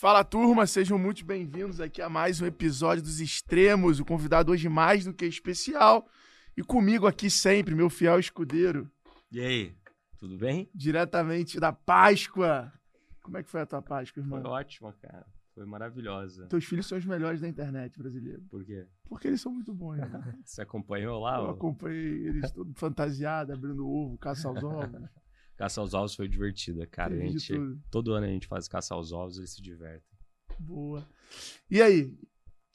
Fala turma, sejam muito bem-vindos aqui a mais um episódio dos Extremos. O convidado hoje mais do que especial. E comigo aqui sempre, meu fiel escudeiro. E aí, tudo bem? Diretamente da Páscoa. Como é que foi a tua Páscoa, irmão? Foi ótima, cara. Foi maravilhosa. Teus filhos são os melhores da internet brasileira. Por quê? Porque eles são muito bons, né? Você acompanhou lá? Eu ó? acompanhei eles todos fantasiados, abrindo ovo, caça aos ovos. Caça aos ovos foi divertida, cara. A Teve gente, todo ano a gente faz caça aos ovos, eles se divertem. Boa. E aí?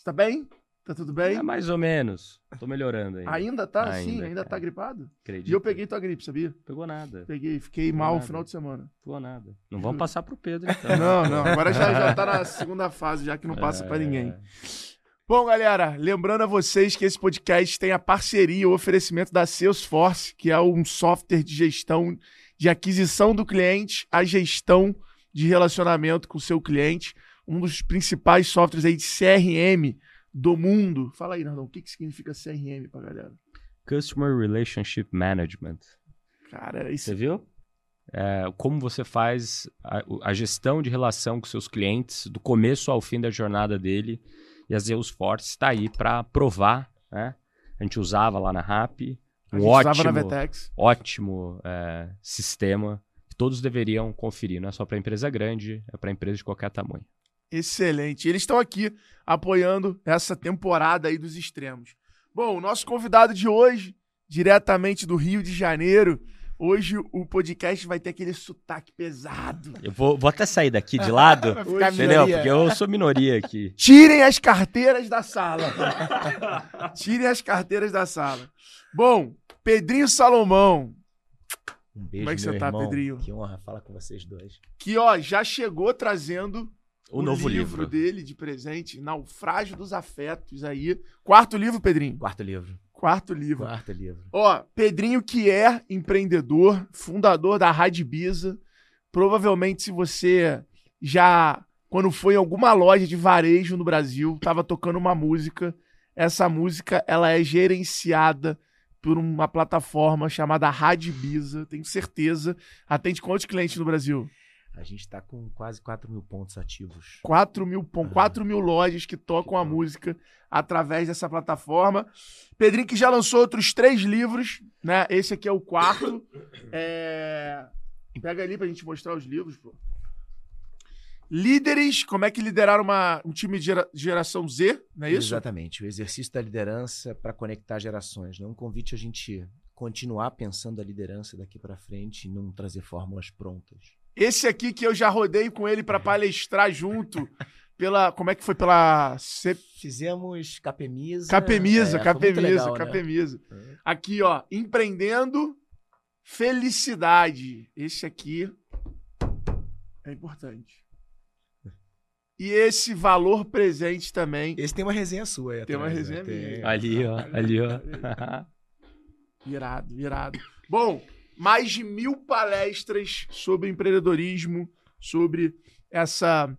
Tá bem? Tá tudo bem? É mais ou menos. Tô melhorando ainda. Ainda tá? Ainda, Sim, ainda tá cara. gripado? Acredito. E eu peguei tua gripe, sabia? Pegou nada. Peguei, fiquei mal no nada. final de semana. Pegou nada. Não vamos passar pro Pedro, então. Não, não, agora já, já tá na segunda fase, já que não passa pra É, ninguém. Bom, galera, lembrando a vocês que esse podcast tem a parceria e o oferecimento da Salesforce, que é um software de gestão de aquisição do cliente, a gestão de relacionamento com o seu cliente, um dos principais softwares aí de CRM do mundo. Fala aí, Nardão, o que, que significa CRM pra galera? Customer Relationship Management. Cara, isso Você viu? É, como você faz a, a gestão de relação com seus clientes, do começo ao fim da jornada dele. E a Salesforce está aí para provar. Né? A gente usava lá na RAP. A Um gente ótimo, usava na Vetex. ótimo é, sistema que todos deveriam conferir. Não é só para empresa grande, é para empresa de qualquer tamanho. Excelente. Eles estão aqui apoiando essa temporada aí dos extremos. Bom, o nosso convidado de hoje, diretamente do Rio de Janeiro. Hoje o podcast vai ter aquele sotaque pesado. Eu vou, vou até sair daqui de lado, entendeu? Porque eu sou minoria aqui. Tirem as carteiras da sala. Tirem as carteiras da sala. Bom, Pedrinho Salomão, Um beijo, Como é que meu você tá, irmão. Pedrinho? Que honra falar com vocês dois. que ó, já chegou trazendo O, novo livro. dele de presente, Naufrágio dos Afetos aí. Quarto livro, Pedrinho? Quarto livro. Quarto livro. Quarto livro. Ó, Pedrinho que é empreendedor, fundador da Rádio Bisa. Provavelmente se você já, quando foi em alguma loja de varejo no Brasil, tava tocando uma música, essa música ela é gerenciada por uma plataforma chamada Rádio Bisa, tenho certeza. Atende quantos clientes no Brasil? A gente tá com quase 4 mil pontos ativos. 4 mil, pon- 4 mil lojas que tocam a música através dessa plataforma. Pedrinho que já lançou outros três livros, né? Esse aqui é o quarto. É... Pega ali pra gente mostrar os livros, pô. Líderes, como é que liderar uma, um time de gera- geração Z, não é isso? Exatamente. O exercício da liderança para conectar gerações. Não é um convite a gente continuar pensando a liderança daqui para frente e não trazer fórmulas prontas. Esse aqui que eu já rodei com ele pra palestrar junto pela, como é que foi pela C... Fizemos Capemisa. Capemisa, É, Capemisa, né? Capemisa. É. Aqui, ó, empreendendo felicidade. Esse aqui é importante. E esse valor presente também. Esse tem uma resenha sua aí Tem uma atrás, resenha né? Minha. Ali, ó. Ali, ó. Irado, irado. Bom, mais de mil palestras sobre empreendedorismo, sobre essa,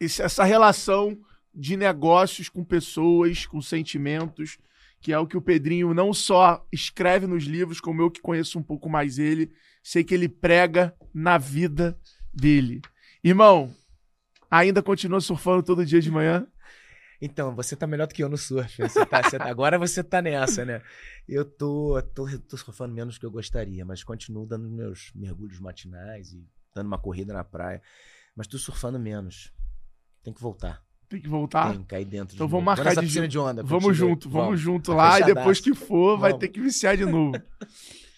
essa relação de negócios com pessoas, com sentimentos, que é o que o Pedrinho não só escreve nos livros, como eu que conheço um pouco mais ele, sei que ele prega na vida dele. Irmão, ainda continua surfando todo dia de manhã? Então, você tá melhor do que eu no surf. Você tá- você tá- agora você tá nessa, né? Eu tô, tô, tô surfando menos do que eu gostaria, mas continuo dando meus mergulhos matinais e dando uma corrida na praia. Mas tô surfando menos. Tem que voltar. Tem que voltar? Tem que cair dentro Então de vamos marcar de piscina de onda. Vamos junto, vamos, junto Tá lá e depois que for, vai Vamos. ter que viciar de novo.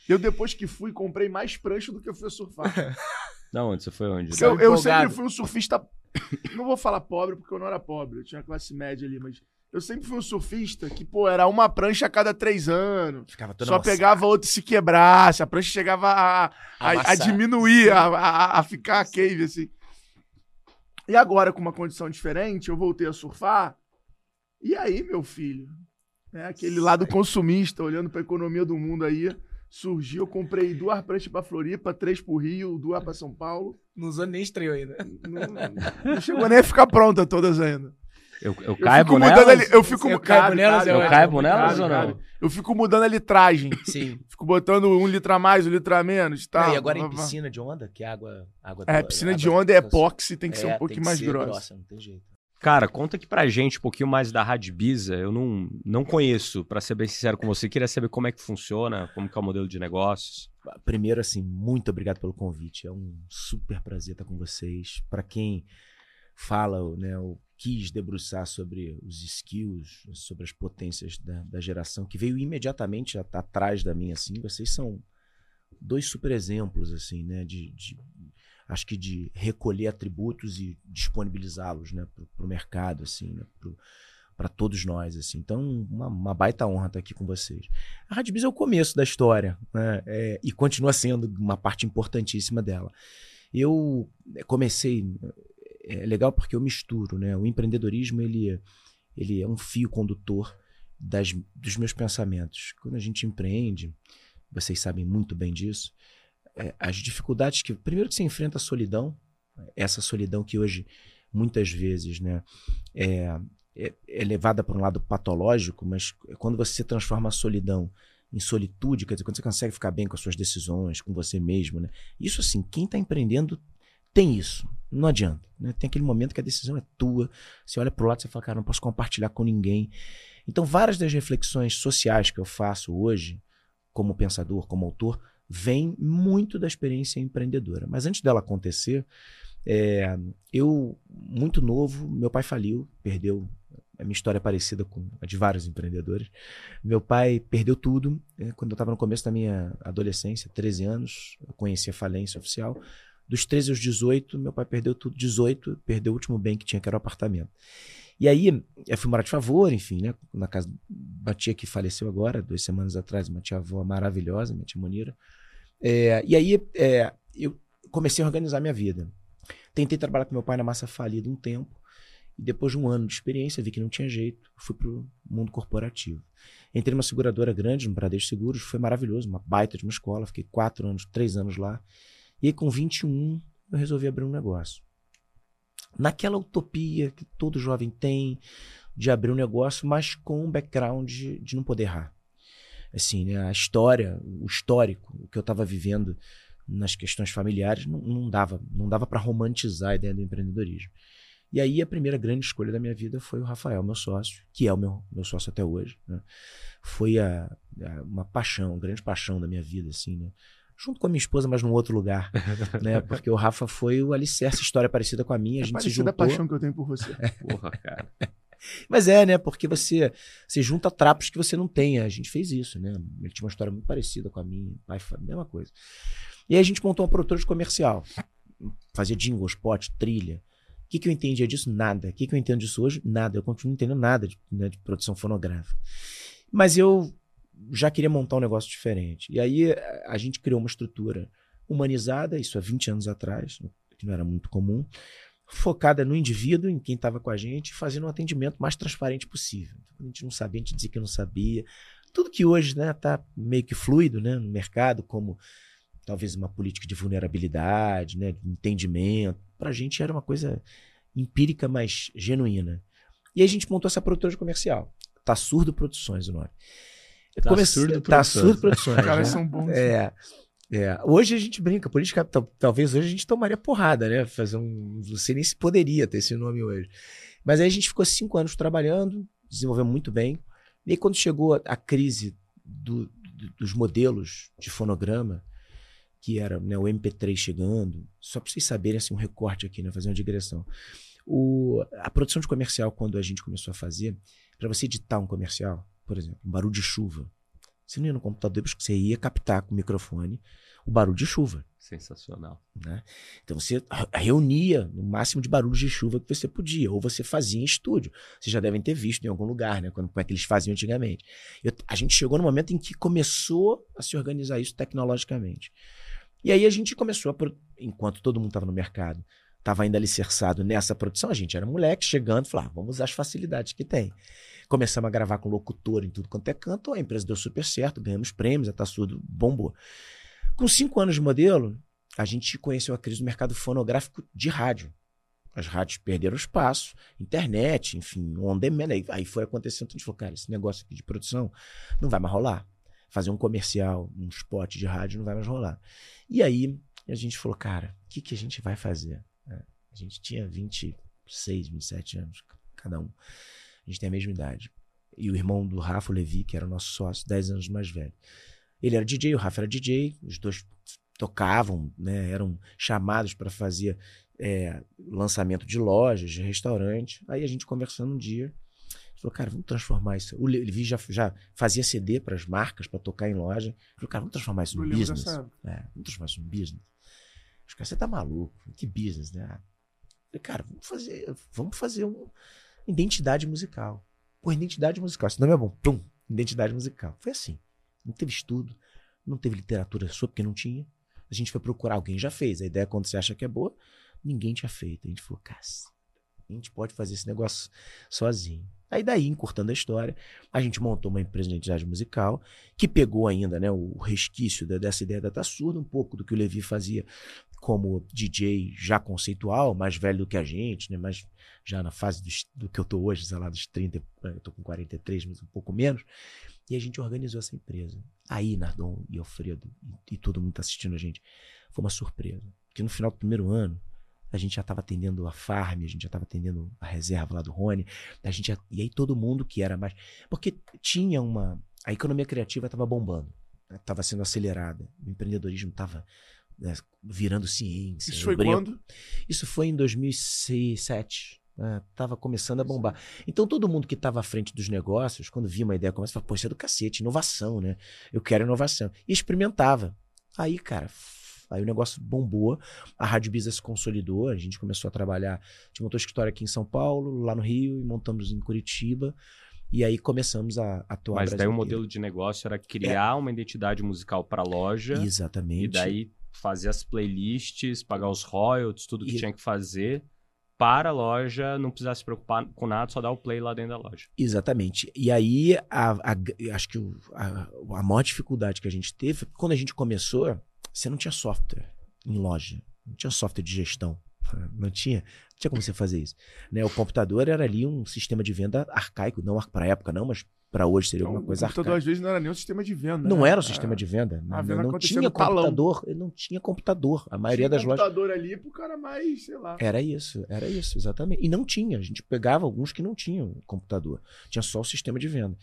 Eu, depois que fui, comprei mais prancha do que eu fui surfar. Da onde? Você foi onde? Porque eu, eu sempre fui um surfista. Não vou falar pobre, porque eu não era pobre, eu tinha classe média ali, mas eu sempre fui um surfista que, pô, era uma prancha a cada três anos. Ficava toda Só amassada. pegava outra e se quebrasse. A prancha chegava a, a, a diminuir, a, a, a ficar cave, assim. E agora, com uma condição diferente, eu voltei a surfar. E aí, meu filho? né, aquele lado consumista, olhando pra economia do mundo aí, surgiu. Eu comprei duas pranchas pra Floripa, três pro Rio, duas pra São Paulo. Não usou nem estreou ainda. Não, não chegou nem a ficar pronta todas ainda. Eu, eu Eu caibo nelas? ali, eu fico Eu caibo cabe, nelas, cabe, eu caibo nelas ou não? Eu fico mudando a litragem. Sim. Fico botando um litro a mais, um litro a menos, tá? Não, e agora em piscina de onda, que é água. água É, do- piscina água de onda é epóxi, tem que ser É, um pouquinho que mais ser grossa. Não tem jeito. Cara, conta aqui pra gente um pouquinho mais da Radbiza. Eu não, não conheço, pra ser bem sincero com você. Queria saber como é que funciona, como que é o modelo de negócios. Primeiro, assim, muito obrigado pelo convite. É um super prazer estar com vocês. Para quem fala, né, ou quis debruçar sobre os skills, sobre as potências da, da geração, que veio imediatamente atrás da minha, assim, vocês são dois super exemplos, assim, né, de, de- acho que de recolher atributos e disponibilizá-los, né, para o mercado, assim, né, para todos nós, assim. Então, uma, uma baita honra estar aqui com vocês. A Rádio Biz é o começo da história, né? É, e continua sendo uma parte importantíssima dela. Eu comecei, é legal porque eu misturo, né? O empreendedorismo ele, ele é um fio condutor das, dos meus pensamentos. Quando a gente empreende, vocês sabem muito bem disso, é, as dificuldades que primeiro que você enfrenta a solidão, essa solidão que hoje muitas vezes, né? É, é, é levada para um lado patológico, mas quando você transforma a solidão em solitude, quer dizer, quando você consegue ficar bem com as suas decisões, com você mesmo, né? Isso assim, quem está empreendendo tem isso. Não adianta. Né? Tem aquele momento que a decisão é tua. Você olha para o lado e fala, cara, não posso compartilhar com ninguém. Então, várias das reflexões sociais que eu faço hoje, como pensador, como autor, vêm muito da experiência empreendedora. Mas antes dela acontecer, é, eu, muito novo, meu pai faliu, perdeu. A minha história é parecida com a de vários empreendedores. Meu pai perdeu tudo né, quando eu estava no começo da minha adolescência, 13 anos. Eu conheci a falência oficial. Dos 13 aos 18, meu pai perdeu tudo. 18, perdeu o último bem que tinha, que era o apartamento. E aí, eu fui morar de favor, enfim, né? Na casa da tia que faleceu agora, duas semanas atrás, uma tia avó maravilhosa, minha tia Monira. É, e aí, é, eu comecei a organizar minha vida. Tentei trabalhar com meu pai na massa falida um tempo. E depois de um ano de experiência, vi que não tinha jeito. Fui para o mundo corporativo. Entrei numa seguradora grande, no Bradesco Seguros. Foi maravilhoso, uma baita de uma escola. Fiquei quatro anos, três anos lá. E aí, com 21, eu resolvi abrir um negócio. Naquela utopia que todo jovem tem de abrir um negócio, mas com um background de, de não poder errar. Assim, né? A história, o histórico, o que eu estava vivendo nas questões familiares, não, não dava, não dava para romantizar a ideia do empreendedorismo. E aí a primeira grande escolha da minha vida foi o Rafael, meu sócio, que é o meu, meu sócio até hoje. Né? Foi a, a, uma paixão, uma grande paixão da minha vida, assim, né? Junto com a minha esposa, mas num outro lugar, né? Porque o Rafa foi o alicerce, história parecida com a minha, a É gente se parecida juntou. a paixão que eu tenho por você. Porra, cara. Mas é, né? Porque você, você junta trapos que você não tem. A gente fez isso, né? Ele tinha uma história muito parecida com a minha, pai, mesma coisa. E aí a gente montou uma produtora de comercial. Fazia jingle, spot, trilha. O que, que eu entendia disso? Nada. O que, que eu entendo disso hoje? Nada. Eu continuo entendendo nada de, né, de produção fonográfica. Mas eu já queria montar um negócio diferente. E aí a gente criou uma estrutura humanizada, isso há 20 anos atrás, que não era muito comum, focada no indivíduo, em quem estava com a gente, fazendo um atendimento mais transparente possível. A gente não sabia, a gente dizia que não sabia. Tudo que hoje está né, tá meio que fluido né, no mercado, como talvez uma política de vulnerabilidade, né, de entendimento, para a gente era uma coisa empírica, mas genuína. E aí a gente montou essa produtora de comercial. Tá Surdo Produções o nome. Tá Surdo Produções. Surdo Produções. Os caras né? são bons. É, é. Hoje a gente brinca, política, tal- talvez hoje a gente tomaria porrada, né? Fazer um. Sei nem se poderia ter esse nome hoje. Mas aí a gente ficou cinco anos trabalhando, desenvolvemos muito bem. E aí, quando chegou a, a crise do- do- dos modelos de fonograma, que era né, o MP3 chegando, só para vocês saberem assim, um recorte aqui, né? Fazer uma digressão. O, a produção de comercial, quando a gente começou a fazer, para você editar um comercial, por exemplo, um barulho de chuva, você não ia no computador, porque você ia captar com o microfone o barulho de chuva. Sensacional. Né? Então você reunia no máximo de barulhos de chuva que você podia, ou você fazia em estúdio. Vocês já devem ter visto em algum lugar, né? Quando, como é que eles faziam antigamente. Eu- a gente chegou no momento em que começou a se organizar isso tecnologicamente. E aí a gente começou a. Enquanto todo mundo estava no mercado, estava ainda alicerçado nessa produção, a gente era moleque chegando, falava, ah, vamos usar as facilidades que tem. Começamos a gravar com locutor em tudo quanto é canto, a empresa deu super certo, ganhamos prêmios, a Tassurdo bombou. Com cinco anos de modelo, a gente conheceu a crise do mercado fonográfico de rádio. as rádios perderam espaço, internet, enfim, on demand. Aí, aí foi acontecendo, a gente falou, cara, esse negócio aqui de produção não vai mais rolar. Fazer um comercial, um spot de rádio não vai mais rolar. E aí a gente falou, cara, o que, que a gente vai fazer? É, a gente tinha 26, 27 anos, cada um. A gente tem a mesma idade. E o irmão do Rafa, o Levi, que era nosso sócio, 10 anos mais velho. Ele era DJ, o Rafa era DJ, os dois tocavam, né, eram chamados para fazer é, lançamento de lojas, de restaurante. Aí a gente conversando um dia, falou, cara, vamos transformar isso. O Levi já, já fazia CD para as marcas, para tocar em loja. Falou, cara, vamos transformar isso num business. É, vamos transformar isso num business. Os caras, você tá maluco? Que business, né? Cara, vamos fazer, vamos fazer uma identidade musical. Pô, identidade musical, esse nome é bom. Pum, identidade musical. Foi assim. Não teve estudo, não teve literatura sobre, porque não tinha. A gente foi procurar, alguém já fez. A ideia, quando você acha que é boa, ninguém tinha feito. A gente falou, cara, a gente pode fazer esse negócio sozinho. Aí daí, encurtando a história, a gente montou uma empresa de identidade musical que pegou ainda né, o resquício dessa ideia da Tassurda, um pouco do que o Levi fazia como DJ já conceitual, mais velho do que a gente, né, mas já na fase do, do que eu tô hoje, sei lá, dos 30, eu tô com 43, mas um pouco menos. E a gente organizou essa empresa. Aí, Nardon e Alfredo, e, e todo mundo tá assistindo a gente, foi uma surpresa. Porque no final do primeiro ano, a gente já estava atendendo a farm, a gente já estava atendendo a reserva lá do Rony, a gente já, e aí todo mundo que era mais, porque tinha uma, a economia criativa estava bombando, estava né, sendo acelerada, o empreendedorismo estava né, virando ciência. Isso foi quando? Isso foi em 2007. Estava né, começando a bombar. Então, todo mundo que estava à frente dos negócios, quando via uma ideia começa, falava, pô, isso é do cacete, inovação, né? Eu quero inovação. E experimentava. Aí, cara, Aí o negócio bombou, a Rádio Bisa se consolidou, a gente começou a trabalhar. A gente montou escritório aqui em São Paulo, lá no Rio, e montamos em Curitiba. E aí começamos a atuar. Mas daí o modelo de negócio era criar é. uma identidade musical para a loja. Exatamente. E daí fazer as playlists, pagar os royalties, tudo que e... tinha que fazer para a loja não precisar se preocupar com nada, só dar o play lá dentro da loja. Exatamente. E aí, a, a, acho que a, a maior dificuldade que a gente teve, quando a gente começou, você não tinha software em loja, não tinha software de gestão. Não tinha, não tinha como você fazer isso. Né? O computador era ali um sistema de venda arcaico, não para a época não, mas para hoje seria então, alguma coisa arcaica. O computador às vezes não era nem um sistema de venda. Não né? era o sistema de venda. Não, venda não tinha computador. Ele não tinha computador. A maioria tinha das lojas. computador ali pro cara mais, sei lá. Era isso, era isso, exatamente. E não tinha. A gente pegava alguns que não tinham computador. Tinha só o sistema de venda.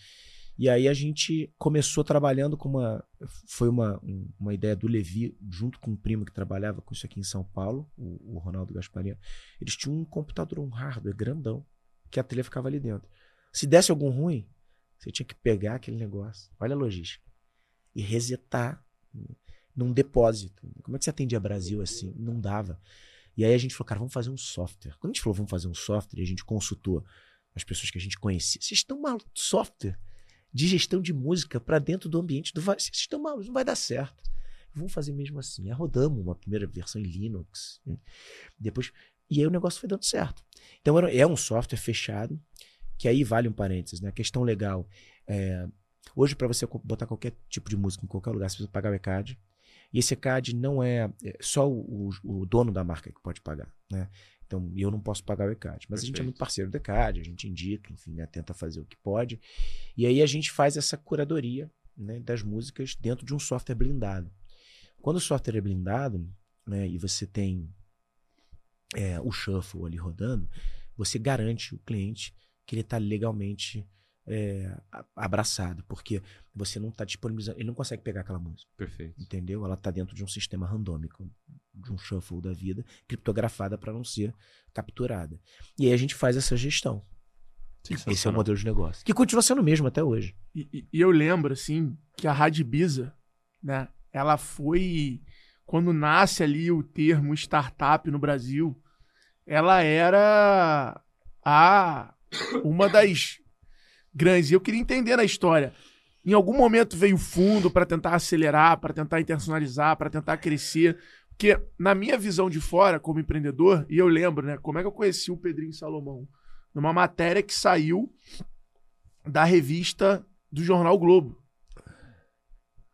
E aí a gente começou trabalhando com uma. Foi uma, uma ideia do Levi, junto com um primo que trabalhava com isso aqui em São Paulo, o, o Ronaldo Gasparinha. Eles tinham um computador, um hardware grandão, que a trilha ficava ali dentro. Se desse algum ruim, você tinha que pegar aquele negócio. Olha a logística. E resetar num depósito. Como é que você atendia Brasil assim? Não dava. E aí a gente falou, cara, vamos fazer um software. Quando a gente falou, vamos fazer um software, a gente consultou as pessoas que a gente conhecia. Vocês estão malucos? Software? de gestão de música para dentro do ambiente do Vocês estão malucos, não vai dar certo. Vamos fazer mesmo assim. Aí rodamos uma primeira versão em Linux. Né? Depois. E aí o negócio foi dando certo. Então é um software fechado, que aí vale um parênteses, né? Questão legal. É, hoje, para você botar qualquer tipo de música em qualquer lugar, você precisa pagar o ECAD. E esse ECAD não é, é só o, o, dono da marca que pode pagar. Né? Então, eu não posso pagar o ECAD. Mas Perfeito. a gente é muito parceiro do ECAD, a gente indica, enfim, né, tenta fazer o que pode. E aí a gente faz essa curadoria né, das músicas dentro de um software blindado. Quando o software é blindado, né, e você tem é, o shuffle ali rodando, você garante o cliente que ele está legalmente é, abraçado, porque você não está disponibilizando, ele não consegue pegar aquela música. Perfeito. Entendeu? Ela está dentro de um sistema randômico, de um shuffle da vida, criptografada para não ser capturada. E aí a gente faz essa gestão. Esse é o modelo de negócio. Que continua sendo o mesmo até hoje. E, e, e eu lembro, assim, que a Radbiza, né, ela foi. Quando nasce ali o termo startup no Brasil, ela era a uma das grandes. E eu queria entender na história. Em algum momento veio fundo para tentar acelerar, para tentar internacionalizar, para tentar crescer. Porque, na minha visão de fora, como empreendedor, e eu lembro, né, como é que eu conheci o Pedrinho Salomão? Numa matéria que saiu da revista do Jornal Globo.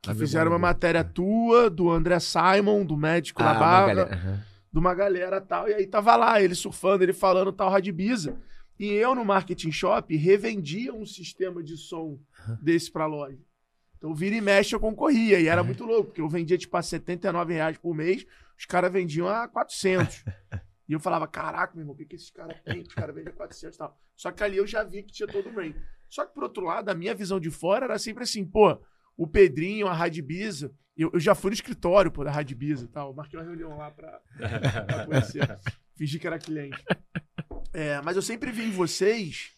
Que fizeram uma matéria tua, do André Simon, do médico ah, da Barra, de uma galera tal. E aí tava lá, ele surfando, ele falando tal Radbiza. E eu, no Marketing Shop, revendia um sistema de som desse pra loja. Então, vira e mexe, eu concorria. E era muito louco, porque eu vendia, tipo, a 79 reais por mês, os caras vendiam a 400. e eu falava, caraca, meu irmão, o que, que esses caras têm? Os caras vendem a 400 e tal. Só que ali eu já vi que tinha todo o range. Só que, por outro lado, a minha visão de fora era sempre assim, pô, o Pedrinho, a Radbiza, eu, eu já fui no escritório, pô, da Radbiza e tal. Marquei uma reunião lá pra, pra conhecer. Fingi que era cliente. É, mas eu sempre vi em vocês,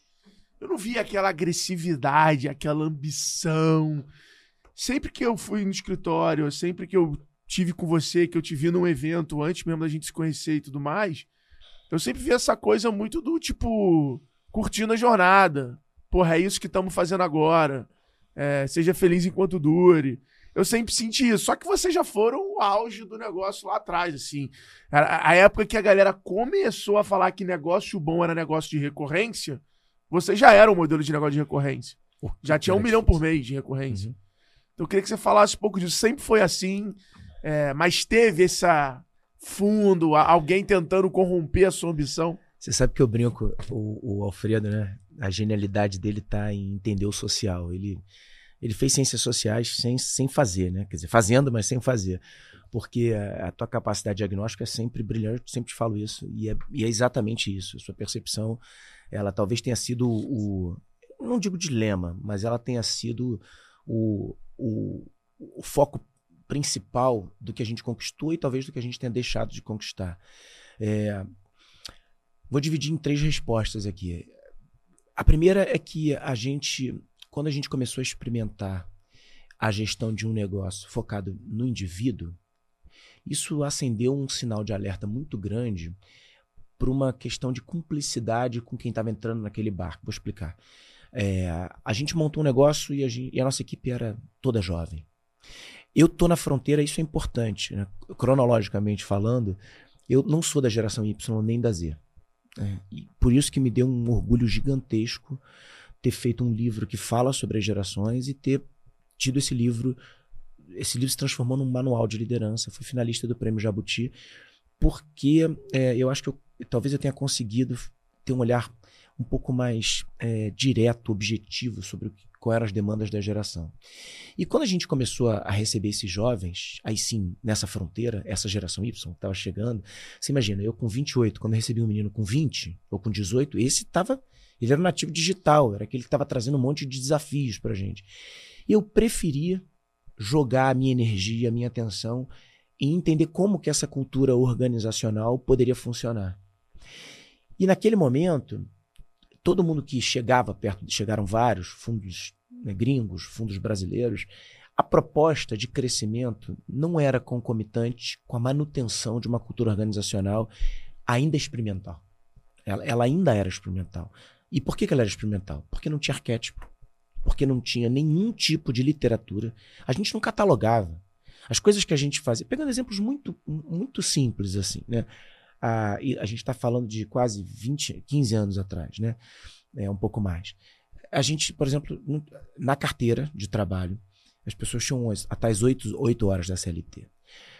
eu não vi aquela agressividade, aquela ambição. Sempre que eu fui no escritório, sempre que eu tive com você, que eu te vi num evento antes mesmo da gente se conhecer e tudo mais, eu sempre vi essa coisa muito do tipo, curtindo a jornada. Porra, é isso que estamos fazendo agora. É, seja feliz enquanto dure. Eu sempre senti isso. Só que vocês já foram o auge do negócio lá atrás, assim. A, a época que a galera começou a falar que negócio bom era negócio de recorrência, vocês já eram o modelo de negócio de recorrência. Já tinha um milhão por mês de recorrência. Uhum. Então eu queria que você falasse um pouco disso. Sempre foi assim, é, mas teve essa fundo, alguém tentando corromper a sua ambição. Você sabe que eu brinco, o, o Alfredo, né? A genialidade dele tá em entender o social. Ele, ele fez ciências sociais sem, sem fazer, né? Quer dizer, fazendo, mas sem fazer. Porque a, tua capacidade diagnóstica é sempre brilhante, sempre te falo isso. E é, e é exatamente isso. A sua percepção, ela talvez tenha sido o. Não digo dilema, mas ela tenha sido o, o, o foco principal do que a gente conquistou e talvez do que a gente tenha deixado de conquistar. É, Vou dividir em três respostas aqui. A primeira é que a gente, quando a gente começou a experimentar a gestão de um negócio focado no indivíduo, isso acendeu um sinal de alerta muito grande para uma questão de cumplicidade com quem estava entrando naquele barco. Vou explicar. É, a gente montou um negócio e a, gente- e a nossa equipe era toda jovem. Eu tô na fronteira, isso é importante, né? cronologicamente falando. Eu não sou da geração Y nem da Z. É, por isso que me deu um orgulho gigantesco ter feito um livro que fala sobre as gerações e ter tido esse livro. Esse livro se transformou num manual de liderança. Fui finalista do Prêmio Jabuti, porque é, eu acho que eu- talvez eu tenha conseguido ter um olhar um pouco mais é, direto, objetivo sobre o que, eram as demandas da geração. E quando a gente começou a, a receber esses jovens, aí sim, nessa fronteira, essa geração Y que estava chegando, você imagina, eu com 28, quando eu recebi um menino com 20 ou com 18, esse estava. Ele era nativo digital, era aquele que estava trazendo um monte de desafios para gente. E eu preferia jogar a minha energia, a minha atenção em entender como que essa cultura organizacional poderia funcionar. E naquele momento, todo mundo que chegava perto, chegaram vários fundos né, gringos, fundos brasileiros, a proposta de crescimento não era concomitante com a manutenção de uma cultura organizacional ainda experimental. Ela, ela ainda era experimental. E por que, que ela era experimental? Porque não tinha arquétipo. Porque não tinha nenhum tipo de literatura. A gente não catalogava. As coisas que a gente fazia. Pegando exemplos muito, muito simples, assim, né? A, a gente está falando de quase 20, 15 anos atrás, né? É um pouco mais. A gente, por exemplo, na carteira de trabalho, as pessoas tinham as a tais 8, 8 horas da CLT.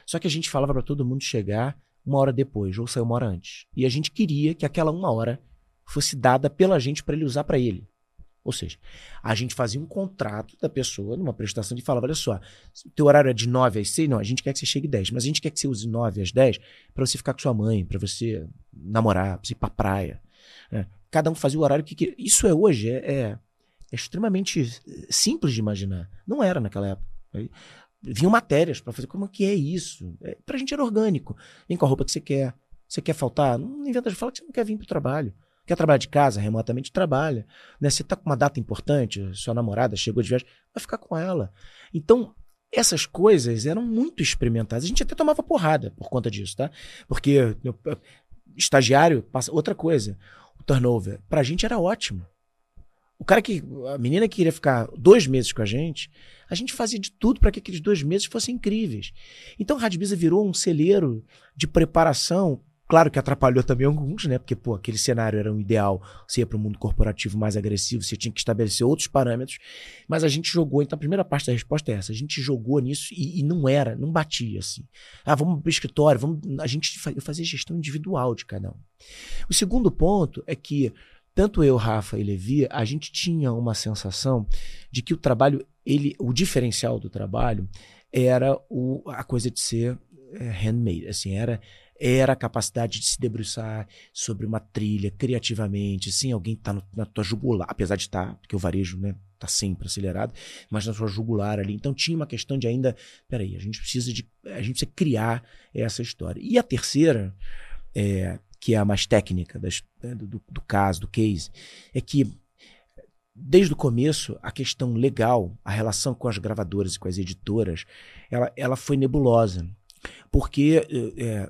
Só que a gente falava para todo mundo chegar uma hora depois, ou sair uma hora antes. E a gente queria que aquela uma hora fosse dada pela gente para ele usar para ele. Ou seja, a gente fazia um contrato da pessoa, numa prestação, de falava: olha só, o teu horário é de 9 às 6, não, a gente quer que você chegue 10, mas a gente quer que você use 9 às 10 para você ficar com sua mãe, para você namorar, pra você ir pra praia. né? Cada um fazia o horário que queria. Isso é hoje, é, é- é extremamente simples de imaginar. Não era naquela época. Vinham matérias para fazer. Como que é isso? É, pra gente era orgânico. Vem com a roupa que você quer. Você quer faltar? Não inventa de falar que você não quer vir pro trabalho. Quer trabalhar de casa, remotamente, trabalha. Né? Você tá com uma data importante, sua namorada chegou de viagem, vai ficar com ela. Então, essas coisas eram muito experimentadas. A gente até tomava porrada por conta disso, tá? Porque estagiário, passa outra coisa. O turnover, pra gente era ótimo. O cara que. A menina que queria ficar dois meses com a gente, a gente fazia de tudo para que aqueles dois meses fossem incríveis. Então, a Radbiza virou um celeiro de preparação Claro que atrapalhou também alguns, né? Porque, pô, aquele cenário era um ideal. Você ia para o mundo corporativo mais agressivo, você tinha que estabelecer outros parâmetros. Mas a gente jogou, então a primeira parte da resposta é essa. A gente jogou nisso e, e não era, não batia assim. Ah, vamos pro escritório, vamos. A gente fazia gestão individual de cada um. O segundo ponto é que tanto eu, Rafa e Levi, a gente tinha uma sensação de que o trabalho, ele, o diferencial do trabalho era o, a coisa de ser é, handmade, assim, era era a capacidade de se debruçar sobre uma trilha criativamente, sem alguém estar tá na tua jugular, apesar de estar, tá, porque o varejo, né, tá sempre acelerado, mas na sua jugular ali. Então tinha uma questão de ainda, peraí, a gente precisa de, a gente precisa criar essa história. E a terceira, é, que é a mais técnica das, né, do, do caso, do case, é que desde o começo, a questão legal, a relação com as gravadoras e com as editoras, ela, ela foi nebulosa. Porque é,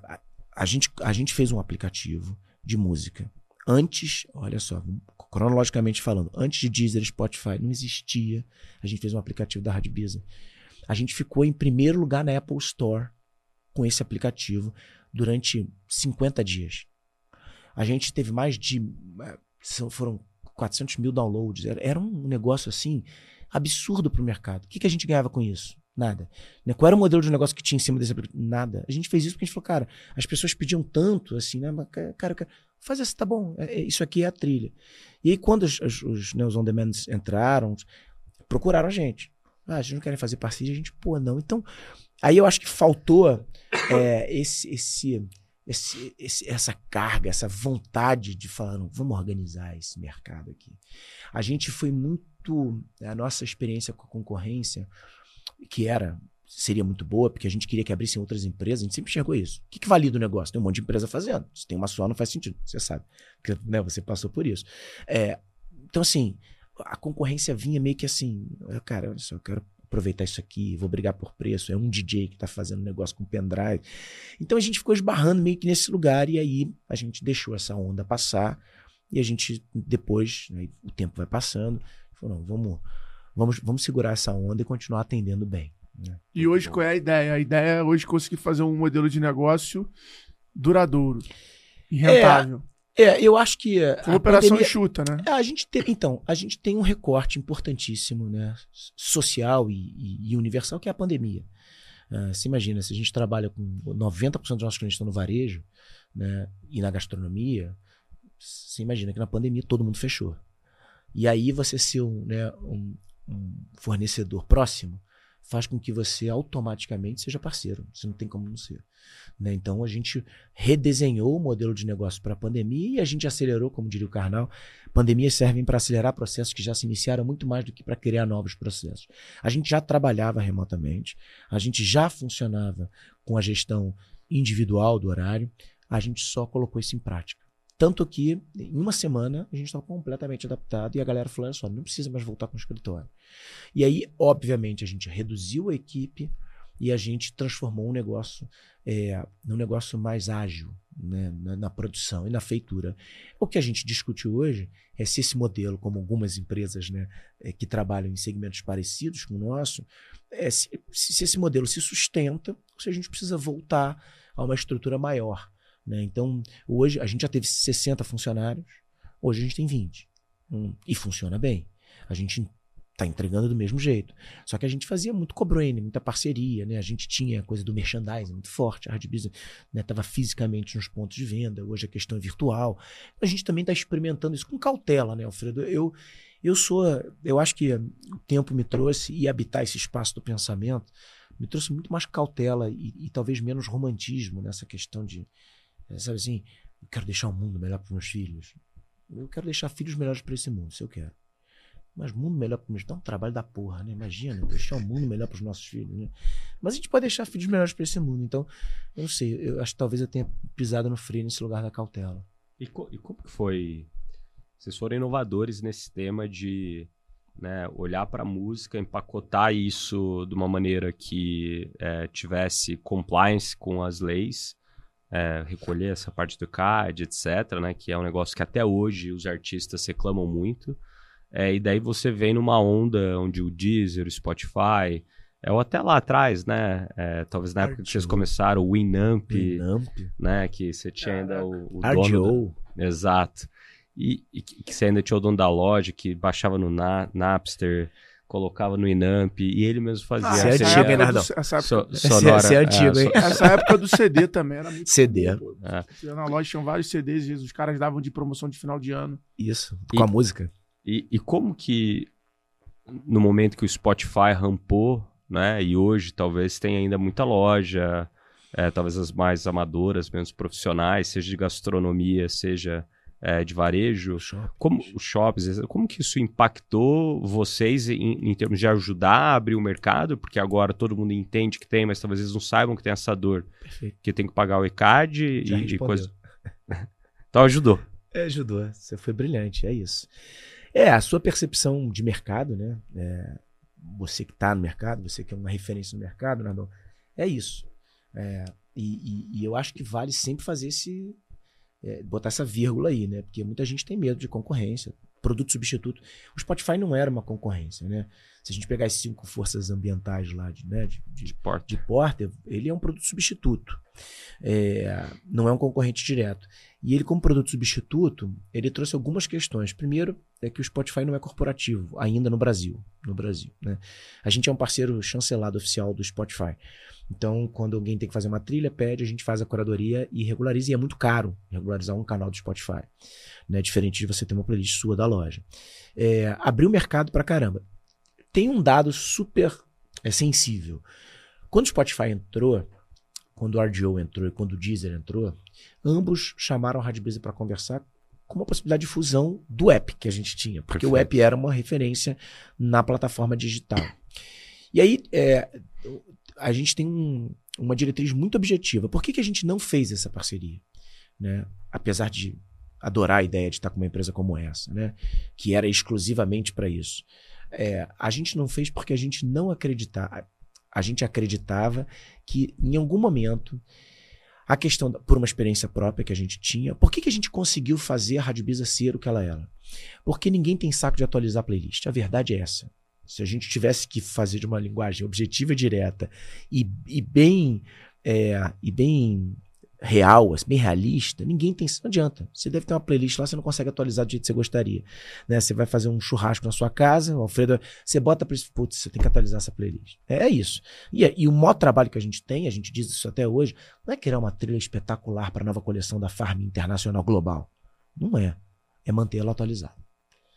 a gente, a gente fez um aplicativo de música. Antes, olha só, cronologicamente falando, antes de Deezer Spotify não existia. A gente fez um aplicativo da Rádio Bisa. A gente ficou em primeiro lugar na Apple Store com esse aplicativo durante 50 dias. A gente teve mais de. Eh, foram 400 mil downloads. Era, era um negócio assim absurdo para o mercado. O que, que a gente ganhava com isso? Nada. Né? Qual era o modelo de negócio que tinha em cima desse Nada. A gente fez isso porque a gente falou, cara, as pessoas pediam tanto, assim, né? Cara, cara faz assim, tá bom, é, é, isso aqui é a trilha. E aí, quando os, os, os, né, os on-demands entraram, procuraram a gente. Ah, a gente não quer fazer parceria, a gente, pô, não. Então, aí eu acho que faltou é, esse, esse, esse, esse, essa carga, essa vontade de falar, não, vamos organizar esse mercado aqui. A gente foi muito. A nossa experiência com a concorrência que era seria muito boa, porque a gente queria que abrissem outras empresas, a gente sempre enxergou isso. O que, que valida o negócio? Tem um monte de empresa fazendo. Se tem uma só, não faz sentido, você sabe. Porque né, você passou por isso. É, então, assim, a concorrência vinha meio que assim, cara, olha só, eu quero aproveitar isso aqui, vou brigar por preço, é um DJ que está fazendo negócio com pendrive. Então a gente ficou esbarrando meio que nesse lugar e aí a gente deixou essa onda passar e a gente depois, né, o tempo vai passando, falou, não, vamos vamos, vamos segurar essa onda e continuar atendendo bem. Né? E hoje qual é a ideia? A ideia é hoje conseguir fazer um modelo de negócio duradouro e rentável. É, é eu acho que. Uma operação pandemia, enxuta, né? É, a gente tem, então, a gente tem um recorte importantíssimo, né? Social e, e, e universal, que é a pandemia. Uh, você imagina, se a gente trabalha com 90% dos nossos clientes estão no varejo né, e na gastronomia, você imagina que na pandemia todo mundo fechou. E aí você ser um, né, um, um fornecedor próximo faz com que você automaticamente seja parceiro. Você não tem como não ser. Né? Então a gente redesenhou o modelo de negócio para a pandemia e a gente acelerou, como diria o Karnal. Pandemias servem para acelerar processos que já se iniciaram muito mais do que para criar novos processos. A gente já trabalhava remotamente, a gente já funcionava com a gestão individual do horário, a gente só colocou isso em prática. Tanto que, em uma semana, a gente estava completamente adaptado e a galera falou: olha só, não precisa mais voltar com o escritório. E aí, obviamente, a gente reduziu a equipe e a gente transformou um negócio é, num negócio mais ágil né, na, na, produção e na feitura. O que a gente discute hoje é se esse modelo, como algumas empresas né, é, que trabalham em segmentos parecidos com o nosso, é, se, se esse modelo se sustenta ou se a gente precisa voltar a uma estrutura maior. Né? Então, hoje a gente já teve 60 funcionários, hoje a gente tem 20. Hum, e funciona bem. A gente está entregando do mesmo jeito. Só que a gente fazia muito co-branding, muita parceria, né? A gente tinha a coisa do merchandising muito forte, a Hard Business estava né? fisicamente nos pontos de venda, hoje a questão é virtual. A gente também está experimentando isso com cautela, né, Alfredo? Eu, eu sou, eu acho que o tempo me trouxe e habitar esse espaço do pensamento me trouxe muito mais cautela e, e talvez menos romantismo nessa questão de sabe assim, eu quero deixar o um mundo melhor para os meus filhos. Eu quero deixar filhos melhores para esse mundo, se eu quero. Mas mundo melhor para meus dá um trabalho da porra, né? Imagina, deixar o um mundo melhor para os nossos filhos, né? Mas a gente pode deixar filhos melhores para esse mundo. Então, eu não sei, eu acho que talvez eu tenha pisado no freio nesse lugar da cautela. E, co e como que foi? Vocês foram inovadores nesse tema de né, olhar para a música, empacotar isso de uma maneira que é, tivesse compliance com as leis é, recolher essa parte do CAD, etc., né? Que é um negócio que até hoje os artistas reclamam muito. É, e daí você vem numa onda onde o Deezer, o Spotify É, ou até lá atrás, né? É, talvez na época que vocês começaram, o Winamp, Winamp. né? Que você tinha ainda o, o dono. Da... Exato. E, e, que você ainda tinha o dono da loja, que baixava no Na, Napster, colocava no Inamp, e ele mesmo fazia. Ah, essa é antigo, hein, Nardão? do, essa, época, so, é- sonora, é antigo, é, hein? essa época do CD também era muito. CD. É. Ia Na loja tinham vários CDs e os caras davam de promoção de final de ano. Isso. E- Com a música. E, e como que, no momento que o Spotify rampou, né? E hoje talvez tenha ainda muita loja, é, talvez as mais amadoras, menos profissionais, seja de gastronomia, seja é, de varejo. Como os shops, como que isso impactou vocês em, em termos de ajudar a abrir o mercado? Porque agora todo mundo entende que tem, mas talvez eles não saibam que tem essa dor, Perfeito. que tem que pagar o ECAD Já e, e coisa. Então ajudou. É, ajudou. Você foi brilhante, é isso. É, a sua percepção de mercado, né? É, você que está no mercado, você que é uma referência no mercado, Nardon, é isso. É, e, e- e eu acho que vale sempre fazer esse. É, botar essa vírgula aí, né? Porque muita gente tem medo de concorrência. Produto substituto. O Spotify não era uma concorrência, né? Se a gente pegar as cinco forças ambientais lá de, né, de, de De porta. de Porter, ele é um produto substituto. É, não é um concorrente direto. E ele, como produto substituto, ele trouxe algumas questões. Primeiro, é que o Spotify não é corporativo, ainda no Brasil. No Brasil né? A gente é um parceiro chancelado oficial do Spotify. Então, quando alguém tem que fazer uma trilha, pede, a gente faz a curadoria e regulariza. E é muito caro regularizar um canal do Spotify. Né? Diferente de você ter uma playlist sua da loja. É, abriu o mercado pra caramba. Tem um dado super é, sensível. Quando o Spotify entrou, quando o RDO entrou e quando o Deezer entrou, ambos chamaram a Rádio Brisa para conversar com uma possibilidade de fusão do app que a gente tinha, porque o Perfeito. app era uma referência na plataforma digital. E aí, é, a gente tem um- uma diretriz muito objetiva. Por que, que a gente não fez essa parceria? Né? Apesar de adorar a ideia de estar com uma empresa como essa, né? que era exclusivamente para isso. É, a gente não fez porque a gente não acreditava. A gente acreditava que em algum momento a questão, por uma experiência própria que a gente tinha, por que, que a gente conseguiu fazer a Rádio Bisa ser o que ela era? Porque ninguém tem saco de atualizar a playlist. A verdade é essa. Se a gente tivesse que fazer de uma linguagem objetiva e direta e, e bem é, e bem real, assim, bem realista, ninguém tem. Não adianta. Você deve ter uma playlist lá, você não consegue atualizar do jeito que você gostaria. Né? Você vai fazer um churrasco na sua casa, o Alfredo, você bota para putz, você tem que atualizar essa playlist. É, é isso. E, e o maior trabalho que a gente tem, a gente diz isso até hoje, não é criar uma trilha espetacular para a nova coleção da Farm Internacional Global. Não é. É manter ela atualizada.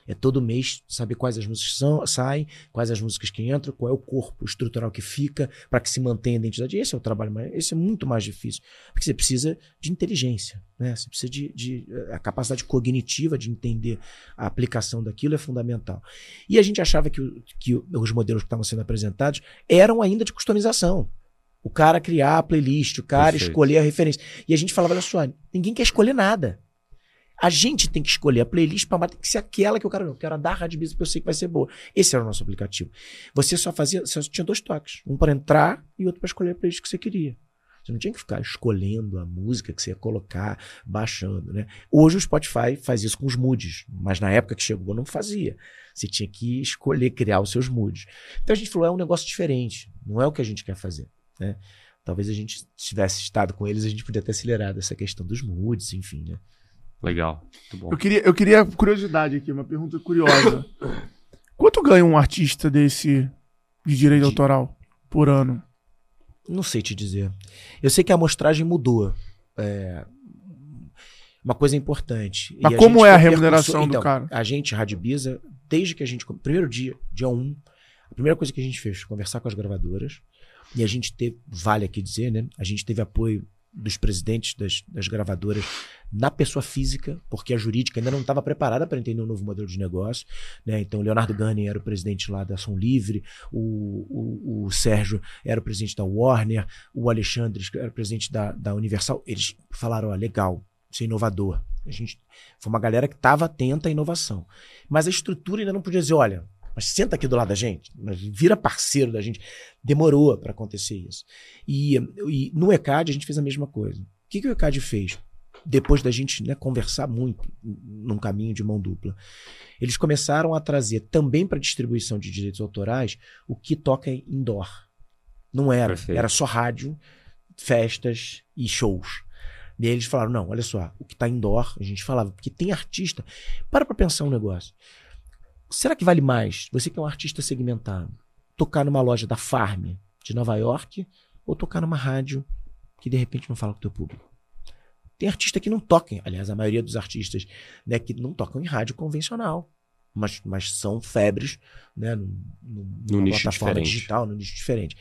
É todo mês saber quais as músicas são, saem, quais as músicas que entram, qual é o corpo estrutural que fica, para que se mantenha a identidade. Esse é o trabalho mais. Esse é muito mais difícil. Porque você precisa de inteligência. Né? Você precisa de, de. A capacidade cognitiva de entender a aplicação daquilo é fundamental. E a gente achava que, que os modelos que estavam sendo apresentados eram ainda de customização. O cara criar a playlist, o cara Perfeito. escolher a referência. E a gente falava, olha só, ninguém quer escolher nada. A gente tem que escolher a playlist para tem que ser aquela que eu quero. Eu quero a da Rádio Business porque eu sei que vai ser boa. Esse era o nosso aplicativo. Você só fazia, você só tinha dois toques, um para entrar e outro para escolher a playlist que você queria. Você não tinha que ficar escolhendo a música que você ia colocar, baixando, né? Hoje o Spotify faz isso com os moods, mas na época que chegou não fazia. Você tinha que escolher criar os seus moods. Então a gente falou, é um negócio diferente, não é o que a gente quer fazer, né? Talvez a gente tivesse estado com eles, a gente podia ter acelerado essa questão dos moods, enfim, né? Legal. Muito bom. Eu queria, eu queria curiosidade aqui, uma pergunta curiosa. Quanto ganha um artista desse de direito De- autoral por ano? Não sei te dizer. Eu sei que a amostragem mudou. É, Uma coisa importante. E Mas a como gente é a remuneração percussor- do então, cara? A gente, Rádio Bisa, desde que a gente. Primeiro dia, dia 1, a primeira coisa que a gente fez foi conversar com as gravadoras. E a gente teve, vale aqui dizer, né? A gente teve apoio dos presidentes das, das gravadoras na pessoa física, porque a jurídica ainda não estava preparada para entender um novo modelo de negócio. Né? Então, Leonardo Gani era o presidente lá da Ação Livre, o, o, o Sérgio era o presidente da Warner, o Alexandre era o presidente da, da Universal. Eles falaram: ó, legal, isso é inovador. A gente, foi uma galera que estava atenta à inovação. Mas a estrutura ainda não podia dizer: olha, mas senta aqui do lado da gente, mas vira parceiro da gente. Demorou para acontecer isso. E, e no ECAD a gente fez a mesma coisa. O que, que o ECAD fez? Depois da gente né, conversar muito num caminho de mão dupla, eles começaram a trazer também para distribuição de direitos autorais o que toca indoor. Não era. Perfeito. Era só rádio, festas e shows. E eles falaram: não, olha só, o que tá indoor, a gente falava, porque tem artista. Para pra pensar um negócio. Será que vale mais você que é um artista segmentado, tocar numa loja da Farm de Nova York ou tocar numa rádio que de repente não fala com o teu público? Tem artista que não toca, aliás, a maioria dos artistas né, que não tocam em rádio convencional, mas, mas são febres né, num- num- numa nicho plataforma diferente. digital, num nicho diferente.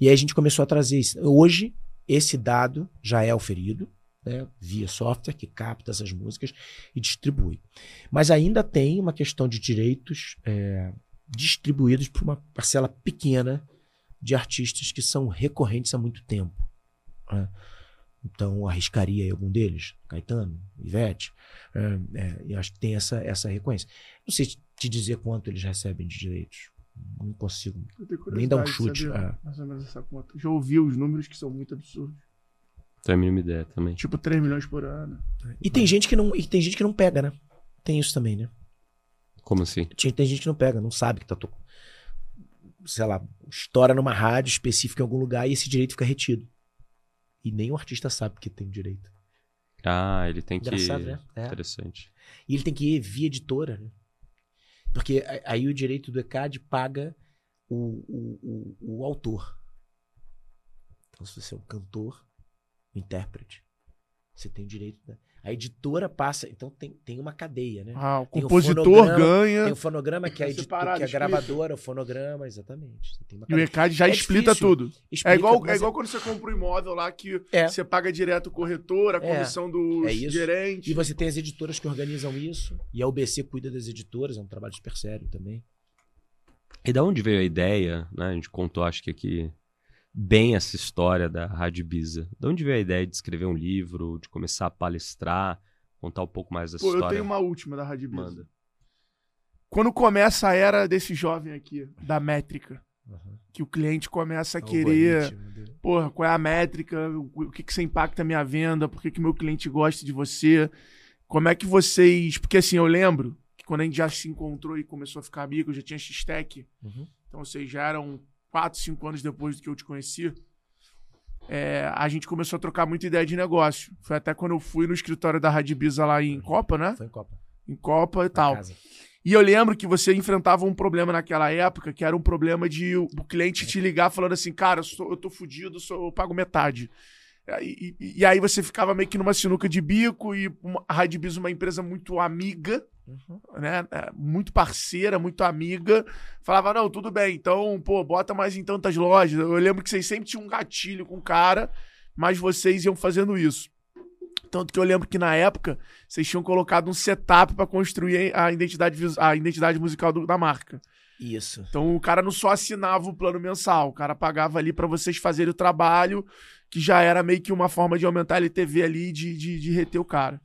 E aí a gente começou a trazer isso. Hoje, esse dado já é oferido né, via software que capta essas músicas e distribui. Mas ainda tem uma questão de direitos é, distribuídos por uma parcela pequena de artistas que são recorrentes há muito tempo. né? Então, arriscaria algum deles, Caetano, Ivete, é, é, e acho que tem essa, essa recorrência. Não sei te dizer quanto eles recebem de direitos. Não consigo. Eu Nem dá um chute, saber é. Mais ou menos essa conta. Já ouvi os números que são muito absurdos. Tenho a mínima ideia também. Tipo 3 milhões por ano. E tem gente que não, e tem gente que não pega, né? Tem isso também, né? Como assim? Tinha- Tem gente que não pega, não sabe que tá tocando. Sei lá, estoura numa rádio específica em algum lugar e esse direito fica retido. E nem o artista sabe que tem direito. Ah, ele tem que. Engraçado, né? É. Interessante. E ele tem que ir via editora, né? Porque aí o direito do ECAD paga o, o, o, o autor. Então, se você é um cantor, um intérprete, você tem direito. Da... A editora passa. Então tem, tem uma cadeia, né? Ah, o Tem o compositor fonograma, ganha Tem o fonograma, que é a, É editor, separado, que é a gravadora, o fonograma, exatamente. Você tem uma e o ECAD já É explica difícil. tudo. Explica, É igual, é igual quando você compra um imóvel lá que É. você paga direto o corretor, a É. comissão dos É isso. gerentes. E você tem as editoras que organizam isso. E a UBC cuida das editoras, é um trabalho super sério também. E da onde veio a ideia, né? A gente contou, acho que aqui, bem essa história da Rádio Ibiza. Da onde veio a ideia de escrever um livro, de começar a palestrar, contar um pouco mais dessa Pô, eu história? tenho uma última da Rádio Ibiza. Manda. Quando começa a era desse jovem aqui, da métrica, que o cliente começa a querer, Algoritmo dele. porra, qual é a métrica, o o que, que você impacta a minha venda, por que, que meu cliente gosta de você, como é que vocês... Porque assim, eu lembro que quando a gente já se encontrou e começou a ficar amigo, eu já tinha X-Tech, Uhum. então vocês já eram 4, 5 anos depois do que eu te conheci, é, a gente começou a trocar muita ideia de negócio. Foi até quando eu fui no escritório da Rádio Ibiza lá em Copa, né? Foi em Copa. Em Copa e na tal. casa. E eu lembro que você enfrentava um problema naquela época, que era um problema de o cliente te ligar falando assim, cara, eu, sou- eu tô fudido, sou- eu pago metade. E, e- e aí você ficava meio que numa sinuca de bico e uma- a Rádio Biz, uma empresa muito amiga, Uhum. né? é, Muito parceira, muito amiga. Falava, não, tudo bem, então, pô, bota mais em tantas lojas. Eu lembro que vocês sempre tinham um gatilho com o cara, mas vocês iam fazendo isso. Tanto que eu lembro que na época vocês tinham colocado um setup pra construir a identidade, a identidade musical do- da marca. Isso. Então o cara não só assinava o plano mensal, o cara pagava ali pra vocês fazerem o trabalho, que já era meio que uma forma de aumentar a LTV ali, de, de, de reter o cara.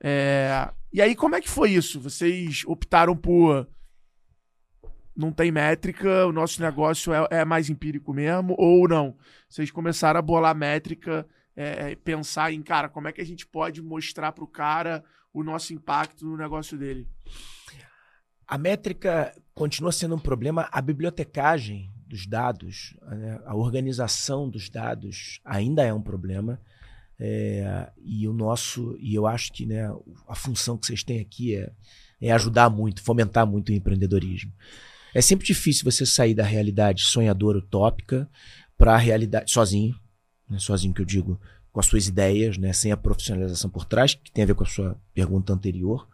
É, E aí, como é que foi isso? Vocês optaram por. Não tem métrica, o nosso negócio é, é mais empírico mesmo, ou não? Vocês começaram a bolar métrica, é, é, pensar em, cara, como é que a gente pode mostrar pro cara o nosso impacto no negócio dele? A métrica continua sendo um problema. A bibliotecagem dos dados, né, a organização dos dados ainda é um problema. É, e o nosso, e eu acho que né, a função que vocês têm aqui é, é ajudar muito, fomentar muito o empreendedorismo. É sempre difícil você sair da realidade sonhadora, utópica, para a realidade sozinho, né, sozinho que eu digo, com as suas ideias, né, sem a profissionalização por trás, que tem a ver com a sua pergunta anterior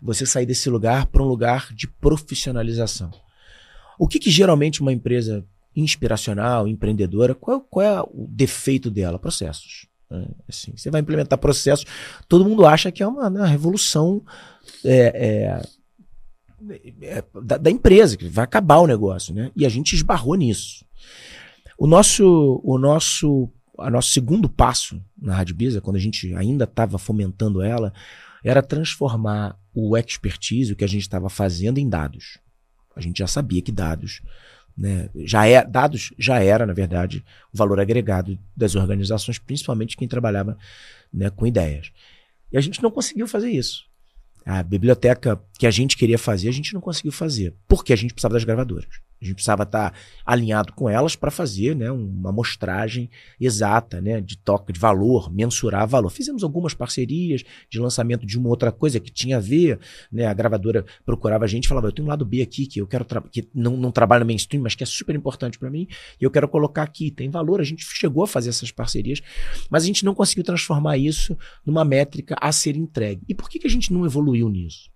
você sair desse lugar para um lugar de profissionalização. O que, que geralmente uma empresa inspiracional, empreendedora, qual, qual é o defeito dela? Processos. né? Assim, você vai implementar processos, todo mundo acha que é uma, né, revolução é, é, é, da, da empresa, que vai acabar o negócio. Né? E a gente esbarrou nisso. O nosso, o nosso, a nosso segundo passo na Rádio quando a gente ainda estava fomentando ela, era transformar o expertise, o que a gente estava fazendo, em dados. A gente já sabia que dados, né, já é, dados já era, na verdade, o valor agregado das organizações, principalmente quem trabalhava né, com ideias. E a gente não conseguiu fazer isso. A biblioteca que a gente queria fazer, a gente não conseguiu fazer, porque a gente precisava das gravadoras. A gente precisava estar alinhado com elas para fazer né, uma amostragem exata né, de toca, de valor, mensurar valor. Fizemos algumas parcerias de lançamento de uma outra coisa que tinha a ver. Né, a gravadora procurava a gente e falava: Eu tenho um lado B aqui que eu quero que não, não trabalha no mainstream, mas que é super importante para mim, e eu quero colocar aqui. Tem valor. A gente chegou a fazer essas parcerias, mas a gente não conseguiu transformar isso numa métrica a ser entregue. E por que, que a gente não evoluiu nisso?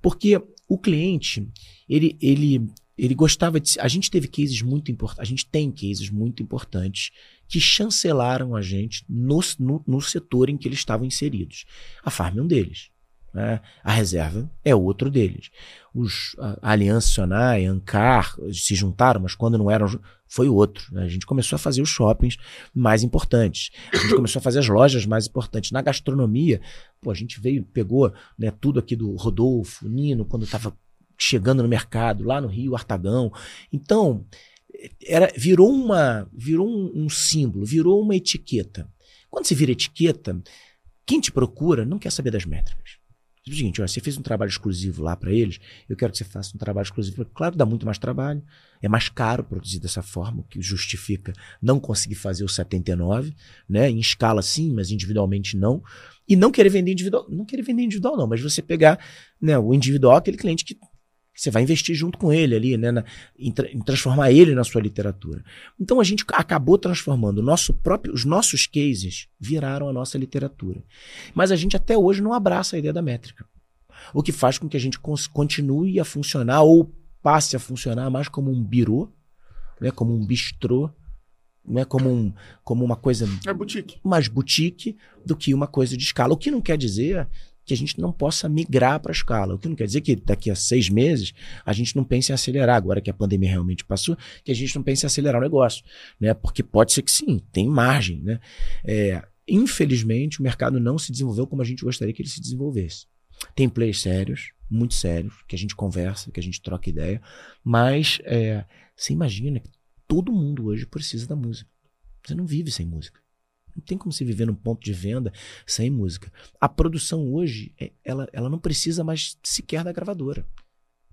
Porque o cliente, ele, ele ele gostava de. A gente teve cases muito importantes. A gente tem cases muito importantes que chancelaram a gente no, no, no setor em que eles estavam inseridos. A Farm é um deles. Né? A reserva é outro deles. Os, a, Aliança Sonai, Ancar se juntaram, mas quando não eram, foi outro. Né? A gente começou a fazer os shoppings mais importantes. A gente começou a fazer as lojas mais importantes. Na gastronomia, pô, a gente veio, pegou né, tudo aqui do Rodolfo, Nino, quando estava chegando no mercado, lá no Rio, Artagão. Então, era, virou, uma, virou um, um símbolo, virou uma etiqueta. Quando você vira etiqueta, quem te procura não quer saber das métricas. É o seguinte, ó, você fez um trabalho exclusivo lá para eles, eu quero que você faça um trabalho exclusivo. Claro, dá muito mais trabalho, é mais caro produzir dessa forma, o que justifica não conseguir fazer o 79, né? Em escala sim, mas individualmente não. E não querer vender individual, não querer vender individual não, mas você pegar né, o individual, aquele cliente que você vai investir junto com ele ali, né, na, em, tra em, transformar ele na sua literatura. Então a gente acabou transformando nosso próprio, os nossos cases viraram a nossa literatura. Mas a gente até hoje não abraça a ideia da métrica. O que faz com que a gente continue a funcionar ou passe a funcionar mais como um birô, né, como um bistrô, né, como, um, como uma coisa é boutique. mais boutique do que uma coisa de escala. O que não quer dizer que a gente não possa migrar para a escala. O que não quer dizer que daqui a seis meses a gente não pense em acelerar, agora que a pandemia realmente passou, que a gente não pense em acelerar o negócio. Né? Porque pode ser que sim, tem margem. Né? É, infelizmente, o mercado não se desenvolveu como a gente gostaria que ele se desenvolvesse. Tem players sérios, muito sérios, que a gente conversa, que a gente troca ideia, mas é, você imagina que todo mundo hoje precisa da música. Você não vive sem música. Não tem como se viver num ponto de venda sem música. A produção hoje, é, ela, ela não precisa mais sequer da gravadora.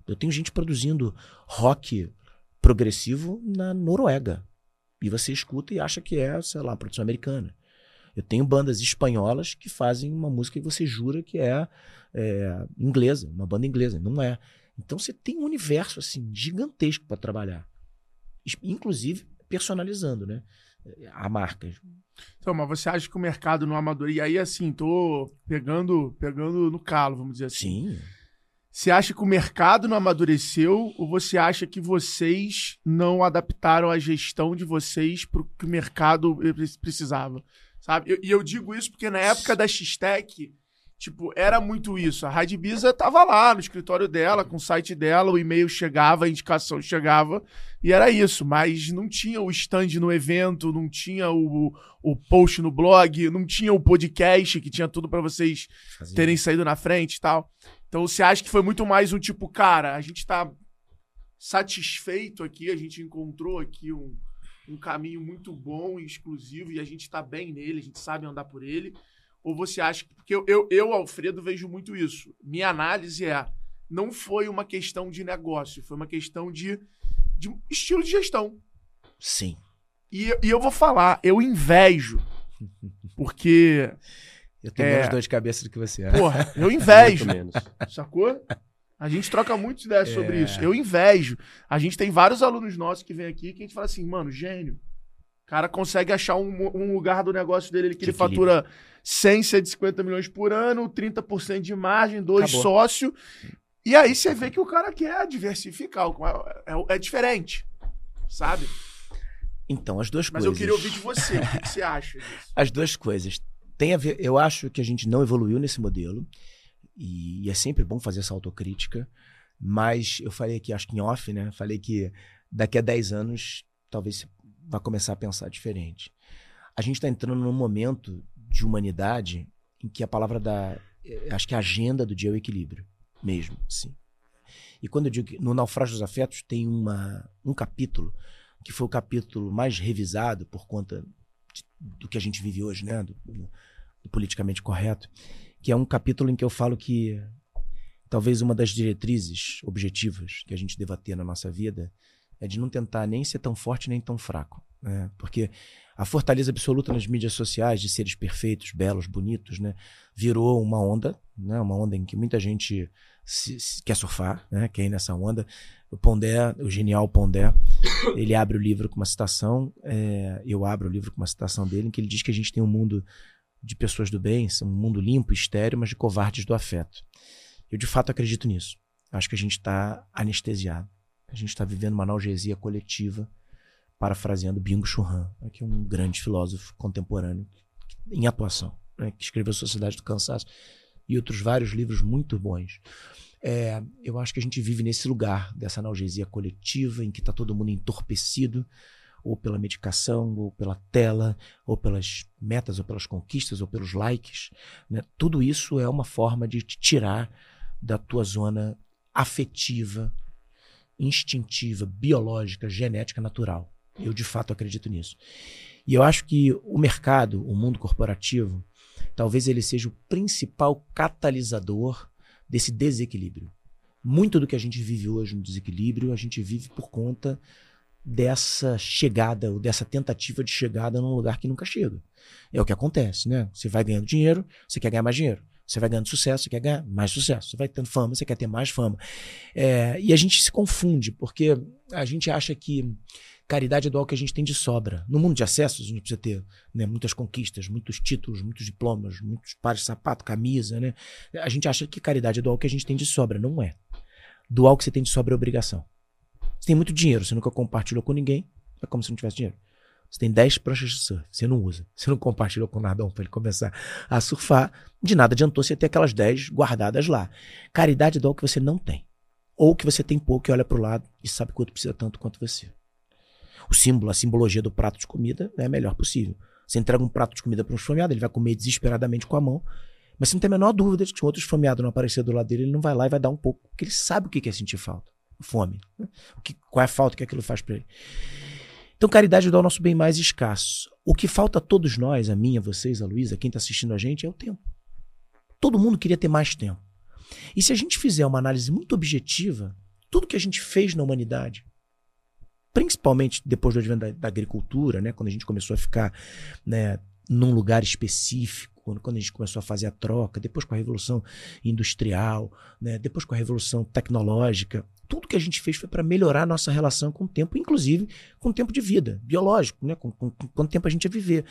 Eu tenho gente produzindo rock progressivo na Noruega. E você escuta e acha que é, sei lá, produção americana. Eu tenho bandas espanholas que fazem uma música que você jura que é, é inglesa, uma banda inglesa. Não é. Então você tem um universo assim gigantesco para trabalhar. Inclusive personalizando, né? A marca. Então, mas você acha que o mercado no amador. E aí, assim, tô pegando, pegando no calo, vamos dizer assim. Sim. Você acha que o mercado não amadureceu ou você acha que vocês não adaptaram a gestão de vocês para o que o mercado precisava? Sabe? E eu, digo isso porque na época da X-Tech, Tipo, era muito isso. A Rádio Ibiza tava lá no escritório dela, com o site dela, o e-mail chegava, a indicação chegava, e era isso. Mas não tinha o stand no evento, não tinha o, o post no blog, não tinha o podcast, que tinha tudo para vocês Fazia. terem saído na frente e tal. Então você acha que foi muito mais um tipo, cara, a gente tá satisfeito aqui, a gente encontrou aqui um, um caminho muito bom e exclusivo, e a gente tá bem nele, a gente sabe andar por ele. Ou você acha que. Porque eu, eu, eu, Alfredo, vejo muito isso. Minha análise é: não foi uma questão de negócio, foi uma questão de, de estilo de gestão. Sim. E, e eu vou falar, eu invejo. Porque. Eu tenho é, menos dor de cabeça do que você. Porra, eu invejo. sacou? A gente troca muitas ideias é. sobre isso. Eu invejo. A gente tem vários alunos nossos que vêm aqui que a gente fala assim, mano, gênio. O cara consegue achar um, um lugar do negócio dele que, que ele fatura 100, 150 milhões por ano, 30% de margem, dois sócios. E aí você vê que o cara quer diversificar. É, é, é diferente, sabe? Então, as duas Mas coisas. Mas eu queria ouvir de você. o que, que você acha disso? As duas coisas. Tem a ver, eu acho que a gente não evoluiu nesse modelo. E, e é sempre bom fazer essa autocrítica. Mas eu falei aqui, acho que em off, né? Falei que daqui a 10 anos talvez vá começar a pensar diferente. A gente está entrando num momento de humanidade em que a palavra da. Eh, acho que a agenda do dia é o equilíbrio, mesmo, sim. E quando eu digo que no Naufrágio dos Afetos tem uma, um capítulo que foi o capítulo mais revisado por conta de, do que a gente vive hoje, né? Do, do politicamente correto, que é um capítulo em que eu falo que talvez uma das diretrizes objetivas que a gente deva ter na nossa vida é de não tentar nem ser tão forte nem tão fraco. Né? Porque a fortaleza absoluta nas mídias sociais de seres perfeitos, belos, bonitos, né? virou uma onda, né? uma onda em que muita gente se, se, quer surfar, né? quer ir nessa onda. O Pondé, o genial Pondé, ele abre o livro com uma citação, é, eu abro o livro com uma citação dele, em que ele diz que a gente tem um mundo de pessoas do bem, um mundo limpo, estéreo, mas de covardes do afeto. Eu de fato acredito nisso. Acho que a gente está anestesiado. A gente está vivendo uma analgesia coletiva, parafraseando Bingo Churran, que é um grande filósofo contemporâneo em atuação, né, que escreveu Sociedade do Cansaço e outros vários livros muito bons. É, eu acho que a gente vive nesse lugar dessa analgesia coletiva, em que está todo mundo entorpecido, ou pela medicação, ou pela tela, ou pelas metas, ou pelas conquistas, ou pelos likes. Né? Tudo isso é uma forma de te tirar da tua zona afetiva, instintiva, biológica, genética, natural. Eu de fato acredito nisso. E eu acho que o mercado, o mundo corporativo, talvez ele seja o principal catalisador desse desequilíbrio. Muito do que a gente vive hoje no desequilíbrio, a gente vive por conta dessa chegada, ou dessa tentativa de chegada num lugar que nunca chega. É o que acontece, né? Você vai ganhando dinheiro, você quer ganhar mais dinheiro. Você vai ganhando sucesso, você quer ganhar mais sucesso. Você vai tendo fama, você quer ter mais fama. É, e a gente se confunde, porque a gente acha que caridade é do que a gente tem de sobra. No mundo de acessos, a gente precisa ter né, muitas conquistas, muitos títulos, muitos diplomas, muitos pares de sapato, camisa. Né? A gente acha que caridade é do que a gente tem de sobra. Não é. Doar o que você tem de sobra é obrigação. Você tem muito dinheiro, você nunca compartilhou com ninguém, é como se não tivesse dinheiro. Você tem 10 pranchas de surf, você não usa. Você não compartilhou com o Nardão para ele começar a surfar. De nada adiantou você ter aquelas 10 guardadas lá. Caridade é o que você não tem. Ou que você tem pouco e olha para o lado e sabe que o outro precisa tanto quanto você. O símbolo, a simbologia do prato de comida é a melhor possível. Você entrega um prato de comida para um esfomeado, ele vai comer desesperadamente com a mão. Mas você não tem a menor dúvida de que um outro esfomeado não aparecer do lado dele, ele não vai lá e vai dar um pouco. Porque ele sabe o que é sentir falta. Fome. Né? O que, qual é a falta que aquilo faz para ele. Então, caridade dá o nosso bem mais escasso. O que falta a todos nós, a mim, a vocês, a Luísa, quem está assistindo a gente, é o tempo. Todo mundo queria ter mais tempo. E se a gente fizer uma análise muito objetiva, tudo que a gente fez na humanidade, principalmente depois do advento da, da agricultura, né, quando a gente começou a ficar né, num lugar específico, quando a gente começou a fazer a troca, depois com a revolução industrial, né, depois com a revolução tecnológica, tudo que a gente fez foi para melhorar a nossa relação com o tempo, inclusive com o tempo de vida, biológico, né? Com, com, com quanto tempo a gente ia viver.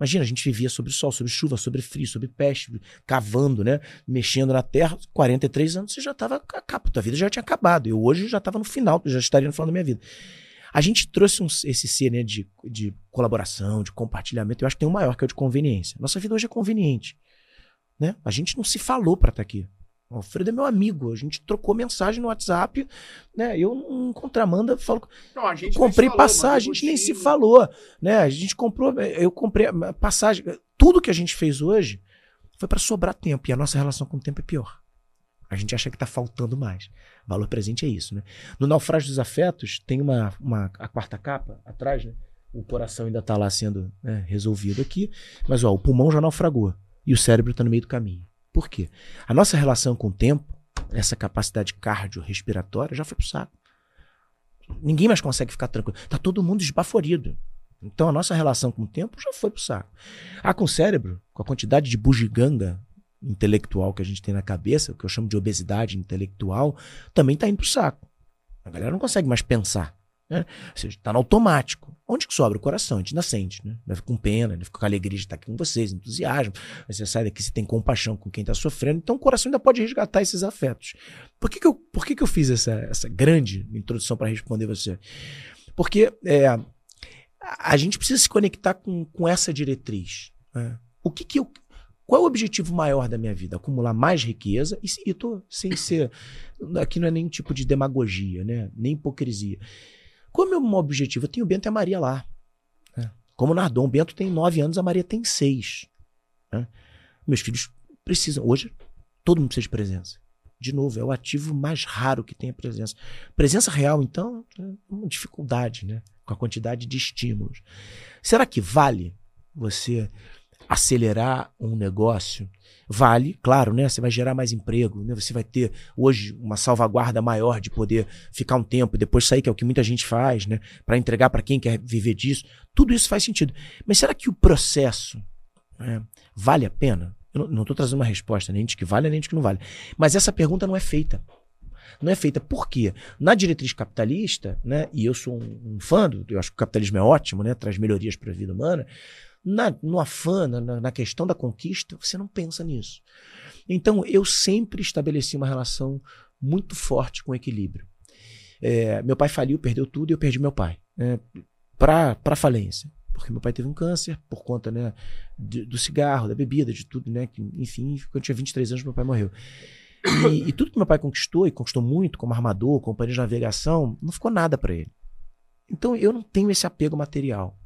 Imagina, a gente vivia sobre sol, sobre chuva, sobre frio, sobre peste, cavando, né? Mexendo na terra. 43 anos você já estava. A tua vida já tinha acabado. Eu hoje já estava no final, já estaria no final da minha vida. A gente trouxe um, esse ser né, de, de colaboração, de compartilhamento. Eu acho que tem um maior, que é o de conveniência. Nossa vida hoje é conveniente. Né? A gente não se falou para estar tá aqui. O Alfredo é meu amigo, a gente trocou mensagem no WhatsApp, né? Eu, um contramanda, falo. Não, a gente comprei falou, passagem, a gente nem se falou, né? A gente comprou, eu comprei passagem. Tudo que a gente fez hoje foi para sobrar tempo, e a nossa relação com o tempo é pior. A gente acha que está faltando mais. Valor presente é isso, né? No Naufrágio dos Afetos, tem uma, uma a quarta capa atrás, né? O coração ainda está lá sendo né, resolvido aqui, mas ó, o pulmão já naufragou e o cérebro está no meio do caminho. Por quê? A nossa relação com o tempo, essa capacidade cardiorrespiratória, já foi pro saco. Ninguém mais consegue ficar tranquilo. Tá todo mundo esbaforido. Então a nossa relação com o tempo já foi pro saco. Ah, com o cérebro, com a quantidade de bugiganga intelectual que a gente tem na cabeça, o que eu chamo de obesidade intelectual, também tá indo pro saco. A galera não consegue mais pensar. Né? Ou seja, tá no automático. Onde que sobra o coração? A gente ainda sente, né? Fica com pena, fica com alegria de estar aqui com vocês, entusiasmo. Você sai daqui, você tem compaixão com quem está sofrendo. Então o coração ainda pode resgatar esses afetos. Por que, que, eu, por que, que eu fiz essa, essa grande introdução para responder você? Porque é, a gente precisa se conectar com, com essa diretriz. Né? O que, que eu, qual é o objetivo maior da minha vida? Acumular mais riqueza e, e tô sem ser. Aqui não é nenhum tipo de demagogia, né? nem hipocrisia. Qual é o meu objetivo? Eu tenho o Bento e a Maria lá. Né? Como o Nardon, o Bento tem nove anos, a Maria tem seis. Né? Meus filhos precisam. Hoje, todo mundo precisa de presença. De novo, é o ativo mais raro que tem a presença. Presença real, então, é uma dificuldade, né? Com a quantidade de estímulos. Será que vale você acelerar um negócio, vale, claro, né? Você vai gerar mais emprego, né? Você vai ter hoje uma salvaguarda maior de poder ficar um tempo e depois sair, que é o que muita gente faz, né? Para entregar para quem quer viver disso. Tudo isso faz sentido. Mas será que o processo né, vale a pena? Eu não estou trazendo uma resposta nem de que vale nem de que não vale. Mas essa pergunta não é feita. Não é feita. Por quê? Na diretriz capitalista, né? E eu sou um, um fã do, eu acho que o capitalismo é ótimo, né? Traz melhorias para a vida humana. Na, no afã, na, na questão da conquista, você não pensa nisso. Então, eu sempre estabeleci uma relação muito forte com equilíbrio. É, meu pai faliu, perdeu tudo e eu perdi meu pai. Né, para falência. Porque meu pai teve um câncer por conta né, de, do cigarro, da bebida, de tudo, né? Que, enfim, quando eu tinha 23 anos, meu pai morreu. E, e, tudo que meu pai conquistou, e conquistou muito, como armador, companhia de navegação, não ficou nada para ele. Então eu não tenho esse apego material.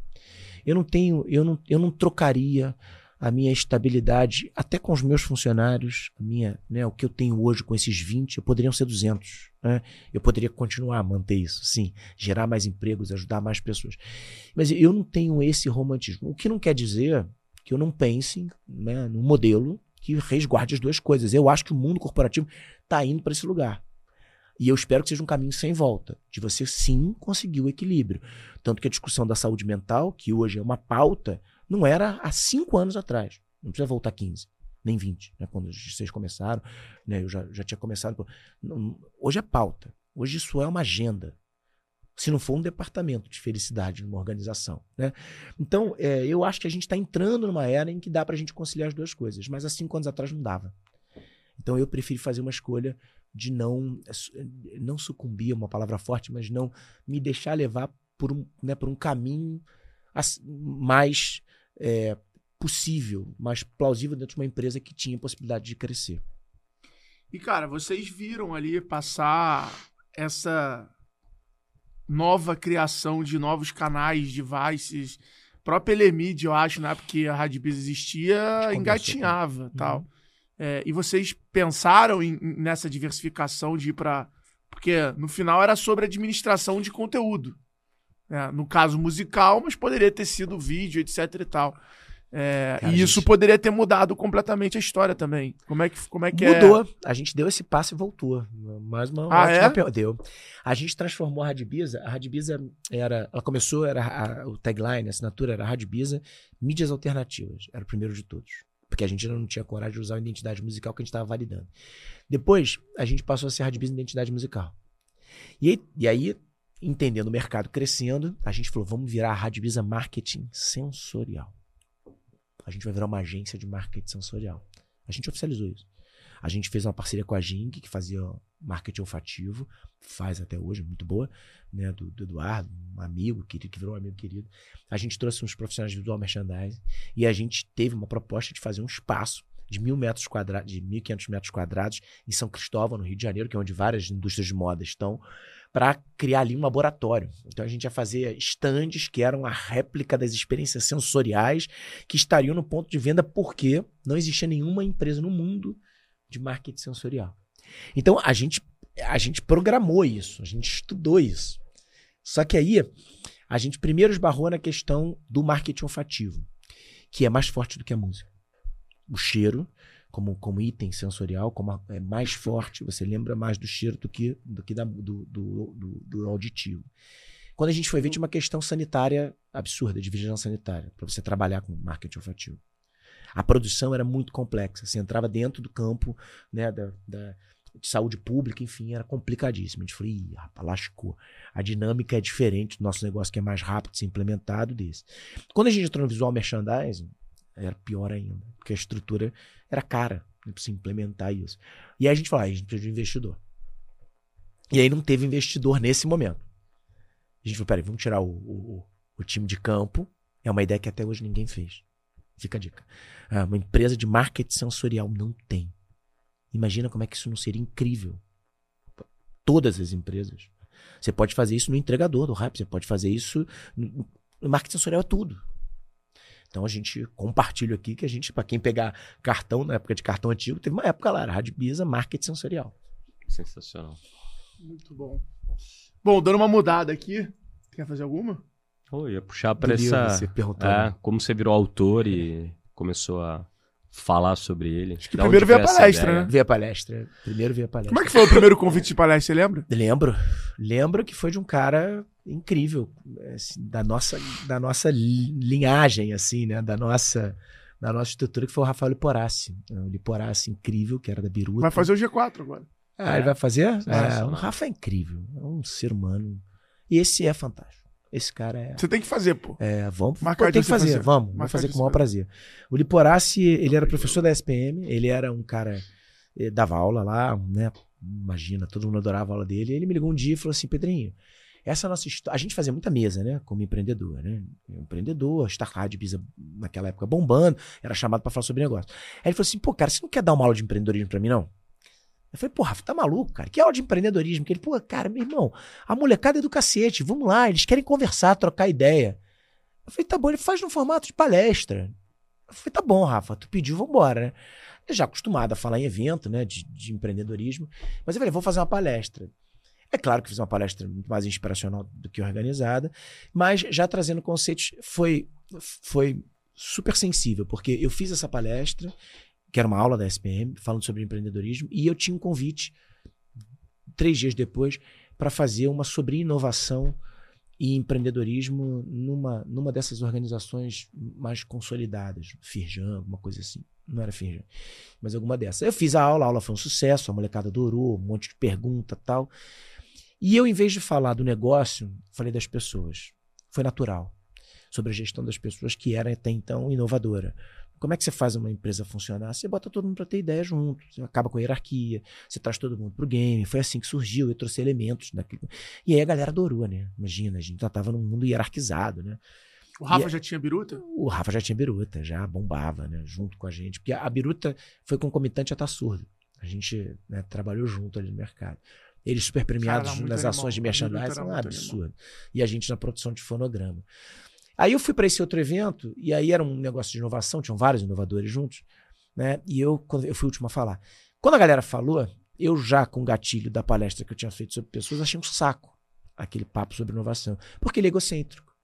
Eu não tenho, eu não, eu não trocaria a minha estabilidade, até com os meus funcionários, a minha, né, o que eu tenho hoje com esses 20, eu poderiam ser 200. Né? Eu poderia continuar a manter isso, sim, gerar mais empregos, ajudar mais pessoas. Mas eu não tenho esse romantismo. O que não quer dizer que eu não pense né, num modelo que resguarde as duas coisas. Eu acho que o mundo corporativo está indo para esse lugar. E eu espero que seja um caminho sem volta, de você sim conseguir o equilíbrio. Tanto que a discussão da saúde mental, que hoje é uma pauta, não era há cinco anos atrás. Não precisa voltar 15, nem 20, né? quando vocês começaram. Né? Eu já, já tinha começado. Hoje é pauta. Hoje isso é uma agenda. Se não for um departamento de felicidade numa organização. Né? Então, é, eu acho que a gente está entrando numa era em que dá para a gente conciliar as duas coisas. Mas há cinco anos atrás não dava. Então eu prefiro fazer uma escolha de não não sucumbir, é uma palavra forte, mas não me deixar levar por um, né, por um caminho mais é, possível, mais plausível dentro de uma empresa que tinha possibilidade de crescer. E cara, vocês viram ali passar essa nova criação de novos canais, devices, própria Elemid, eu acho, né? Porque a Radbiz existia, engatinhava tal. É, e vocês pensaram em, nessa diversificação de ir para. Porque no final era sobre administração de conteúdo. Né? No caso musical, mas poderia ter sido vídeo, etc e tal. É, Cara, e isso gente... poderia ter mudado completamente a história também. Como é que, como é que é? Mudou. É? A gente deu esse passo e voltou. Mais uma ah, ótima é? Deu. A gente transformou a Radbiza. A Radbiza era. Ela começou, era a, o tagline, a assinatura era Radbiza, mídias alternativas. Era o primeiro de todos. Porque a gente ainda não tinha coragem de usar a identidade musical que a gente estava validando. Depois, a gente passou a ser Radbiza identidade musical. E aí, e aí, entendendo o mercado crescendo, a gente falou: vamos virar a Radbiza Marketing Sensorial. A gente vai virar uma agência de marketing sensorial. A gente oficializou isso. A gente fez uma parceria com a Jing, que fazia marketing olfativo, faz até hoje, muito boa, né? Do, do Eduardo, um amigo querido, que virou um amigo querido. A gente trouxe uns profissionais de visual merchandising e a gente teve uma proposta de fazer um espaço de mil metros quadrados, de 1.500 metros quadrados em São Cristóvão, no Rio de Janeiro, que é onde várias indústrias de moda estão, para criar ali um laboratório. Então a gente ia fazer estandes que eram a réplica das experiências sensoriais que estariam no ponto de venda porque não existia nenhuma empresa no mundo de marketing sensorial. Então a gente a gente programou isso, a gente estudou isso. Só que aí a gente primeiro esbarrou na questão do marketing olfativo, que é mais forte do que a música. O cheiro, como, como item sensorial, como é mais forte, você lembra mais do cheiro do que, do, que da, do, do, do, do auditivo. Quando a gente foi ver, tinha uma questão sanitária absurda, de vigilância sanitária, para você trabalhar com marketing olfativo. A produção era muito complexa. Você entrava dentro do campo né, da, da de saúde pública, enfim, era complicadíssimo. A gente falou, ih, rapaz, lascou. A dinâmica é diferente do nosso negócio, que é mais rápido de ser implementado desse. Quando a gente entrou no visual merchandising, era pior ainda, porque a estrutura era cara né, para se implementar isso. E aí a gente falou, ah, a gente precisa de um investidor. E aí não teve investidor nesse momento. A gente falou, peraí, vamos tirar o, o, o time de campo. É uma ideia que até hoje ninguém fez. Fica a dica. Ah, uma empresa de marketing sensorial não tem. Imagina como é que isso não seria incrível. Todas as empresas. Você pode fazer isso no entregador do rap, você pode fazer isso no, no marketing sensorial é tudo. Então a gente compartilha aqui que a gente, para quem pegar cartão, na época de cartão antigo, teve uma época lá, Rádio Bisa, marketing sensorial. Sensacional. Muito bom. Bom, dando uma mudada aqui, quer fazer alguma? Oh, ia puxar para essa. Você perguntou, é, né? Como você virou autor e começou a falar sobre ele? Acho que Da primeiro veio a palestra, ideia? né? Vi a palestra. Primeiro vi a palestra. Como é que foi o primeiro convite de palestra, você lembra? Lembro. Lembro que foi de um cara incrível, assim, da nossa, da nossa li- linhagem, assim, né? Da nossa, da nossa estrutura, que foi o Rafael Liporassi. O Liporassi incrível, que era da Biruta. Vai fazer o G4 agora. Ah, É. ele vai fazer? É, o Rafa é incrível. É um ser humano. E esse é fantástico. Esse cara é. Você tem que fazer, pô. É, vamos, Marcar pô, tem que fazer, fazer. vamos, vamos Marcar fazer de com o maior prazer. O Liporassi, ele era professor da SPM, ele era um cara, eh, dava aula lá, né? Imagina, todo mundo adorava a aula dele. Ele me ligou um dia e falou assim: Pedrinho, essa nossa história. A gente fazia muita mesa, né? Como empreendedor, né? Empreendedor, startup de Bisa naquela época bombando, era chamado pra falar sobre negócio. Aí ele falou assim: pô, cara, você não quer dar uma aula de empreendedorismo pra mim, não? Eu falei, pô, Rafa, tá maluco, cara? Que aula de empreendedorismo? Que ele, pô, cara, meu irmão, a molecada é do cacete, vamos lá, eles querem conversar, trocar ideia. Eu falei, tá bom, ele faz no formato de palestra. Eu falei, tá bom, Rafa, tu pediu, vambora, né? Eu já acostumado a falar em evento, né, de, de empreendedorismo. Mas eu falei, vou fazer uma palestra. É claro que fiz uma palestra muito mais inspiracional do que organizada, mas já trazendo conceitos, foi, foi super sensível, porque eu fiz essa palestra, que era uma aula da SPM, falando sobre empreendedorismo, e eu tinha um convite, três dias depois, para fazer uma sobre inovação e empreendedorismo numa, numa dessas organizações mais consolidadas, Firjan, alguma coisa assim. Não era Firjan, mas alguma dessas. Eu fiz a aula, a aula foi um sucesso, a molecada adorou, um monte de pergunta tal. E eu, em vez de falar do negócio, falei das pessoas. Foi natural. Sobre a gestão das pessoas, que era até então inovadora. Como é que você faz uma empresa funcionar? Você bota todo mundo para ter ideia junto, você acaba com a hierarquia, você traz todo mundo pro game. Foi assim que surgiu, eu trouxe elementos daquilo. E aí a galera adorou, né? Imagina, a gente já tava num mundo hierarquizado, né? O Rafa E- já tinha biruta? O Rafa já tinha biruta, já bombava, né? Junto com a gente. Porque a biruta foi concomitante a estar surdo. A gente né, trabalhou junto ali no mercado. Eles super premiados nas animal. ações de merchandising, era um absurdo. E a gente na produção de fonograma. Aí eu fui para esse outro evento, e aí era um negócio de inovação, tinham vários inovadores juntos, né? E eu, eu fui o último a falar. Quando a galera falou, eu já com o gatilho da palestra que eu tinha feito sobre pessoas, achei um saco aquele papo sobre inovação. Porque ele é egocêntrico.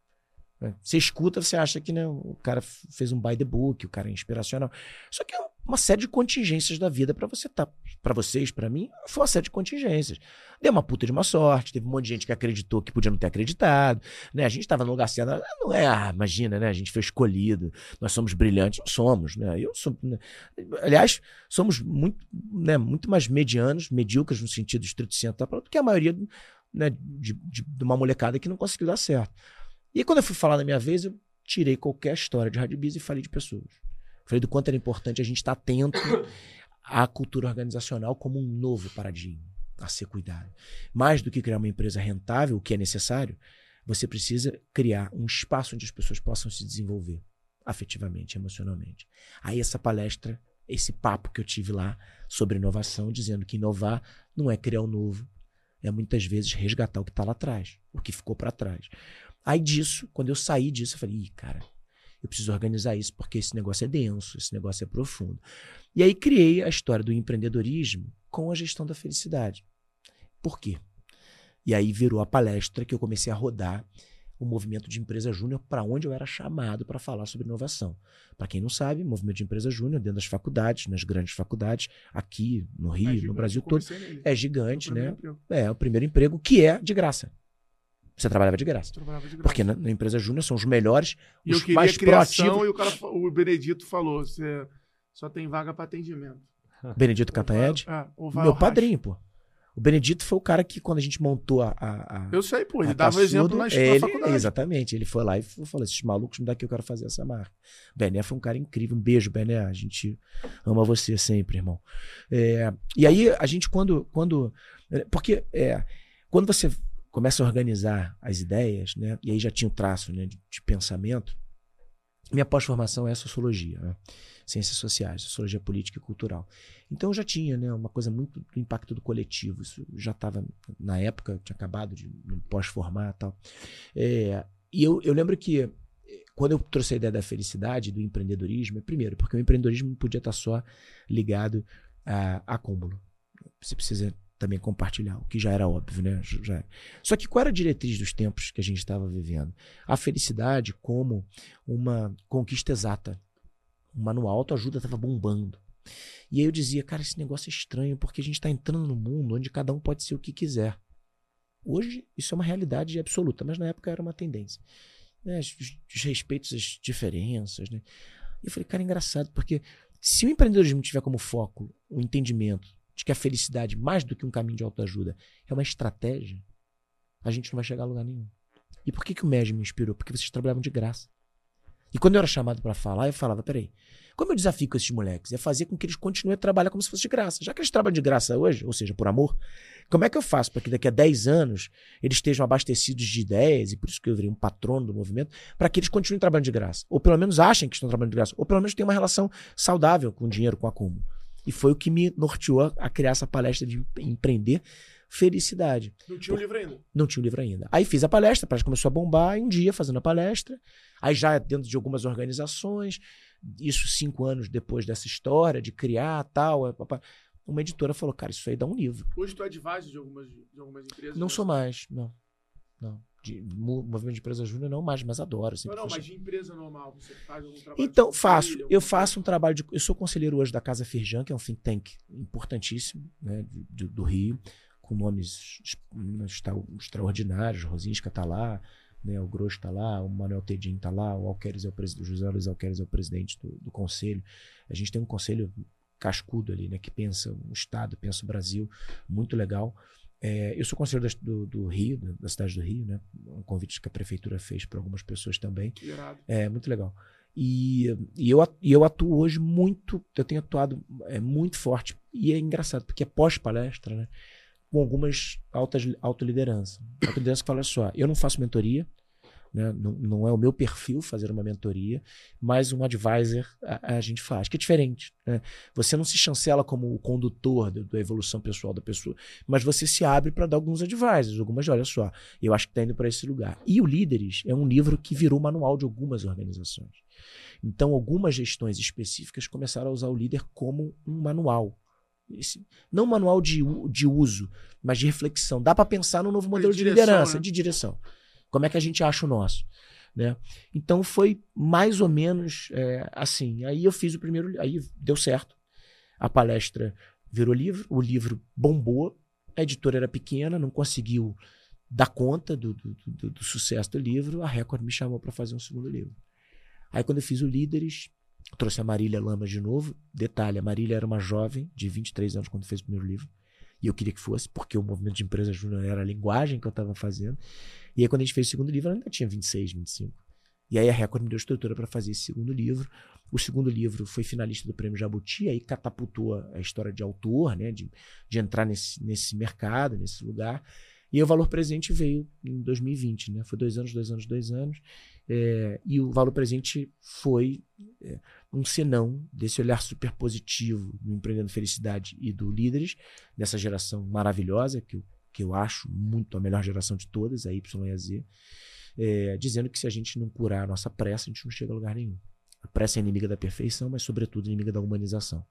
né? Você escuta, você acha que né, o cara fez um by the book, o cara é inspiracional. Só que é uma série de contingências da vida para você tá, para vocês, para mim, foi uma série de contingências. Deu uma puta de uma sorte, teve um monte de gente que acreditou que podia não ter acreditado, né? A gente estava no lugar certo, ah, não é, ah, imagina, né? A gente foi escolhido, nós somos brilhantes, não somos, né? Eu sou, né? aliás, somos muito, né, muito mais medianos, medíocres no sentido estrito da palavra, do que a maioria né, de, de, de uma molecada que não conseguiu dar certo. E quando eu fui falar na minha vez, eu tirei qualquer história de Rádio Biz e falei de pessoas. Falei do quanto era importante a gente estar atento à cultura organizacional como um novo paradigma a ser cuidado. Mais do que criar uma empresa rentável, o que é necessário, você precisa criar um espaço onde as pessoas possam se desenvolver afetivamente, emocionalmente. Aí essa palestra, esse papo que eu tive lá sobre inovação, dizendo que inovar não é criar o novo, é muitas vezes resgatar o que está lá atrás, o que ficou para trás. Aí disso, quando eu saí disso, eu falei, Ih, cara, eu preciso organizar isso porque esse negócio é denso, esse negócio é profundo. E aí criei a história do empreendedorismo com a gestão da felicidade. Por quê? E aí virou a palestra que eu comecei a rodar o movimento de empresa júnior para onde eu era chamado para falar sobre inovação. Para quem não sabe, movimento de empresa júnior dentro das faculdades, nas grandes faculdades, aqui no Rio, É no gigante, Brasil eu todo, nele. é gigante, né? emprego. É, o primeiro emprego que é de graça. Você trabalhava de graça. Trabalhava de graça. Porque na, na empresa júnior são os melhores, E os mais proativos. e o, cara, o Benedito falou: você só tem vaga para atendimento. Benedito Cantanhede, É, meu padrinho, pô. O Benedito foi o cara que, quando a gente montou a. a, a Eu sei, pô, ele dava Tassudo, exemplo na, na ele, faculdade. Exatamente. Ele foi lá e falou: esses malucos me dá que eu quero fazer essa marca. Bené foi um cara incrível. Um beijo, Bené. A gente ama você sempre, irmão. É, e aí, a gente, quando. quando porque é, quando você começa a organizar as ideias, né? E aí já tinha o traço né, de, de pensamento. Minha pós-formação é sociologia, né? ciências sociais, sociologia política e cultural. Então eu já tinha né, uma coisa muito do impacto do coletivo. Isso já estava, na época, tinha acabado de pós-formar e tal. É, e eu, eu lembro que eh, quando eu trouxe a ideia da felicidade, do empreendedorismo, é primeiro, porque o empreendedorismo não podia estar só ligado a acúmulo. Você precisa também compartilhar, o que já era óbvio, né? Já. Só que qual era a diretriz dos tempos que a gente estava vivendo? A felicidade como uma conquista exata. um manual, autoajuda estava bombando. E aí eu dizia, cara, esse negócio é estranho, porque a gente está entrando num mundo onde cada um pode ser o que quiser. Hoje, isso é uma realidade absoluta, mas na época era uma tendência. Né? Os, os respeitos, as diferenças. Né? E eu falei, cara, é engraçado, porque se o empreendedorismo tiver como foco o entendimento de que a felicidade, mais do que um caminho de autoajuda, é uma estratégia, a gente não vai chegar a lugar nenhum. E por que, que o MEG me inspirou? Porque vocês trabalhavam de graça. E quando eu era chamado para falar, eu falava: peraí, como eu desafio com esses moleques? É fazer com que eles continuem a trabalhar como se fosse de graça. Já que eles trabalham de graça hoje, ou seja, por amor, como é que eu faço para que daqui a 10 anos eles estejam abastecidos de ideias, e por isso que eu virei um patrono do movimento, para que eles continuem trabalhando de graça? Ou pelo menos achem que estão trabalhando de graça, ou pelo menos tenham uma relação saudável com o dinheiro, com o acúmulo. E foi o que me norteou a criar essa palestra de empreender felicidade. Não tinha o livro ainda. Não tinha o livro ainda. Aí fiz a palestra, a palestra começou a bombar, um dia fazendo a palestra, aí já dentro de algumas organizações, isso cinco anos depois dessa história de criar tal, é, uma editora falou, cara, isso aí dá um livro. Hoje tu é advisor de algumas, de algumas empresas? Não sou mais, não. Não. De movimento de empresa júnior não mais, mas adoro. Não, não, mas de empresa normal, você faz algum trabalho? Então, faço. Eu faço um trabalho de. Eu sou conselheiro hoje da Casa Firjan, que é um think tank importantíssimo, né, do, do Rio, com nomes extraordinários. Rosinska está lá, né, o Grosso está lá, o Manuel Tedin está lá, o Alqueres é o presidente, José Luiz Alqueres é o presidente do, do conselho. A gente tem um conselho cascudo ali, né, que pensa o Estado, pensa o Brasil, muito legal. É, eu sou conselheiro do, do, Rio, da cidade do Rio, né? Um convite que a prefeitura fez para algumas pessoas também. É muito legal. E, e, eu, e eu atuo hoje muito, eu tenho atuado é, muito forte. E é engraçado, porque é pós-palestra, né? Com algumas altas autolideranças. Autoliderança que fala só, eu não faço mentoria, né? Não, não, é o meu perfil fazer uma mentoria, mas um advisor a, a gente faz, que é diferente. Né? Você não se chancela como o condutor do, da evolução pessoal da pessoa, mas você se abre para dar alguns advisors, algumas, olha só, eu acho que está indo para esse lugar. E o Líderes é um livro que virou manual de algumas organizações. Então, algumas gestões específicas começaram a usar o líder como um manual. Esse, não manual de, de uso, mas de reflexão. Dá para pensar no novo modelo de, direção, de liderança, né? de direção. Como é que a gente acha o nosso? Né? Então foi mais ou menos é, assim. Aí eu fiz o primeiro, aí deu certo. A palestra virou livro, o livro bombou, a editora era pequena, não conseguiu dar conta do, do, do, do sucesso do livro, a Record me chamou para fazer um segundo livro. Aí quando eu fiz o Líderes, trouxe a Marília Lamas de novo. Detalhe, a Marília era uma jovem de 23 anos quando fez o primeiro livro. E eu queria que fosse, porque o movimento de empresa júnior era a linguagem que eu estava fazendo. E aí, quando a gente fez o segundo livro, ela ainda tinha 26, 25. E aí a Record me deu estrutura para fazer esse segundo livro. O segundo livro foi finalista do Prêmio Jabuti, aí catapultou a história de autor, né, de, de entrar nesse, nesse mercado, nesse lugar. E o Valor Presente veio em 2020, né? Foi dois anos, dois anos, dois anos. É, e o Valor Presente foi é, um senão desse olhar super positivo do Empreendendo Felicidade e do Líderes, dessa geração maravilhosa, que eu que eu acho muito a melhor geração de todas, a Y e a Z, é, dizendo que se a gente não curar a nossa pressa, a gente não chega a lugar nenhum. A pressa é inimiga da perfeição, mas, sobretudo, inimiga da humanização.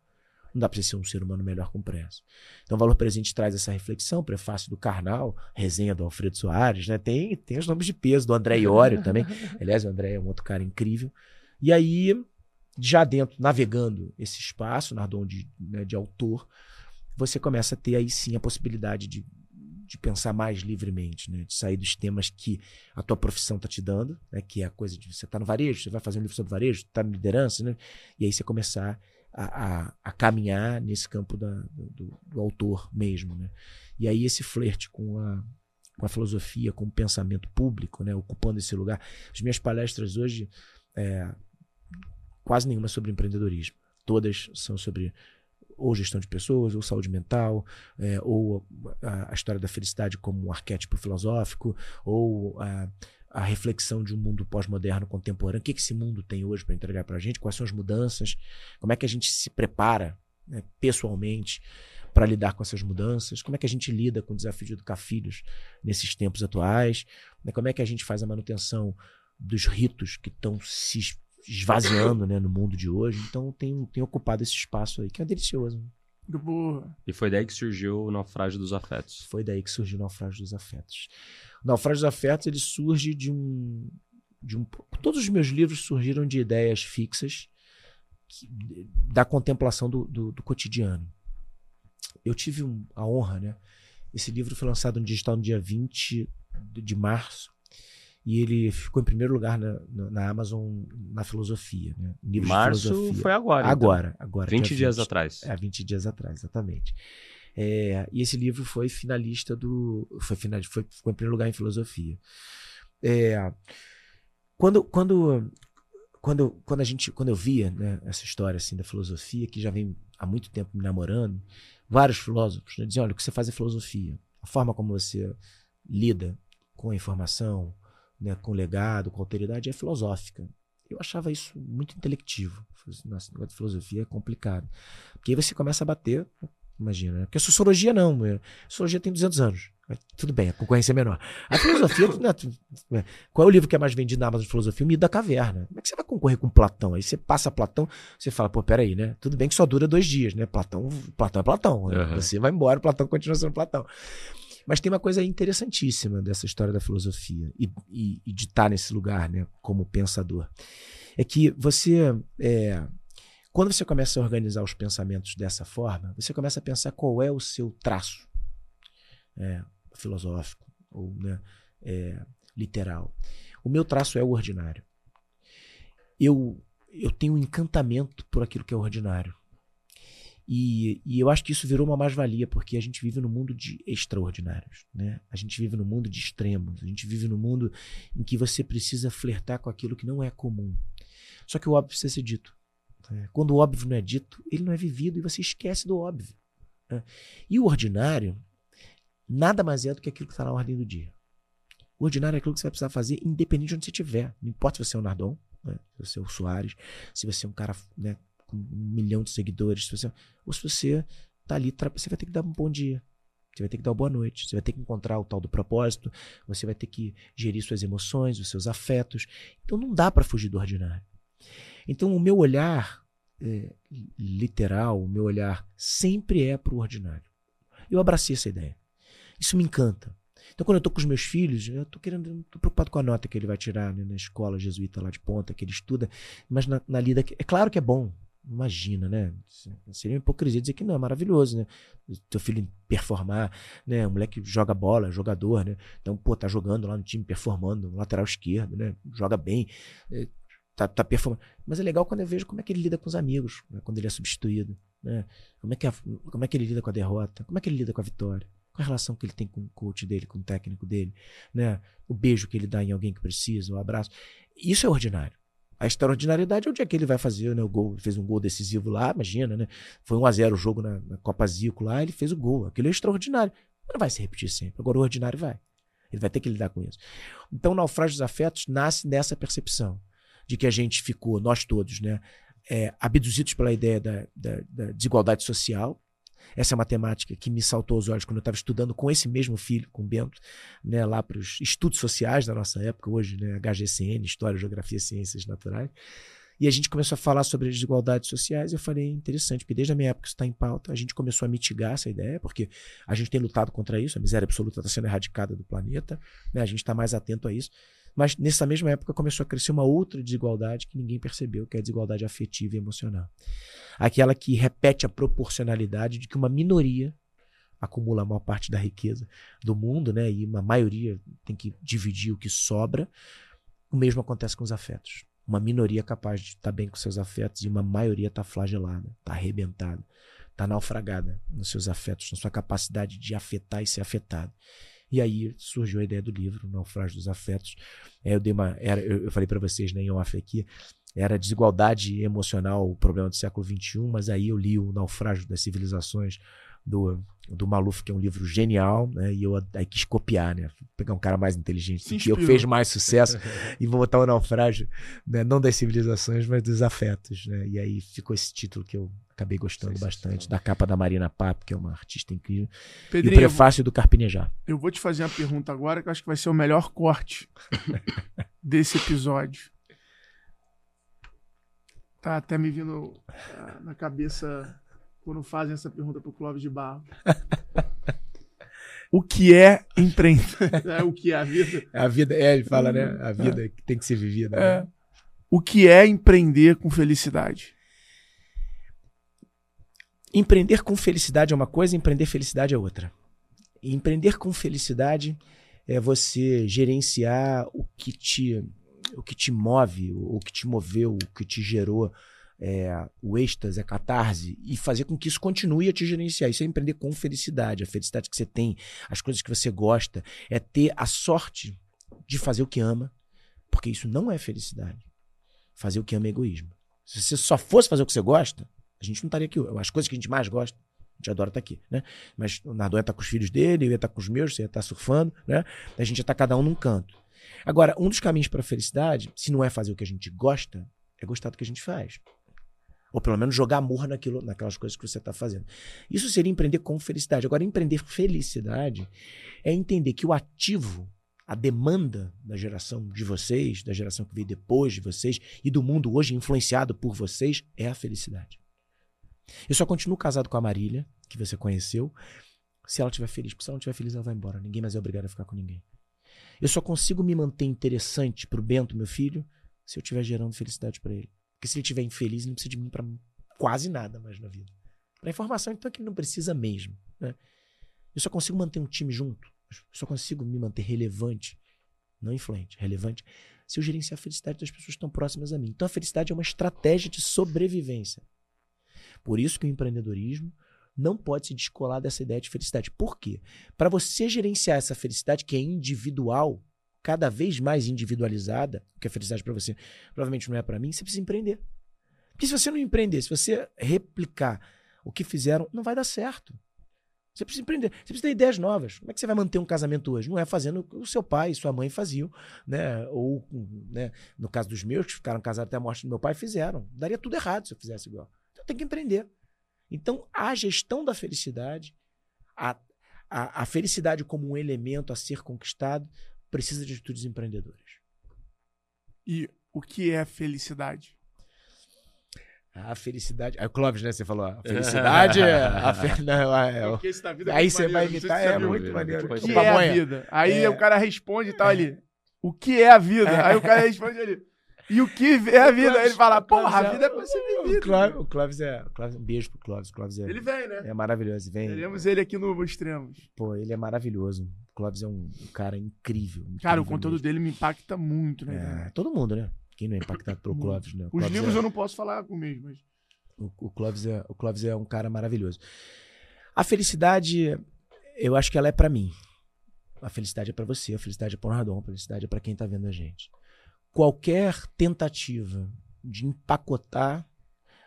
Não dá para ser um ser humano melhor com pressa. Então, o Valor Presente traz essa reflexão, prefácio do Karnal, resenha do Alfredo Soares, né? tem, tem os nomes de peso, do André Iório também. Aliás, o André é um outro cara incrível. E aí, já dentro, navegando esse espaço, Nardon, de, né, de autor, você começa a ter aí sim a possibilidade de de pensar mais livremente, né? De sair dos temas que a tua profissão tá te dando, né? Que é a coisa de você tá no varejo, você vai fazer um livro sobre varejo, tá na liderança, né? E aí você começar a, a, a caminhar nesse campo da, do, do, autor mesmo, né? E aí esse flerte com a, com a filosofia, com o pensamento público, né? Ocupando esse lugar. As minhas palestras hoje, é, quase nenhuma sobre empreendedorismo. Todas são sobre ou gestão de pessoas, ou saúde mental, é, ou a, a, história da felicidade como um arquétipo filosófico, ou a, a reflexão de um mundo pós-moderno contemporâneo. O que, que esse mundo tem hoje para entregar para a gente? Quais são as mudanças? Como é que a gente se prepara né, pessoalmente para lidar com essas mudanças? Como é que a gente lida com o desafio de educar filhos nesses tempos atuais? Né, como é que a gente faz a manutenção dos ritos que estão se esvaziando né, no mundo de hoje. Então tem, tem ocupado esse espaço aí, que é delicioso. E foi daí que surgiu o naufrágio dos afetos. Foi daí que surgiu o naufrágio dos afetos. O naufrágio dos afetos ele surge de um, de um. Todos os meus livros surgiram de ideias fixas que- da contemplação do, do, do cotidiano. Eu tive um- a honra, né? Esse livro foi lançado no digital no dia 20 de de março. E ele ficou em primeiro lugar na, na, na Amazon na filosofia. Né? Livros de Março filosofia. foi agora. então. Agora, agora. 20 dia dias atrás. É, 20 dias atrás, exatamente. É, e esse livro foi finalista do. Foi, final, foi, ficou em primeiro lugar em filosofia. É, quando, quando, quando, quando a gente. Quando eu via né, essa história assim, da filosofia, que já vem há muito tempo me namorando, vários filósofos né, diziam: olha, o que você faz é filosofia. A forma como você lida com a informação, né, com legado, com a autoridade, é filosófica. Eu achava isso muito intelectivo. Assim, Nossa, negócio de filosofia é complicado. Porque aí você começa a bater, imagina, né? Porque a sociologia não. é- A sociologia tem 200 anos. Tudo bem, a concorrência é menor. A filosofia. né, tu- é, Qual é o livro que é mais vendido na Amazon de filosofia? O Mito da Caverna. Como é que você vai concorrer com Platão? Aí você passa Platão, você fala, pô, peraí, né? Tudo bem que só dura dois dias, né? Platão, Platão é Platão. né? Uhum. Você vai embora, Platão continua sendo Platão. Mas tem uma coisa interessantíssima dessa história da filosofia e, e- e de estar nesse lugar, né, como pensador. É que você, é, quando você começa a organizar os pensamentos dessa forma, você começa a pensar qual é o seu traço é, filosófico ou né, é, literal. O meu traço é o ordinário. Eu, eu tenho um encantamento por aquilo que é ordinário. E, e eu acho que isso virou uma mais-valia, porque a gente vive num mundo de extraordinários. Né? A gente vive num mundo de extremos. A gente vive num mundo em que você precisa flertar com aquilo que não é comum. Só que o óbvio precisa ser dito. né? Quando o óbvio não é dito, ele não é vivido e você esquece do óbvio. né? E o ordinário nada mais é do que aquilo que está na ordem do dia. O ordinário é aquilo que você vai precisar fazer, independente de onde você estiver. Não importa se você é o Nardon, né? se você é o Soares, se você é um cara né, com um milhão de seguidores, se você, ou se você tá ali, você vai ter que dar um bom dia. Você vai ter que dar uma boa noite. Você vai ter que encontrar o tal do propósito. Você vai ter que gerir suas emoções, os seus afetos. Então não dá para fugir do ordinário. Então o meu olhar é, literal, o meu olhar sempre é para o ordinário. Eu abracei essa ideia. Isso me encanta. Então, quando eu tô com os meus filhos, eu tô querendo, preocupado com a nota que ele vai tirar né, na escola jesuíta lá de ponta, que ele estuda, mas na, na lida. É claro que é bom. Imagina, né? Seria uma hipocrisia dizer que não, é maravilhoso, né? Teu filho performar, né? O moleque joga bola, é jogador, né? Então, pô, tá jogando lá no time, performando, no lateral esquerdo, né? Joga bem, é, tá, tá performando. Mas é legal quando eu vejo como é que ele lida com os amigos, né? quando ele é substituído, né? Como é, que a- como é que ele lida com a derrota, como é que ele lida com a vitória. Qual a relação que ele tem com o coach dele, com o técnico dele, né? O beijo que ele dá em alguém que precisa, o abraço. Isso é ordinário. A extraordinariedade é dia que ele vai fazer né, o gol. Ele fez um gol decisivo lá, imagina, né? Foi 1x0 o jogo na, na Copa Zico lá, ele fez o gol. Aquilo é extraordinário. Não vai se repetir sempre. Agora o ordinário vai. Ele vai ter que lidar com isso. Então, o naufrágio dos afetos nasce dessa percepção de que a gente ficou, nós todos, né, é, abduzidos pela ideia da, da- da desigualdade social. Essa é uma temática que me saltou aos olhos quando eu estava estudando com esse mesmo filho, com o Bento, né, lá para os estudos sociais da nossa época, hoje, né, HGCN, História, Geografia Ciências Naturais. E a gente começou a falar sobre as desigualdades sociais e eu falei, interessante, porque desde a minha época isso está em pauta, a gente começou a mitigar essa ideia, porque a gente tem lutado contra isso, a miséria absoluta está sendo erradicada do planeta, né, a gente está mais atento a isso. Mas nessa mesma época começou a crescer uma outra desigualdade que ninguém percebeu, que é a desigualdade afetiva e emocional. Aquela que repete a proporcionalidade de que uma minoria acumula a maior parte da riqueza do mundo, né? E uma maioria tem que dividir o que sobra. O mesmo acontece com os afetos. Uma minoria capaz de estar bem com seus afetos e uma maioria está flagelada, está arrebentada, está naufragada nos seus afetos, na sua capacidade de afetar e ser afetado. E aí surgiu a ideia do livro, O Naufrágio dos Afetos. É, eu, dei uma, era, eu, eu falei para vocês né, em off aqui, era desigualdade emocional o problema do século XXI, mas aí eu li O Naufrágio das Civilizações do, do Maluf, que é um livro genial, né, e eu aí quis copiar, né, pegar um cara mais inteligente que eu, fez mais sucesso e vou botar o Naufrágio, né, não das civilizações, mas dos afetos. Né, e aí ficou esse título que eu acabei gostando bastante, da capa da Marina Papo, que é uma artista incrível, e o Pedrinho, eu vou- prefácio do Carpinejar. eu vou te fazer uma pergunta agora que eu acho que vai ser o melhor corte desse episódio. Tá até me vindo ah, na cabeça quando fazem essa pergunta pro Clóvis de Barro. O que é empreender? É, o que é a vida? A vida, é, ele fala, né? A vida que tem que ser vivida. É. né? O que é empreender com felicidade? Empreender com felicidade é uma coisa, empreender felicidade é outra. E empreender com felicidade é você gerenciar o que te, o que te move, o que te moveu, o que te gerou é, o êxtase, a catarse, e fazer com que isso continue a te gerenciar. Isso é empreender com felicidade. A felicidade que você tem, as coisas que você gosta, é ter a sorte de fazer o que ama, porque isso não é felicidade. Fazer o que ama é egoísmo. Se você só fosse fazer o que você gosta, a gente não estaria aqui. As coisas que a gente mais gosta, a gente adora estar aqui, né? Mas o Nardon ia estar com os filhos dele, eu ia estar com os meus, você ia estar surfando, né? A gente ia estar cada um num canto. Agora, um dos caminhos para a felicidade, se não é fazer o que a gente gosta, é gostar do que a gente faz. Ou pelo menos jogar amor naquilo, naquelas coisas que você está fazendo. Isso seria empreender com felicidade. Agora, empreender felicidade é entender que o ativo, a demanda da geração de vocês, da geração que veio depois de vocês e do mundo hoje influenciado por vocês, é a felicidade. Eu só continuo casado com a Marília, que você conheceu, se ela estiver feliz. Porque se ela não estiver feliz, ela vai embora. Ninguém mais é obrigado a ficar com ninguém. Eu só consigo me manter interessante pro Bento, meu filho, se eu estiver gerando felicidade para ele. Porque se ele estiver infeliz, ele não precisa de mim para quase nada mais na vida. Para informação, então, é que ele não precisa mesmo. Né? Eu só consigo manter um time junto. Eu só consigo me manter relevante, não influente, relevante, se eu gerenciar a felicidade das pessoas estão próximas a mim. Então, a felicidade é uma estratégia de sobrevivência. Por isso que o empreendedorismo não pode se descolar dessa ideia de felicidade. Por quê? Para você gerenciar essa felicidade que é individual, cada vez mais individualizada, que a felicidade para você provavelmente não é para mim, você precisa empreender. Porque se você não empreender, se você replicar o que fizeram, não vai dar certo. Você precisa empreender, você precisa ter ideias novas. Como é que você vai manter um casamento hoje? Não é fazendo o que o seu pai e sua mãe faziam, né? Ou, né? no caso dos meus, que ficaram casados até a morte do meu pai, fizeram. Daria tudo errado se eu fizesse igual. Então tem que empreender. Então, a gestão da felicidade, a, a, a felicidade como um elemento a ser conquistado, precisa de atitudes empreendedoras. E o que é felicidade? A felicidade. Aí o Clóvis, né? Você falou, a felicidade é. A fe... Não, é, é aí você vai imitar, é muito maneiro. O que é a vida? Aí é. o cara responde e tal ali. O que é a vida? Aí o cara responde ali. E o que é a vida? Ele fala, porra, a vida é pra ser vivida. O Clóvis, o Clóvis é. O Clóvis, um beijo pro Clóvis. O Clóvis é, ele vem, né? É maravilhoso. Vem. Teremos ele aqui no Extremos. Pô, ele é maravilhoso. O Clóvis é um, um cara incrível, incrível. Cara, o conteúdo mesmo. dele me impacta muito, né? É, todo mundo, né? Quem não é impactado pelo Clóvis, né? Os livros é... eu não posso falar com mesmo, mas. O, o, Clóvis é, o Clóvis é um cara maravilhoso. A felicidade, eu acho que ela é para mim. A felicidade é para você, a felicidade é para o Radon, a felicidade é para quem tá vendo a gente qualquer tentativa de empacotar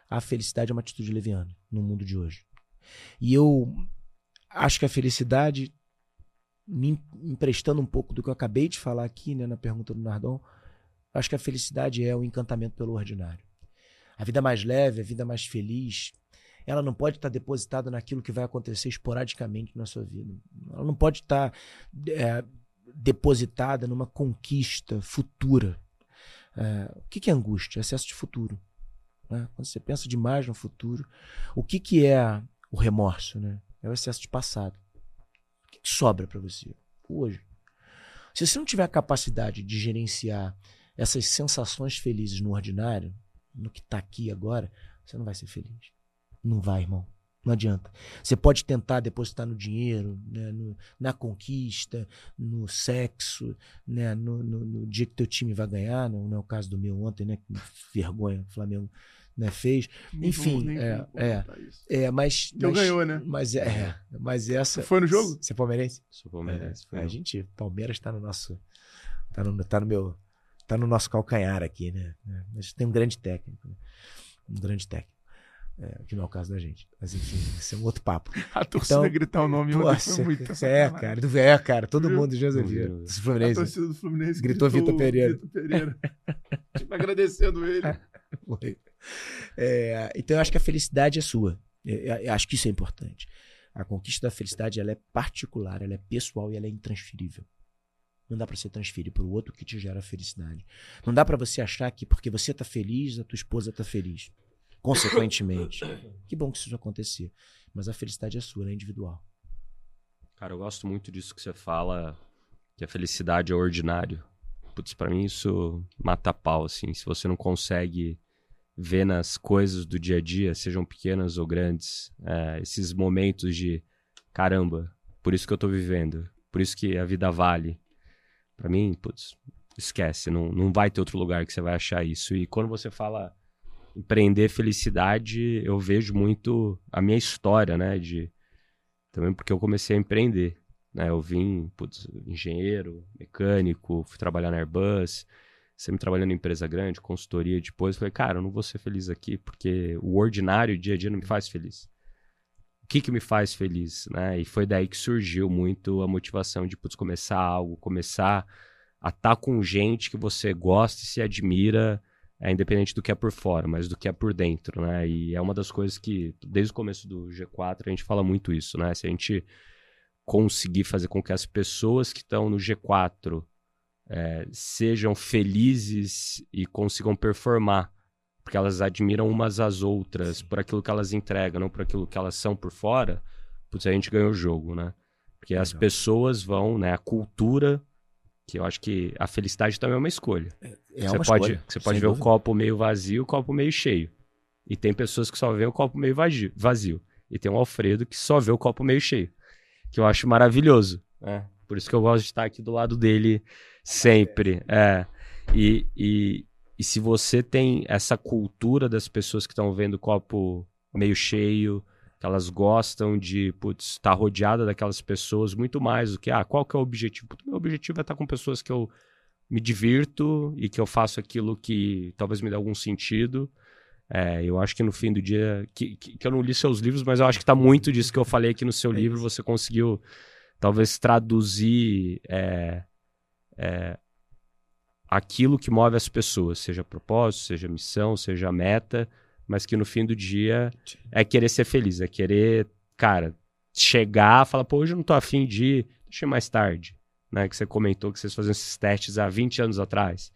a felicidade é uma atitude leviana no mundo de hoje. E eu acho que a felicidade, me emprestando um pouco do que eu acabei de falar aqui né, na pergunta do Nardon, acho que a felicidade é o encantamento pelo ordinário. A vida mais leve, a vida mais feliz, ela não pode estar depositada naquilo que vai acontecer esporadicamente na sua vida. Ela não pode estar é, depositada numa conquista futura. É, o que, que é angústia? Excesso de futuro. Né? Quando você pensa demais no futuro, o que, que é o remorso? Né? É o excesso de passado. O que, que sobra para você hoje? Se você não tiver a capacidade de gerenciar essas sensações felizes no ordinário, no que está aqui agora, você não vai ser feliz. Não vai, irmão. Não adianta. Você pode tentar depositar no dinheiro, né, no, na conquista, no sexo, né, no, no, no, dia que teu time vai ganhar, não, não, é o caso do meu ontem, né? Que vergonha o Flamengo né, fez. Enfim, é, é, é, mas, mas ganhou, né? Mas é, mas essa. Você foi no jogo? Você é palmeirense? Sou palmeirense. É, a gente, Palmeiras está no nosso, tá no, tá no meu, tá no nosso calcanhar aqui, né? Mas tem um grande técnico, né? um grande técnico. É, que não é o caso da gente. Mas enfim, isso é um outro papo. A torcida então, gritar o nome nossa, foi muito. É, cara, do é, cara, todo Viu? mundo já ouviu. A torcida do Fluminense gritou, gritou Vitor Pereira. Vitor Pereira. tipo, agradecendo ele. É, então eu acho que a felicidade é sua. Eu, eu acho que isso é importante. A conquista da felicidade ela é particular, ela é pessoal e ela é intransferível. Não dá para você transferir para o outro que te gera felicidade. Não dá para você achar que porque você tá feliz, a tua esposa tá feliz consequentemente. que bom que isso acontecer. Mas a felicidade é sua, ela é individual. Cara, eu gosto muito disso que você fala, que a felicidade é ordinário. Putz, pra mim isso mata pau, assim. Se você não consegue vê nas coisas do dia a dia, sejam pequenas ou grandes, é, esses momentos de caramba, por isso que eu tô vivendo, por isso que a vida vale. Para mim, putz, esquece, não, não vai ter outro lugar que você vai achar isso. E quando você fala empreender felicidade, eu vejo muito a minha história, né? De, também porque eu comecei a empreender. Né? Eu vim, putz, engenheiro, mecânico, fui trabalhar na Airbus, sempre trabalhando em empresa grande, consultoria. Depois falei, cara, eu não vou ser feliz aqui porque o ordinário, dia a dia, não me faz feliz. O que, que me faz feliz, né? E foi daí que surgiu muito a motivação de putz, começar algo, começar a estar tá com gente que você gosta e se admira, é, independente do que é por fora, mas do que é por dentro, né? E é uma das coisas que, desde o começo do G4, a gente fala muito isso, né? Se a gente conseguir fazer com que as pessoas que estão no G4 é, sejam felizes e consigam performar, porque elas admiram umas às outras por aquilo que elas entregam, não por aquilo que elas são por fora, putz, a gente ganhou o jogo, né? Porque as pessoas vão, né? A cultura, que eu acho que a felicidade também é uma escolha. É, é você uma pode, escolha, você pode ver dúvida. o copo meio vazio, o copo meio cheio. E tem pessoas que só vê o copo meio vazio. vazio. E tem o Alfredo que só vê o copo meio cheio. Que eu acho maravilhoso. né? Por isso que eu gosto de estar aqui do lado dele sempre. É. E, e, e se você tem essa cultura das pessoas que estão vendo o copo meio cheio, que elas gostam de putz, estar rodeada daquelas pessoas muito mais do que, ah, qual que é o objetivo? Putz, meu objetivo é estar com pessoas que eu me divirto e que eu faço aquilo que talvez me dê algum sentido. É, eu acho que no fim do dia, que, que, que eu não li seus livros, mas eu acho que tá muito disso que eu falei aqui no seu É livro, você conseguiu talvez traduzir é, é, aquilo que move as pessoas, seja propósito, seja missão, seja meta, mas que no fim do dia é querer ser feliz, é querer, cara, chegar, falar, pô, hoje eu não tô afim de ir, deixa eu ir mais tarde, né? Que você comentou que vocês faziam esses testes há 20 anos atrás.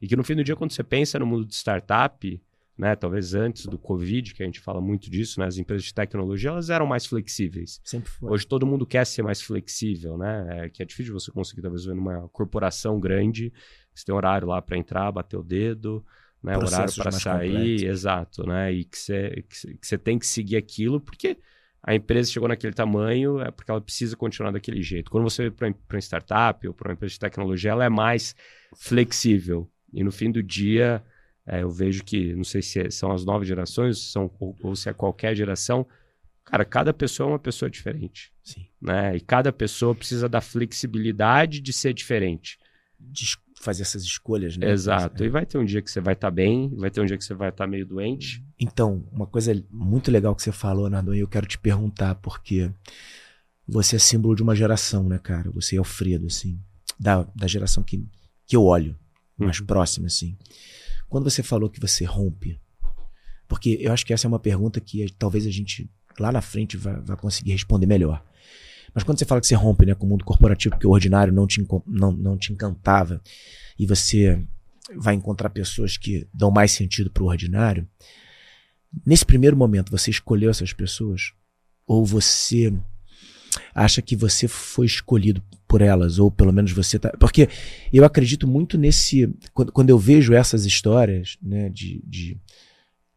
E que no fim do dia, quando você pensa no mundo de startup, né, talvez antes do Covid, que a gente fala muito disso, né, as empresas de tecnologia, elas eram mais flexíveis. Sempre foi. Hoje todo mundo quer ser mais flexível, né? É, que é difícil você conseguir, talvez, ver numa corporação grande, você tem horário lá para entrar, bater o dedo, né? horário para sair, complexos. exato, né? E que você que que tem que seguir aquilo, porque a empresa chegou naquele tamanho, é porque ela precisa continuar daquele jeito. Quando você vai para uma startup ou para uma empresa de tecnologia, ela é mais flexível. E no fim do dia, é, eu vejo que, não sei se é- são as novas gerações são, ou, ou se é qualquer geração, cara, cada pessoa é uma pessoa diferente Sim. né? E cada pessoa precisa da flexibilidade de ser diferente. De es- fazer essas escolhas, né? Exato. E vai ter um dia que você vai estar bem, vai ter um dia que você vai estar meio doente. Então, uma coisa muito legal que você falou, Nardon, e eu quero te perguntar, porque você é símbolo de uma geração, né, cara? Você é Alfredo, assim, da, da geração que, que eu olho, mais Uhum. próxima, assim. Quando você falou que você rompe, porque eu acho que essa é uma pergunta que talvez a gente lá na frente vai, vai conseguir responder melhor. Mas quando você fala que você rompe né, com o mundo corporativo, porque o ordinário não te, não, não te encantava, e você vai encontrar pessoas que dão mais sentido para o ordinário, nesse primeiro momento você escolheu essas pessoas? Ou você acha que você foi escolhido por elas? Ou pelo menos você tá. Porque eu acredito muito nesse. Quando, quando eu vejo essas histórias, né, de. de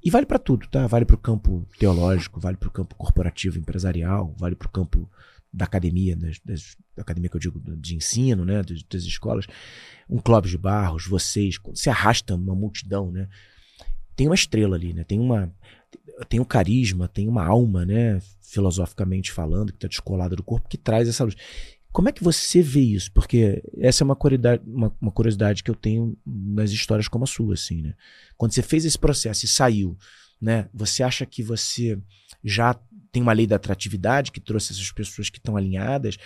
e vale para tudo, tá? Vale para o campo teológico, vale para o campo corporativo, empresarial, vale para o campo da academia, das, das- da academia que eu digo de ensino, né, das, das escolas. Um Clóvis de Barros, vocês, quando você arrasta uma multidão, né? Tem uma estrela ali, né? Tem uma tem um carisma, tem uma alma, né, filosoficamente falando, que está descolada do corpo, que traz essa luz. Como é que você vê isso? Porque essa é uma curiosidade, uma, uma curiosidade que eu tenho nas histórias como a sua, assim, né? Quando você fez esse processo e saiu, né? Você acha que você já tem uma lei da atratividade que trouxe essas pessoas que estão alinhadas?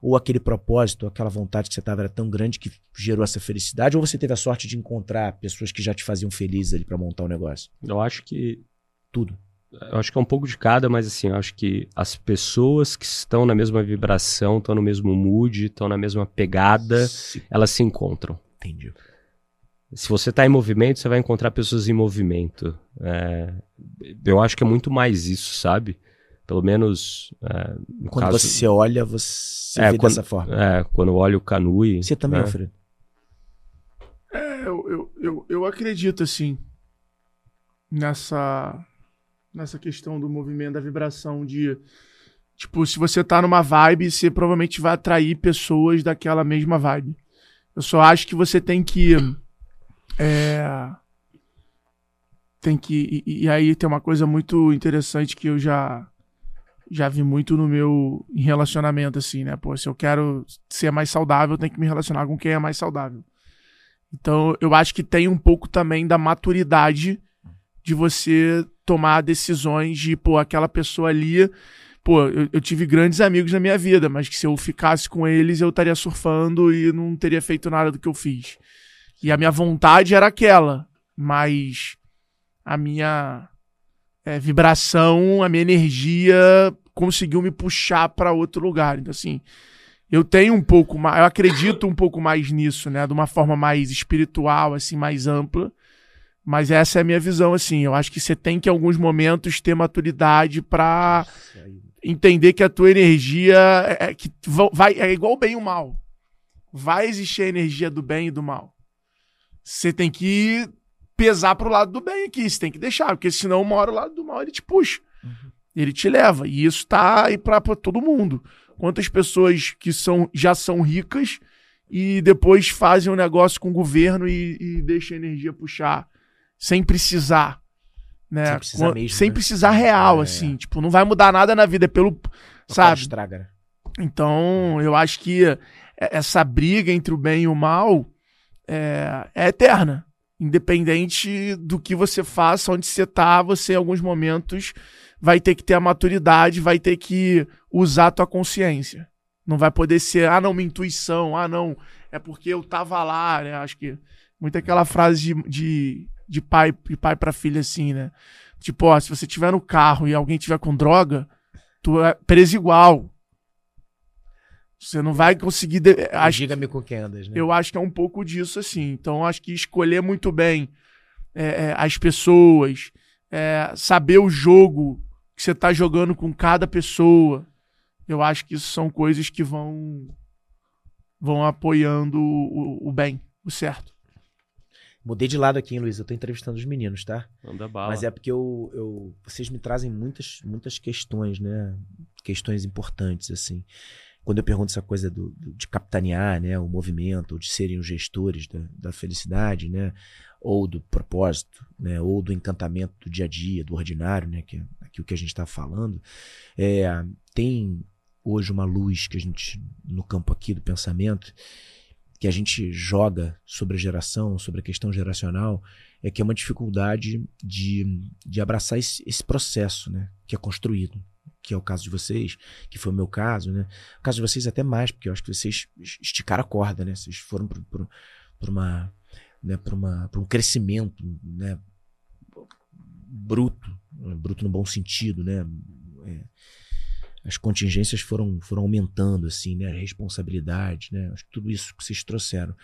Ou aquele propósito, aquela vontade que você estava era tão grande que gerou essa felicidade? Ou você teve a sorte de encontrar pessoas que já te faziam feliz ali para montar o negócio? Eu acho que Tudo. eu acho que é um pouco de cada, mas assim, eu acho que as pessoas que estão na mesma vibração, estão no mesmo mood, estão na mesma pegada, Se- elas se encontram. Entendi. Se você está em movimento, você vai encontrar pessoas em movimento. É, eu acho que é muito mais isso, sabe? Pelo menos é, Quando caso, você olha, você É, vê quando- dessa forma. é, quando eu olho o Canui, Você também, né? Alfredo? É, eu, eu, eu, eu acredito, assim. nessa nessa questão do movimento, da vibração de tipo, se você tá numa vibe, você provavelmente vai atrair pessoas daquela mesma vibe. Eu só acho que você tem que é, tem que e, e aí tem uma coisa muito interessante que eu já já vi muito no meu relacionamento, assim, né? Pô, se eu quero ser mais saudável, eu tenho que me relacionar com quem é mais saudável. Então, eu acho que tem um pouco também da maturidade de você tomar decisões de, pô, aquela pessoa ali. Pô, eu, eu, tive grandes amigos na minha vida, mas que se eu ficasse com eles, eu estaria surfando e não teria feito nada do que eu fiz. E a minha vontade era aquela, mas a minha é, vibração, a minha energia conseguiu me puxar para outro lugar. Então, assim, eu tenho um pouco mais, eu acredito um pouco mais nisso, né? De uma forma mais espiritual, assim, mais ampla. Mas essa é a minha visão, assim. Eu acho que você tem que, em alguns momentos, ter maturidade para entender que a tua energia é, é, que vai, é igual o bem e o mal. Vai existir a energia do bem e do mal. Você tem que pesar pro lado do bem aqui. Você tem que deixar, porque senão uma hora o lado do mal ele te puxa. Uhum. Ele te leva. E isso tá aí pra, pra todo mundo. Quantas pessoas que são, já são ricas e depois fazem um negócio com o governo e, e deixam a energia puxar sem precisar. Né? Sem precisar, mesmo, sem né? precisar real, é, assim. É. Tipo, não vai mudar nada na vida, é pelo. O sabe? Estraga, né? Então, eu acho que essa briga entre o bem e o mal é, é eterna. Independente do que você faça, onde você tá, você em alguns momentos vai ter que ter a maturidade, vai ter que usar a tua consciência. Não vai poder ser, ah, não, uma intuição, ah, não, é porque eu tava lá, né? Acho que muito aquela frase de, de, de pai de pai para filha assim, né? Tipo, ó, se você tiver no carro e alguém tiver com droga, tu é preso igual. Você não vai conseguir. De... Diga-me com quem andas, né? Eu acho que é um pouco disso, assim. Então, acho que escolher muito bem é, é, as pessoas, é, saber o jogo que você está jogando com cada pessoa. Eu acho que isso são coisas que vão vão apoiando o, o bem, o certo. Mudei de lado aqui, hein, Luiz? Eu tô entrevistando os meninos, tá? Manda bala. Mas é porque eu, eu, vocês me trazem muitas, muitas questões, né? Questões importantes, assim. Quando eu pergunto essa coisa do, do de capitanear, né? O movimento, ou de serem os gestores da, da felicidade, né? Ou do propósito, né? Ou do encantamento do dia a dia, do ordinário, né? Que é aqui o que a gente está falando, é, tem hoje uma luz que a gente, no campo aqui do pensamento, que a gente joga sobre a geração, sobre a questão geracional, é que é uma dificuldade de, de abraçar esse, esse processo né, que é construído que é o caso de vocês, que foi o meu caso, né? O caso de vocês até mais, porque eu acho que vocês esticaram a corda, né? Vocês foram para uma, né, para um crescimento, né? Bruto, bruto no bom sentido, né? É, as contingências foram, foram aumentando, assim, né? A responsabilidade, né? Tudo isso que vocês trouxeram.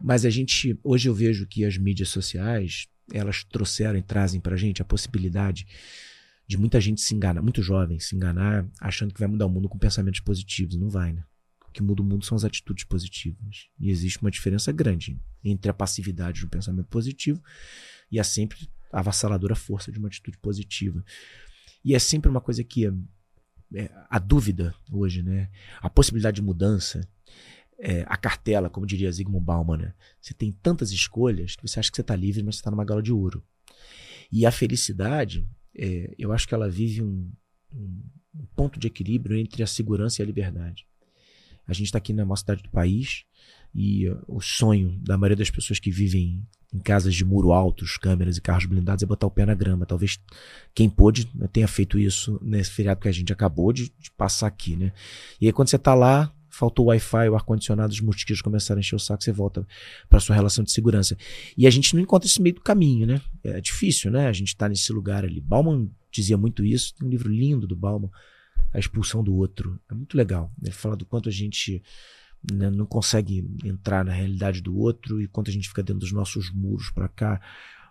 Mas a gente, hoje eu vejo que as mídias sociais, elas trouxeram e trazem pra gente a possibilidade de muita gente se enganar, muito jovem se enganar, achando que vai mudar o mundo com pensamentos positivos. Não vai, né? O que muda o mundo são as atitudes positivas. E existe uma diferença grande entre a passividade do pensamento positivo e a sempre avassaladora força de uma atitude positiva. E é sempre uma coisa que é, a dúvida hoje, né? A possibilidade de mudança, é, a cartela, como diria Zygmunt Bauman, né? Você tem tantas escolhas que você acha que você está livre, mas você está numa gala de ouro. E a felicidade, é, eu acho que ela vive um, um, um ponto de equilíbrio entre a segurança e a liberdade. A gente está aqui na maior cidade do país e uh, o sonho da maioria das pessoas que vivem em casas de muro altos, câmeras e carros blindados é botar o pé na grama. Talvez quem pôde né, tenha feito isso nesse feriado que a gente acabou de, de passar aqui, né? E aí quando você está lá, faltou o Wi-Fi, o ar-condicionado, os mosquitos começaram a encher o saco, você volta para sua relação de segurança. E a gente não encontra esse meio do caminho, né? É difícil, né? A gente está nesse lugar ali. Bauman dizia muito isso. Tem um livro lindo do Bauman, A Expulsão do Outro. É muito legal. Ele fala do quanto a gente né, não consegue entrar na realidade do outro e quanto a gente fica dentro dos nossos muros para cá.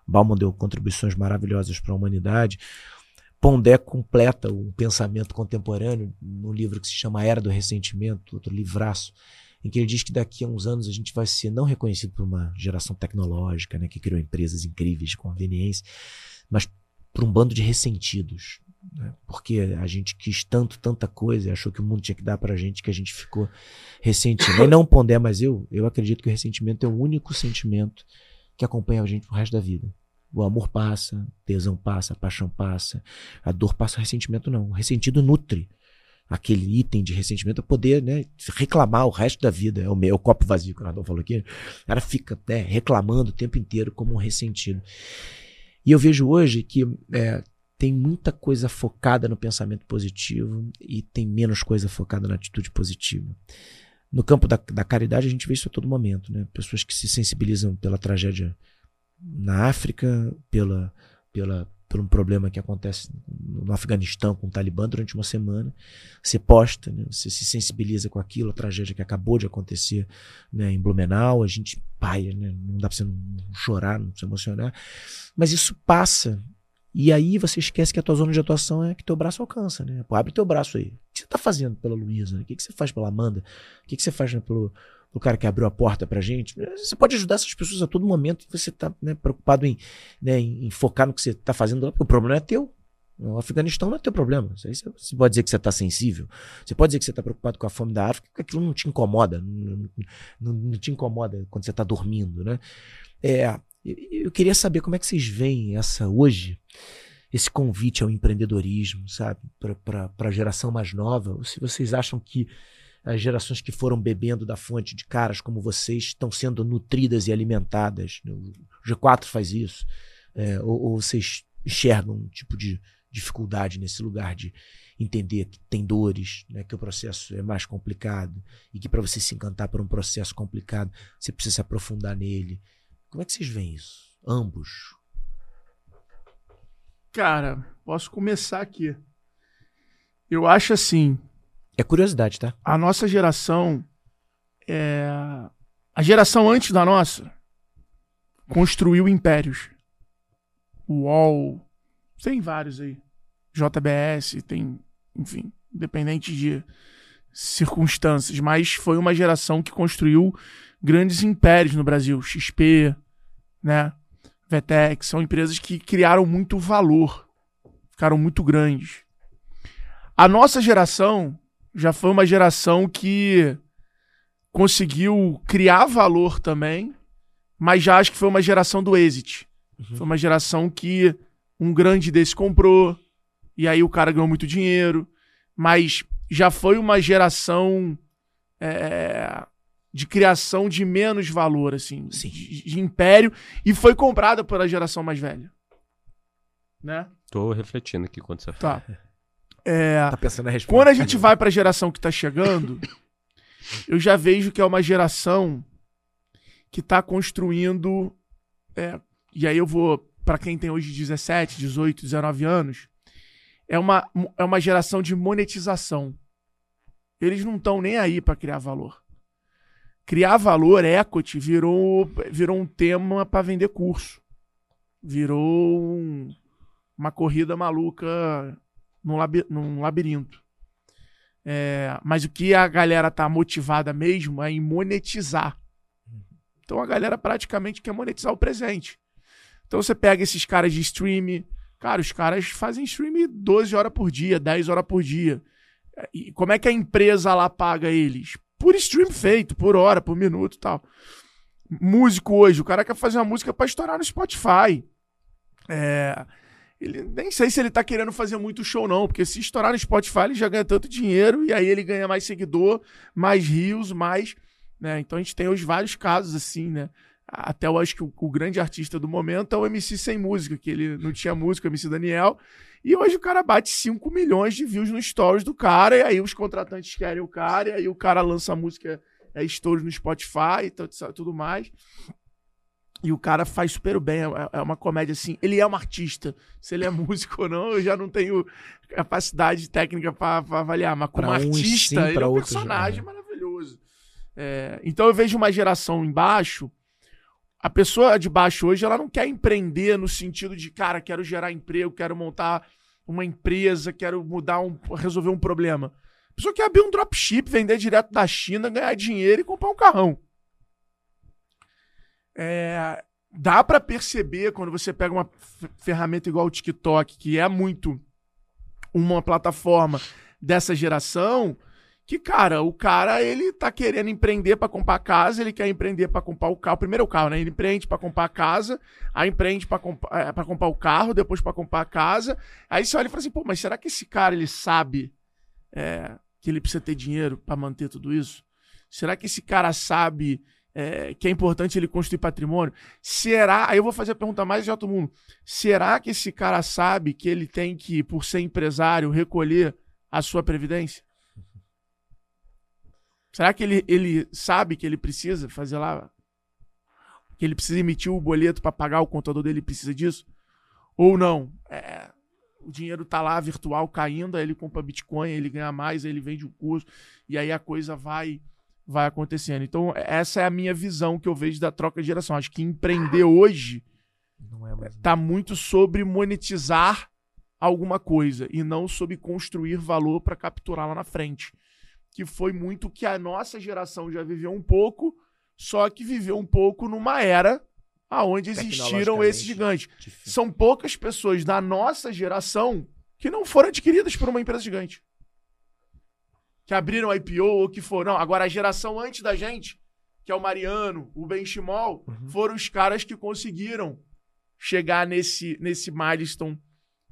Bauman deu contribuições maravilhosas para a humanidade. Pondé completa o pensamento contemporâneo num livro que se chama Era do Ressentimento, outro livraço, em que ele diz que daqui a uns anos a gente vai ser não reconhecido por uma geração tecnológica, né, que criou empresas incríveis de conveniência, mas para um bando de ressentidos. Né? Porque a gente quis tanto, tanta coisa, e achou que o mundo tinha que dar pra gente, que a gente ficou ressentindo. E não ponder, mas eu, eu acredito que o ressentimento é o único sentimento que acompanha a gente pro resto da vida. O amor passa, tesão passa, a paixão passa, a dor passa, o ressentimento não. O ressentido nutre aquele item de ressentimento a poder né, reclamar o resto da vida. É o meu é copo vazio que o Nardon falou aqui. O cara fica né, reclamando o tempo inteiro como um ressentido. E eu vejo hoje que é, tem muita coisa focada no pensamento positivo e tem menos coisa focada na atitude positiva. No campo da, da caridade, a gente vê isso a todo momento. Né? Pessoas que se sensibilizam pela tragédia na África, pela, pela, por um problema que acontece no Afeganistão com o Talibã durante uma semana. Você posta, né? você se sensibiliza com aquilo, a tragédia que acabou de acontecer né, em Blumenau. A gente, pai, né? não dá para você não chorar, não se emocionar. Mas isso passa. E aí você esquece que a tua zona de atuação é que teu braço alcança, né? Pô, abre teu braço aí. O que você tá fazendo pela Luísa? O que, que você faz pela Amanda? O que, que você faz né, pelo, o cara que abriu a porta pra gente. Você pode ajudar essas pessoas a todo momento e você tá né, preocupado em, né, em, focar no que você tá fazendo lá, porque o problema é teu. O Afeganistão não é teu problema. Você pode dizer que você está sensível. Você pode dizer que você está preocupado com a fome da África, porque aquilo não te incomoda. Não, não, não te incomoda quando você está dormindo. Né? É, eu queria saber como é que vocês veem essa hoje, esse convite ao empreendedorismo, sabe? Para a geração mais nova. Ou se vocês acham que as gerações que foram bebendo da fonte de caras como vocês estão sendo nutridas e alimentadas. O G4 faz isso. É, ou, ou, vocês enxergam um tipo de dificuldade nesse lugar de entender que tem dores, né, que o processo é mais complicado e que para você se encantar por um processo complicado, você precisa se aprofundar nele. Como é que vocês veem isso? Ambos. Cara, posso começar aqui. Eu acho assim, é curiosidade, tá? A nossa geração. É... A geração antes da nossa construiu impérios. O UOL. Tem vários aí. JBS, tem. Enfim, independente de circunstâncias. Mas foi uma geração que construiu grandes impérios no Brasil. XP, né? Vetex. São empresas que criaram muito valor. Ficaram muito grandes. A nossa geração já foi uma geração que conseguiu criar valor também, mas já acho que foi uma geração do exit. Uhum. Foi uma geração que um grande desse comprou, e aí o cara ganhou muito dinheiro, mas já foi uma geração é, de criação de menos valor, assim, de, de, império, e foi comprada pela geração mais velha. Né? Tô refletindo aqui quando você fala. Tá. É, tá pensando na resposta. Quando a gente vai para a geração que está chegando, eu já vejo que é uma geração que está construindo. É, e aí eu vou, para quem tem hoje 17, 18, 19 anos, é uma, é uma geração de monetização. Eles não estão nem aí para criar valor. Criar valor, equity, virou, virou um tema para vender curso. Virou um, uma corrida maluca num, labi num labirinto. É, mas o que a galera tá motivada mesmo é em monetizar. Então a galera praticamente quer monetizar o presente. Então você pega esses caras de stream, cara, os caras fazem stream 12 horas por dia, 10 horas por dia. E como é que a empresa lá paga eles? Por stream feito, por hora, por minuto e tal. Músico hoje, o cara quer fazer uma música para estourar no Spotify. É, ele, nem sei se ele tá querendo fazer muito show, não, porque se estourar no Spotify, ele já ganha tanto dinheiro, e aí ele ganha mais seguidor, mais rios, mais. Né? Então a gente tem hoje vários casos assim, né? Até eu acho que o, o, grande artista do momento é o MC Sem Música, que ele não tinha música, o MC Daniel. E hoje o cara bate 5 milhões de views no stories do cara, e aí os contratantes querem o cara, e aí o cara lança música, é estouro no Spotify e tudo mais. E o cara faz super bem, é, é uma comédia assim. Ele é um artista. Se ele é músico ou não, eu já não tenho capacidade técnica para avaliar. Mas como pra artista, sim, ele é um personagem é. maravilhoso. É, então eu vejo uma geração embaixo. A pessoa de baixo hoje, ela não quer empreender no sentido de, cara, quero gerar emprego, quero montar uma empresa, quero mudar um, resolver um problema. A pessoa quer abrir um dropship, vender direto da China, ganhar dinheiro e comprar um carrão. É, dá para perceber quando você pega uma ferramenta igual o TikTok, que é muito uma plataforma dessa geração, que, cara, o cara, ele tá querendo empreender para comprar casa, ele quer empreender para comprar o carro. Primeiro o carro, né? Ele empreende para comprar a casa, aí empreende para comp é, pra comprar o carro, depois para comprar a casa. Aí você olha e fala assim, pô, mas será que esse cara, ele sabe é, que ele precisa ter dinheiro para manter tudo isso? Será que esse cara sabe é, que é importante ele construir patrimônio? Será, aí eu vou fazer a pergunta mais de alto mundo, será que esse cara sabe que ele tem que, por ser empresário, recolher a sua previdência? Será que ele, ele sabe que ele precisa fazer lá? Que ele precisa emitir o boleto para pagar o contador dele precisa disso? Ou não? É, o dinheiro tá lá virtual caindo, aí ele compra Bitcoin, ele ganha mais, aí ele vende o curso, e aí a coisa vai vai acontecendo. Então, essa é a minha visão que eu vejo da troca de geração. Acho que empreender hoje é tá muito sobre monetizar alguma coisa e não sobre construir valor para capturar lá na frente que foi muito que a nossa geração já viveu um pouco, só que viveu um pouco numa era aonde existiram esses gigantes. Difícil. São poucas pessoas da nossa geração que não foram adquiridas por uma empresa gigante. Que abriram IPO ou que foram. Não, agora a geração antes da gente, que é o Mariano, o Benchimol, uhum. foram os caras que conseguiram chegar nesse, nesse milestone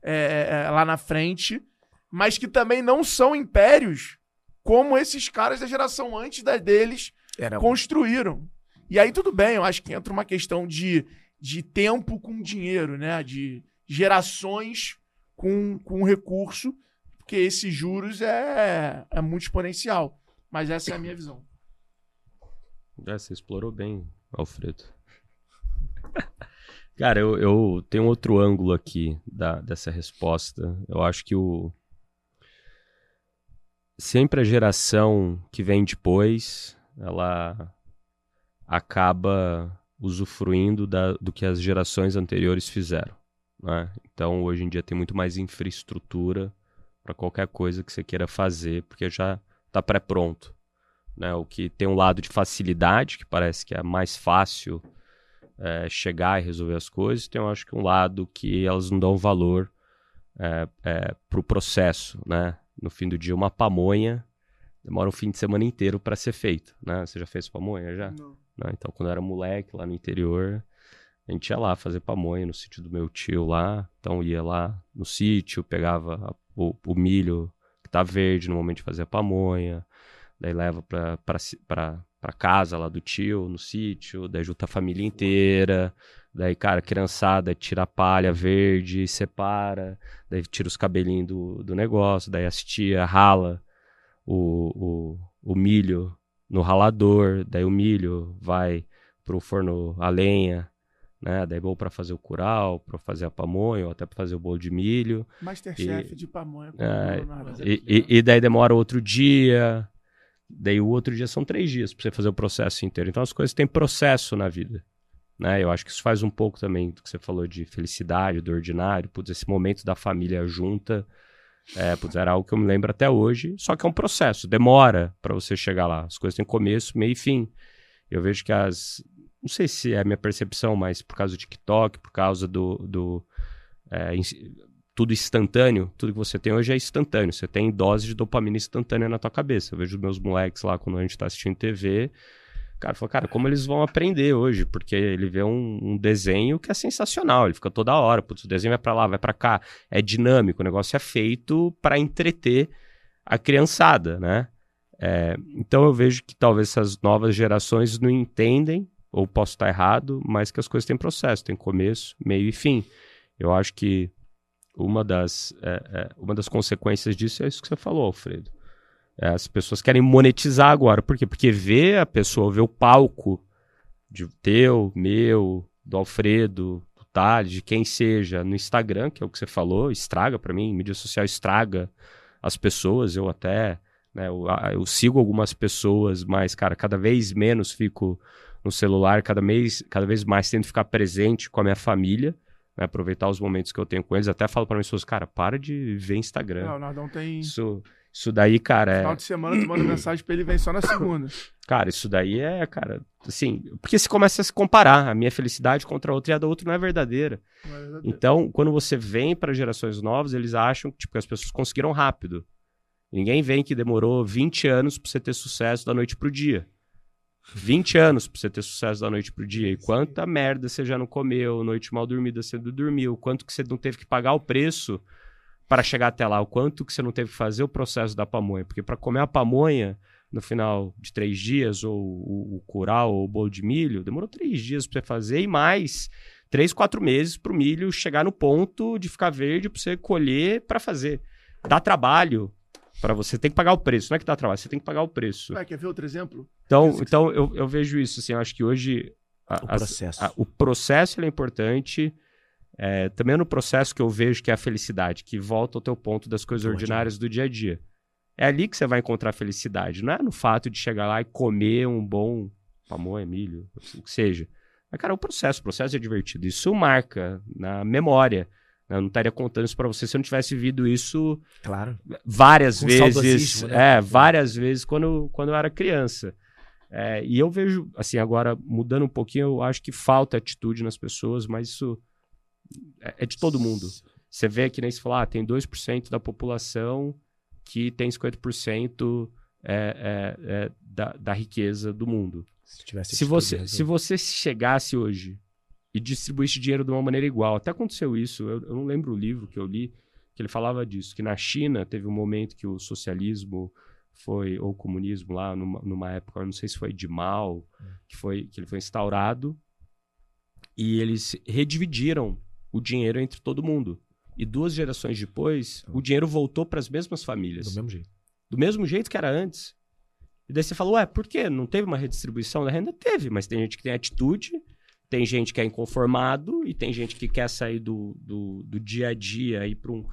é, é, lá na frente, mas que também não são impérios como esses caras da geração antes da deles Era construíram. E aí tudo bem, eu acho que entra uma questão de, de tempo com dinheiro, né? De gerações com, com recurso, porque esses juros é, é muito exponencial. Mas essa é a minha visão. É, você explorou bem, Alfredo. Cara, eu, eu tenho outro ângulo aqui da, dessa resposta. Eu acho que o, sempre a geração que vem depois, ela acaba usufruindo da, do que as gerações anteriores fizeram. Né? Então, hoje em dia tem muito mais infraestrutura para qualquer coisa que você queira fazer, porque já está pré-pronto. Né? O que tem um lado de facilidade, que parece que é mais fácil é, chegar e resolver as coisas, tem, eu acho que, um lado que elas não dão valor é, é, para o processo, né? No fim do dia, uma pamonha demora um fim de semana inteiro para ser feito, né? Você já fez pamonha já? Não. Não. Então, quando eu era moleque lá no interior, a gente ia lá fazer pamonha no sítio do meu tio lá. Então, ia lá no sítio, pegava a, o, o, milho que tá verde no momento de fazer a pamonha, daí leva pra casa lá do tio, no sítio, daí junta a família inteira. Daí, cara, criançada tira a palha verde, separa, daí tira os cabelinhos do, do negócio, daí as tia rala o, o, o milho no ralador, daí o milho vai pro forno a lenha, né? Daí é bom para fazer o curau, para fazer a pamonha, ou até para fazer o bolo de milho. Masterchef de pamonha. É, e, e, e, daí demora outro dia, daí o outro dia são três dias para você fazer o processo inteiro. Então as coisas têm processo na vida. Né? Eu acho que isso faz um pouco também do que você falou de felicidade, do ordinário, putz, esse momento da família junta, é, putz, era algo que eu me lembro até hoje, só que é um processo, demora para você chegar lá. As coisas têm começo, meio e fim. Eu vejo que as. Não sei se é a minha percepção, mas por causa do TikTok, por causa do. do é, tudo instantâneo, tudo que você tem hoje é instantâneo. Você tem dose de dopamina instantânea na tua cabeça. Eu vejo meus moleques lá quando a gente tá assistindo TV Cara, falou, cara, como eles vão aprender hoje? Porque ele vê um, um, desenho que é sensacional, ele fica toda hora, putz, o desenho vai para lá, vai para cá, é dinâmico, o negócio é feito para entreter a criançada, né? É, então eu vejo que talvez essas novas gerações não entendem, ou posso estar errado, mas que as coisas têm processo, tem começo, meio e fim. Eu acho que uma das, é, é, uma das consequências disso é isso que você falou, Alfredo. As pessoas querem monetizar agora. Por quê? Porque vê a pessoa, vê o palco de teu, meu, do Alfredo, do Thales, de quem seja, no Instagram, que é o que você falou, estraga para mim, mídia social estraga as pessoas. Eu até, né, eu, eu, sigo algumas pessoas, mas, cara, cada vez menos fico no celular, cada vez, cada vez mais tento ficar presente com a minha família. Né, aproveitar os momentos que eu tenho com eles, até falo para pessoas, cara, para de ver Instagram. Não, não tem. Isso, Isso daí, cara, Final é. de semana tu manda mensagem pra ele e vem só na segunda. Cara, isso daí é, cara, assim, porque você começa a se comparar. A minha felicidade contra a outra e a da outra não é verdadeira. Mas, Então, quando você vem para gerações novas, eles acham que tipo, as pessoas conseguiram rápido. Ninguém vem que demorou 20 anos para você ter sucesso da noite pro dia. 20 anos pra você ter sucesso da noite pro dia. E quanta merda você já não comeu, noite mal dormida você não dormiu, quanto que você não teve que pagar o preço para chegar até lá, o quanto que você não teve que fazer o processo da pamonha. Porque para comer a pamonha no final de três dias, ou o, o curau, ou o bolo de milho, demorou três dias para você fazer e mais três, quatro meses para o milho chegar no ponto de ficar verde para você colher para fazer. Dá trabalho para você, tem que pagar o preço, não é que dá trabalho, você tem que pagar o preço. Ué, quer ver outro exemplo? Então, então eu, eu vejo isso, assim, eu acho que hoje a- O processo. a- o processo ele é importante. É, também é no processo que eu vejo que é a felicidade, que volta ao teu ponto das coisas ordinárias do dia a dia. É ali que você vai encontrar felicidade, não é no fato de chegar lá e comer um bom pamonha, milho, o que seja. Mas, cara, o processo, o processo é divertido. Isso marca na memória. né? Eu não estaria contando isso pra você se eu não tivesse vivido isso Claro. várias Com vezes. né? É, várias vezes quando, quando eu era criança. É, e eu vejo, assim, agora mudando um pouquinho, eu acho que falta atitude nas pessoas, mas isso é, é de todo mundo. Você vê que nem se falar, ah, tem 2% da população que tem 50% é, é, é, da, da riqueza do mundo. Se Se atitude, você, se você chegasse hoje e distribuísse dinheiro de uma maneira igual, até aconteceu isso, eu, eu não lembro o livro que eu li, que ele falava disso, que na China teve um momento que o socialismo foi, ou o comunismo lá, numa, numa época, não sei se foi de Mao, que, foi, que ele foi instaurado, e eles redividiram o dinheiro entre todo mundo. E duas gerações depois, o dinheiro voltou para as mesmas famílias Do mesmo jeito. do mesmo jeito que era antes. E daí você fala, ué, por quê? Não teve uma redistribuição da renda? Teve, mas tem gente que tem atitude, tem gente que é inconformado e tem gente que quer sair do, do, do dia a dia e para um,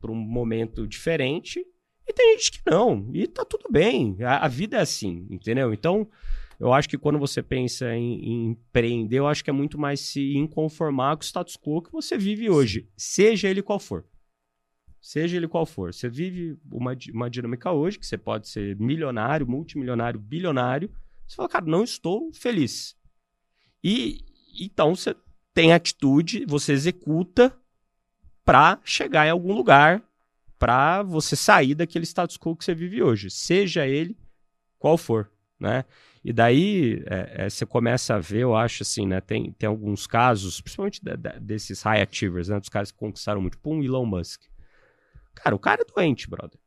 pra um momento diferente. E tem gente que não. E tá tudo bem. A, a vida é assim, entendeu? Então, eu acho que quando você pensa em, em empreender, eu acho que é muito mais se inconformar com o status quo que você vive hoje, seja ele qual for. Seja ele qual for. Você vive uma, uma dinâmica hoje que você pode ser milionário, multimilionário, bilionário. Você fala, cara, não estou feliz. E então você tem atitude, você executa para chegar em algum lugar, para você sair daquele status quo que você vive hoje, seja ele qual for, né? E daí é, é, você começa a ver, eu acho assim, né? Tem, tem alguns casos, principalmente da- da- desses high achievers, né? Dos caras que conquistaram muito, tipo um Elon Musk. Cara, o cara é doente, brother.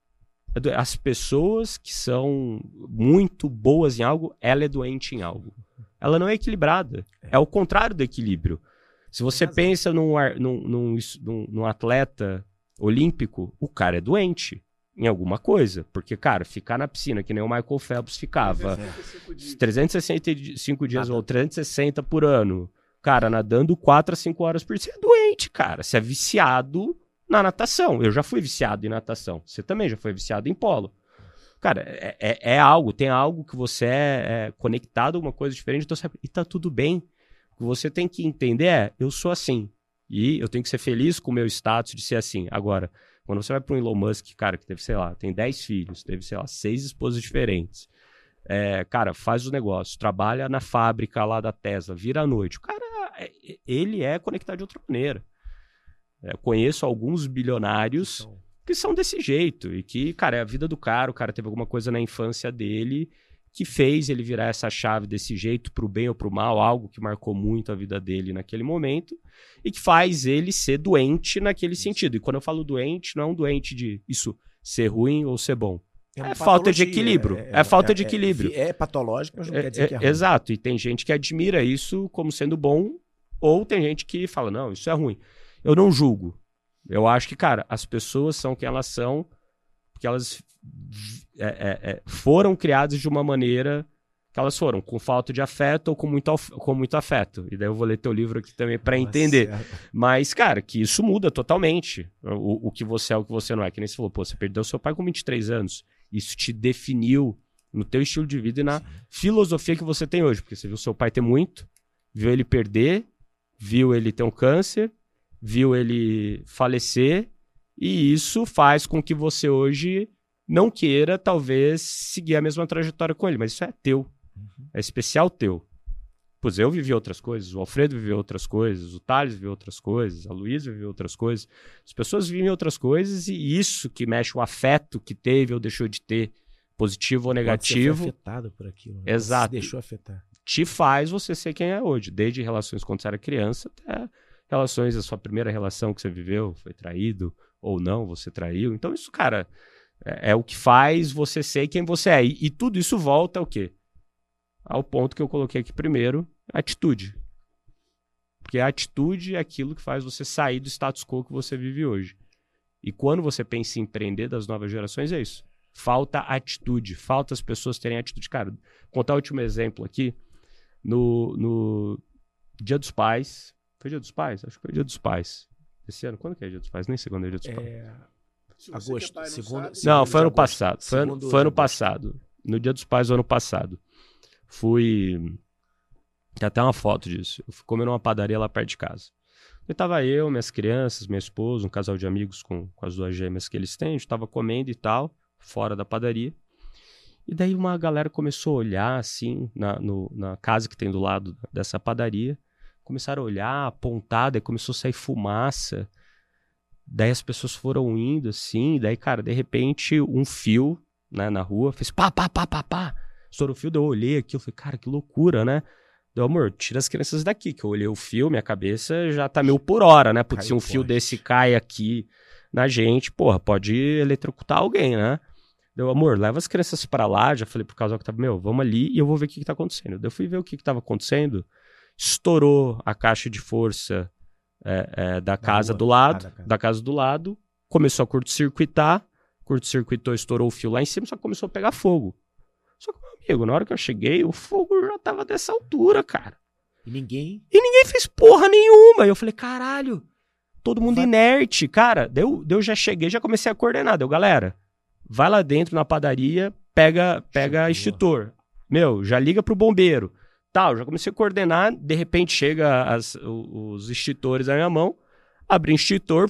É As pessoas que são muito boas em algo, ela é doente em algo. Ela não é equilibrada. É o contrário do equilíbrio. Se você pensa num, num, num- num atleta olímpico, o cara é doente em alguma coisa. Porque, cara, ficar na piscina, que nem o Michael Phelps ficava, 365 dias. 365 dias Nada. ou 360 por ano, cara, nadando 4 a 5 horas por dia, você é doente, cara. Você é viciado na natação. Eu já fui viciado em natação. Você também já foi viciado em polo. Cara, é, é- é algo, tem algo que você é, é conectado a uma coisa diferente, então você, e tá tudo bem. O que você tem que entender é, eu sou assim. E eu tenho que ser feliz com o meu status de ser assim. Agora, quando você vai para um Elon Musk, cara, que teve, sei lá, tem 10 filhos, teve, sei lá, seis esposas diferentes. É, cara, faz o negócio, trabalha na fábrica lá da Tesla, vira à noite. O cara, é- ele é conectado de outra maneira. É, conheço alguns bilionários Então, que são desse jeito e que, cara, é a vida do cara, o cara teve alguma coisa na infância dele que fez ele virar essa chave desse jeito pro bem ou pro mal, algo que marcou muito a vida dele naquele momento e que faz ele ser doente naquele sentido. E quando eu falo doente, não é um doente de isso ser ruim ou ser bom. uma É falta de equilíbrio. É falta de equilíbrio. É, patológico, mas não quer É, dizer que é é, ruim. exato, e tem gente que admira isso como sendo bom, ou tem gente que fala, não, isso é ruim. Eu não julgo. Eu acho que, cara, as pessoas são quem elas são, porque elas é, é, é, foram criadas de uma maneira que elas foram, com falta de afeto ou com muito, com muito afeto. E daí eu vou ler teu livro aqui também para entender. Mas, cara, que isso muda totalmente. O, o que você é, o que você não é. Que nem você falou, pô, você perdeu seu pai com 23 anos. Isso te definiu no teu estilo de vida e na filosofia que você tem hoje. Porque você viu seu pai ter muito, viu ele perder, viu ele ter um câncer, viu ele falecer. E isso faz com que você hoje não queira, talvez, seguir a mesma trajetória com ele, mas isso é teu. É especial teu. Pois eu vivi outras coisas, o Alfredo viveu outras coisas, o Thales viveu outras coisas, a Luísa viveu outras coisas. As pessoas vivem outras coisas e isso que mexe o afeto que teve ou deixou de ter, positivo ou negativo. Você foi afetado por aquilo. Né? Exato. Você deixou afetar. Te faz você ser quem é hoje, desde relações quando você era criança até relações, a sua primeira relação que você viveu, foi traído ou não, você traiu. Então isso, cara, é, é o que faz você ser quem você é. E, e tudo isso volta ao quê? Ao ponto que eu coloquei aqui primeiro, atitude. Porque a atitude é aquilo que faz você sair do status quo que você vive hoje. E quando você pensa em empreender das novas gerações, é isso. Falta atitude, falta as pessoas terem atitude. Cara, vou contar o último exemplo aqui. No, no Dia dos Pais. Foi Dia dos Pais? Acho que foi Dia dos Pais. Esse ano, quando que é Dia dos Pais? Nem sei quando é Dia dos Pais. É, Se você Agosto, é pai, não segundo- sabe, segundo Não, foi ano agosto. passado. Foi, ano- Segundo foi ano passado. No Dia dos Pais do ano passado. Fui. Tem até uma foto disso. Eu fui comer numa padaria lá perto de casa. E tava eu, minhas crianças, minha esposa, um casal de amigos com, com as duas gêmeas que eles têm. A gente tava comendo e tal, fora da padaria. E daí uma galera começou a olhar assim, na, no- na casa que tem do lado dessa padaria. Começaram a olhar, apontar, daí começou a sair fumaça. Daí as pessoas foram indo assim, daí, cara, de repente, um fio né, na rua fez pá, pá, pá, pá, pá. Estourou o fio, daí eu olhei aqui, eu falei, cara, que loucura, né? Deu, amor, tira as crianças daqui, que eu olhei o fio, minha cabeça já tá mil por hora, né? Putz, se um fio forte. desse cai aqui na gente, porra, pode eletrocutar alguém, né? Deu, amor, leva as crianças pra lá. Já falei pro casal que tava, meu, vamos ali e eu vou ver o que, que tá acontecendo. Daí eu fui ver o que, que tava acontecendo. Estourou a caixa de força é, é, da casa rua? do lado, da casa. da casa do lado. Começou a curto-circuitar. Curto-circuitou, estourou o fio lá em cima, só começou a pegar fogo. Só que, meu amigo, na hora que eu cheguei, o fogo já tava dessa altura, cara. E ninguém. Ninguém fez porra nenhuma. E eu falei, caralho, todo mundo Vai- inerte. Cara, deu, deu já cheguei, já comecei a coordenar. Deu, galera, vai lá dentro na padaria, pega, pega extintor. Meu, já liga pro bombeiro. Tal, já comecei a coordenar. De repente chega as- os extintores na minha mão. Abri extintor,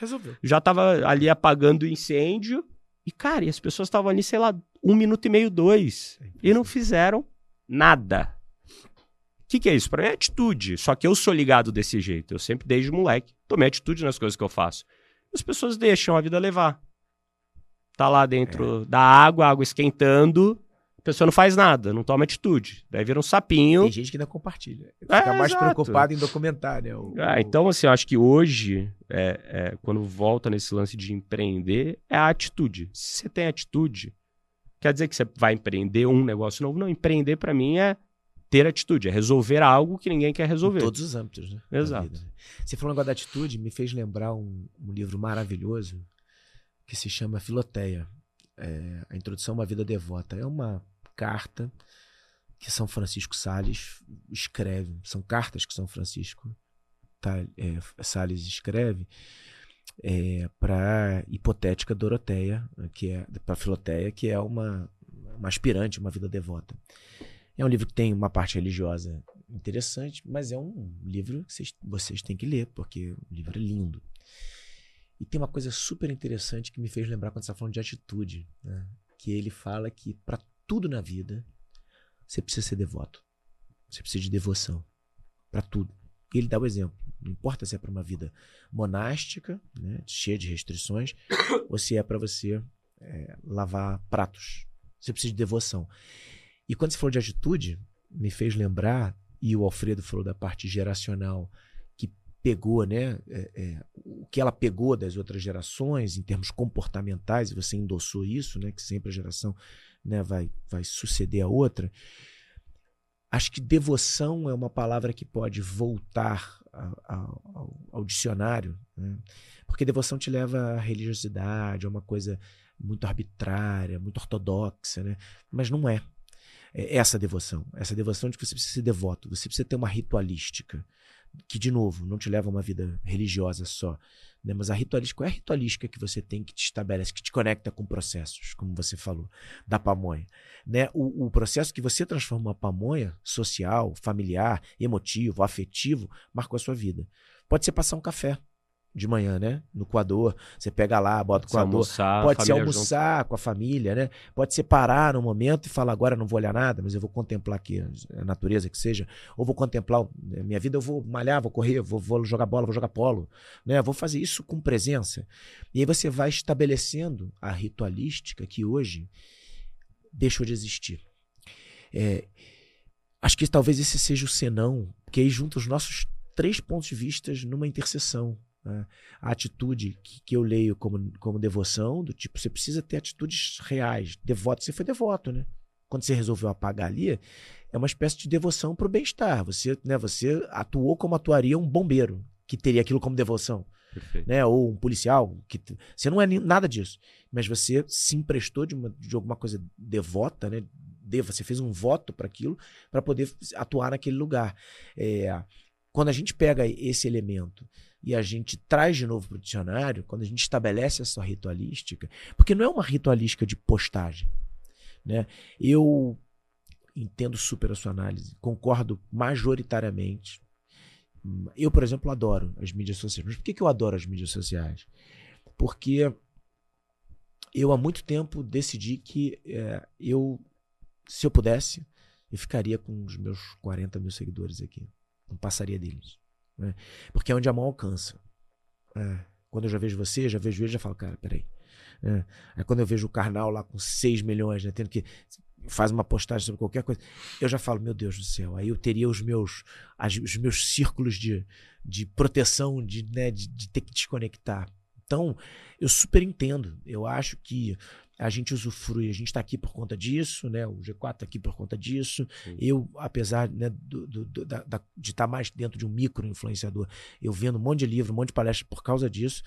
Resolveu. já tava ali apagando o incêndio. E, cara, e as pessoas estavam ali, sei lá, um minuto e meio, dois. E não fizeram nada. O que, que é isso? Pra mim é atitude. Só que eu sou ligado desse jeito. Eu sempre, desde moleque, tomei atitude nas coisas que eu faço. As pessoas deixam a vida levar. Tá lá dentro da água, a água esquentando, pessoa não faz nada, não toma atitude. Daí vira um sapinho. Tem gente que ainda compartilha. Fica mais exato. preocupado em documentar, né? O- Ah, o- então, assim, eu acho que hoje, é, é, quando volta nesse lance de empreender, é a atitude. Se você tem atitude, quer dizer que você vai empreender um negócio novo? Não, empreender pra mim é ter atitude, é resolver algo que ninguém quer Em resolver. todos os âmbitos, né? Exato. né? Você falou um negócio da atitude, me fez lembrar um, um livro maravilhoso que se chama Filoteia. É, a introdução a uma vida devota. É uma carta que São Francisco Sales escreve. São cartas que São Francisco tá, é, Sales escreve é, para hipotética Doroteia, que é para Filoteia, que é uma, uma aspirante, uma vida devota. É um livro que tem uma parte religiosa interessante, mas é um livro que vocês, vocês têm que ler, porque o livro é lindo. E tem uma coisa super interessante que me fez lembrar quando você está falando de atitude, né? que ele fala que para tudo na vida você precisa ser devoto, você precisa de devoção para tudo. E ele dá o exemplo. Não importa se é para uma vida monástica, né, cheia de restrições, ou se é para você é, lavar pratos. Você precisa de devoção. E quando você falou de atitude, me fez lembrar, e o Alfredo falou da parte geracional pegou, né? é, é, o que ela pegou das outras gerações em termos comportamentais, e você endossou isso, né? Que sempre a geração né, vai, vai suceder a outra. Acho que devoção é uma palavra que pode voltar a- a- ao, ao dicionário, né? porque devoção te leva à religiosidade, a uma coisa muito arbitrária, muito ortodoxa, né? mas não é. É essa devoção, essa devoção de que você precisa ser devoto, você precisa ter uma ritualística, que, de novo, não te leva a uma vida religiosa só, né? mas a ritualística, qual é a ritualística que você tem que te estabelece, que te conecta com processos, como você falou, da pamonha? Né? O, o processo que você transforma uma pamonha social, familiar, emotivo, afetivo, marcou a sua vida. Pode ser passar um café. De manhã, né? No coador. Você pega lá, bota o coador. almoçar, Pode ser almoçar com a família, né? Pode ser parar no momento e falar, agora eu não vou olhar nada, mas eu vou contemplar aqui a natureza que seja. Ou vou contemplar a minha vida, eu vou malhar, vou correr, vou, vou jogar bola, vou jogar polo. Né? Vou fazer isso com presença. E aí você vai estabelecendo a ritualística que hoje deixou de existir. É, acho que talvez esse seja o senão, que aí junta os nossos três pontos de vista numa interseção. Né? A atitude que, que, eu leio como, como devoção, do tipo, você precisa ter atitudes reais. Devoto, você foi devoto, né? Quando você resolveu apagar ali, é uma espécie de devoção para o bem-estar. Você, né, você atuou como atuaria um bombeiro, que teria aquilo como devoção. Né? Ou um policial. que Você não é nada disso. Mas você se emprestou de, uma, de alguma coisa devota, né? De, você fez um voto para aquilo, para poder atuar naquele lugar. É, quando a gente pega esse elemento e a gente traz de novo para o dicionário, quando a gente estabelece essa ritualística, porque não é uma ritualística de postagem. Né? Eu entendo super a sua análise, concordo majoritariamente. Eu, por exemplo, adoro as mídias sociais. Mas por que, que eu adoro as mídias sociais? Porque eu há muito tempo decidi que é, eu, se eu pudesse, eu ficaria com os meus 40 mil seguidores aqui. Não passaria deles. Né? Porque é onde a mão alcança. É. Quando eu já vejo você, já vejo ele, já falo, cara, peraí. É. Aí quando eu vejo o Karnal lá com 6 milhões, né, tendo que faz uma postagem sobre qualquer coisa, eu já falo, meu Deus do céu, aí eu teria os meus, as, os meus círculos de, de proteção, de, né, de, de ter que desconectar. Então, eu super entendo. Eu acho que a gente usufrui, a gente está aqui por conta disso, né? O G4 está aqui por conta disso. Sim. Eu, apesar né, do, do, da, da, de estar tá mais dentro de um micro influenciador, eu vendo um monte de livro, um monte de palestras por causa disso,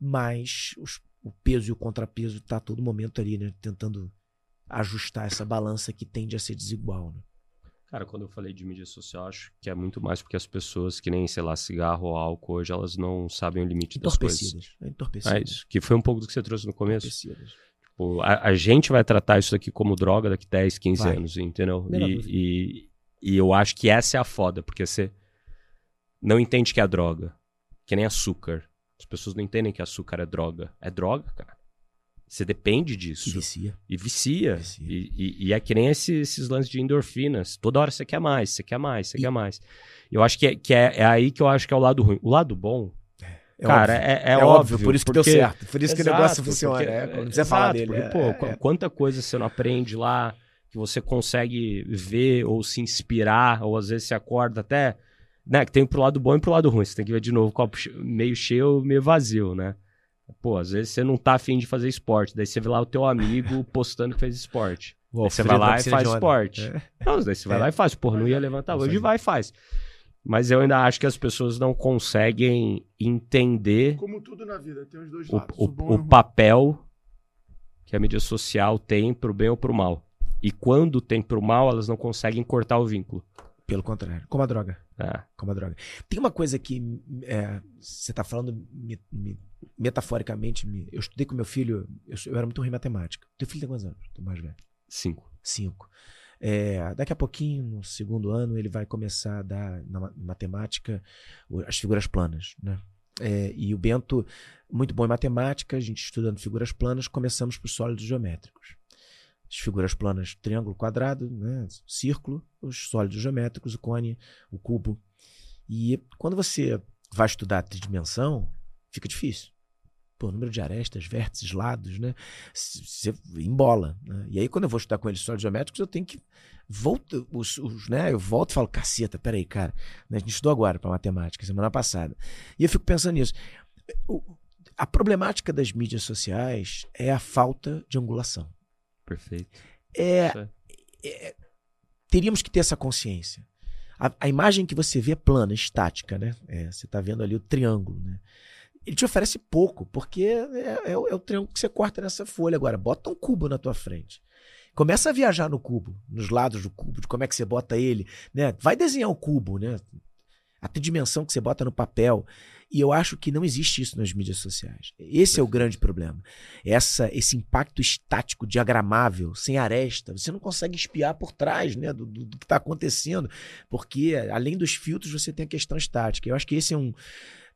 mas os, o peso e o contrapeso está a todo momento ali, né? Tentando ajustar essa balança que tende a ser desigual, né? Cara, quando eu falei de mídia social, acho que é muito mais porque as pessoas que nem, sei lá, cigarro ou álcool hoje, elas não sabem o limite das coisas. É entorpecidas. É isso, que foi um pouco do que você trouxe no começo. Tipo, a, a, gente vai tratar isso aqui como droga daqui 10, 15 vai. anos, entendeu? E, e, e, eu acho que essa é a foda, porque você não entende que é droga. Que nem açúcar. As pessoas não entendem que açúcar é droga. É droga, cara. Você depende disso. E vicia. E vicia. vicia. E, e, e, é que nem esses, esses, lances de endorfinas. Toda hora você quer mais, você quer mais, você e... quer mais. Eu acho que, é, que é, é aí que eu acho que é o lado ruim. O lado bom é Cara, óbvio. É, é, é, óbvio, Por isso que porque... deu certo. Por isso que exato, o negócio funciona. Porque, é, quando você fala dele. Porque, pô, é, é. quanta coisa você não aprende lá, que você consegue ver ou se inspirar, ou às vezes se acorda até. Né, que tem pro lado bom e pro lado ruim. Você tem que ver de novo o copo meio cheio ou meio vazio, né? Pô, às vezes você não tá afim de fazer esporte. Daí você vê lá o teu amigo postando que fez esporte. Uou, você vai lá e faz esporte. É. Não, daí você vai lá e faz. Porra, não ia levantar hoje, vai e faz. Mas eu ainda acho que as pessoas não conseguem entender. Como tudo na vida, tem os dois o, lados. O, o, o papel que a mídia social tem pro bem ou pro mal. E quando tem pro mal, elas não conseguem cortar o vínculo. Pelo contrário. Como a droga. É. Como a droga. Tem uma coisa que é, você está falando me, me, metaforicamente. Me, eu estudei com meu filho, eu, eu, era muito ruim em matemática. Teu filho tem quantos anos? Tô mais velho. Cinco. Cinco. É, daqui a pouquinho, no segundo ano, ele vai começar a dar na matemática as figuras planas. Né? É, e o Bento, muito bom em matemática, a gente estudando figuras planas, começamos por sólidos geométricos. As figuras planas, triângulo, quadrado, né? círculo, os sólidos geométricos, o cone, o cubo. E quando você vai estudar tridimensão, fica difícil pô, número de arestas, vértices, lados, né? Você embola. Né? E aí, quando eu vou estudar com eles histórias geométricos, eu tenho que. Volto, os, os, né? Eu volto e falo, caceta, peraí, cara. Né? A gente estudou agora para matemática, semana passada. E eu fico pensando nisso. O, a problemática das mídias sociais é a falta de angulação. Perfeito. É, é teríamos que ter essa consciência. A, a, imagem que você vê é plana, estática, né? É, você está vendo ali o triângulo, né? Ele te oferece pouco, porque é, é, é, o triângulo que você corta nessa folha. Agora, bota um cubo na tua frente. Começa a viajar no cubo, nos lados do cubo, de como é que você bota ele, né? Vai desenhar o cubo, né? Até dimensão que você bota no papel. E eu acho que não existe isso nas mídias sociais. Esse é o grande problema. Essa, esse impacto estático, diagramável, sem aresta. Você não consegue espiar por trás né, do, do, que está acontecendo. Porque, além dos filtros, você tem a questão estática. Eu acho que esse é um.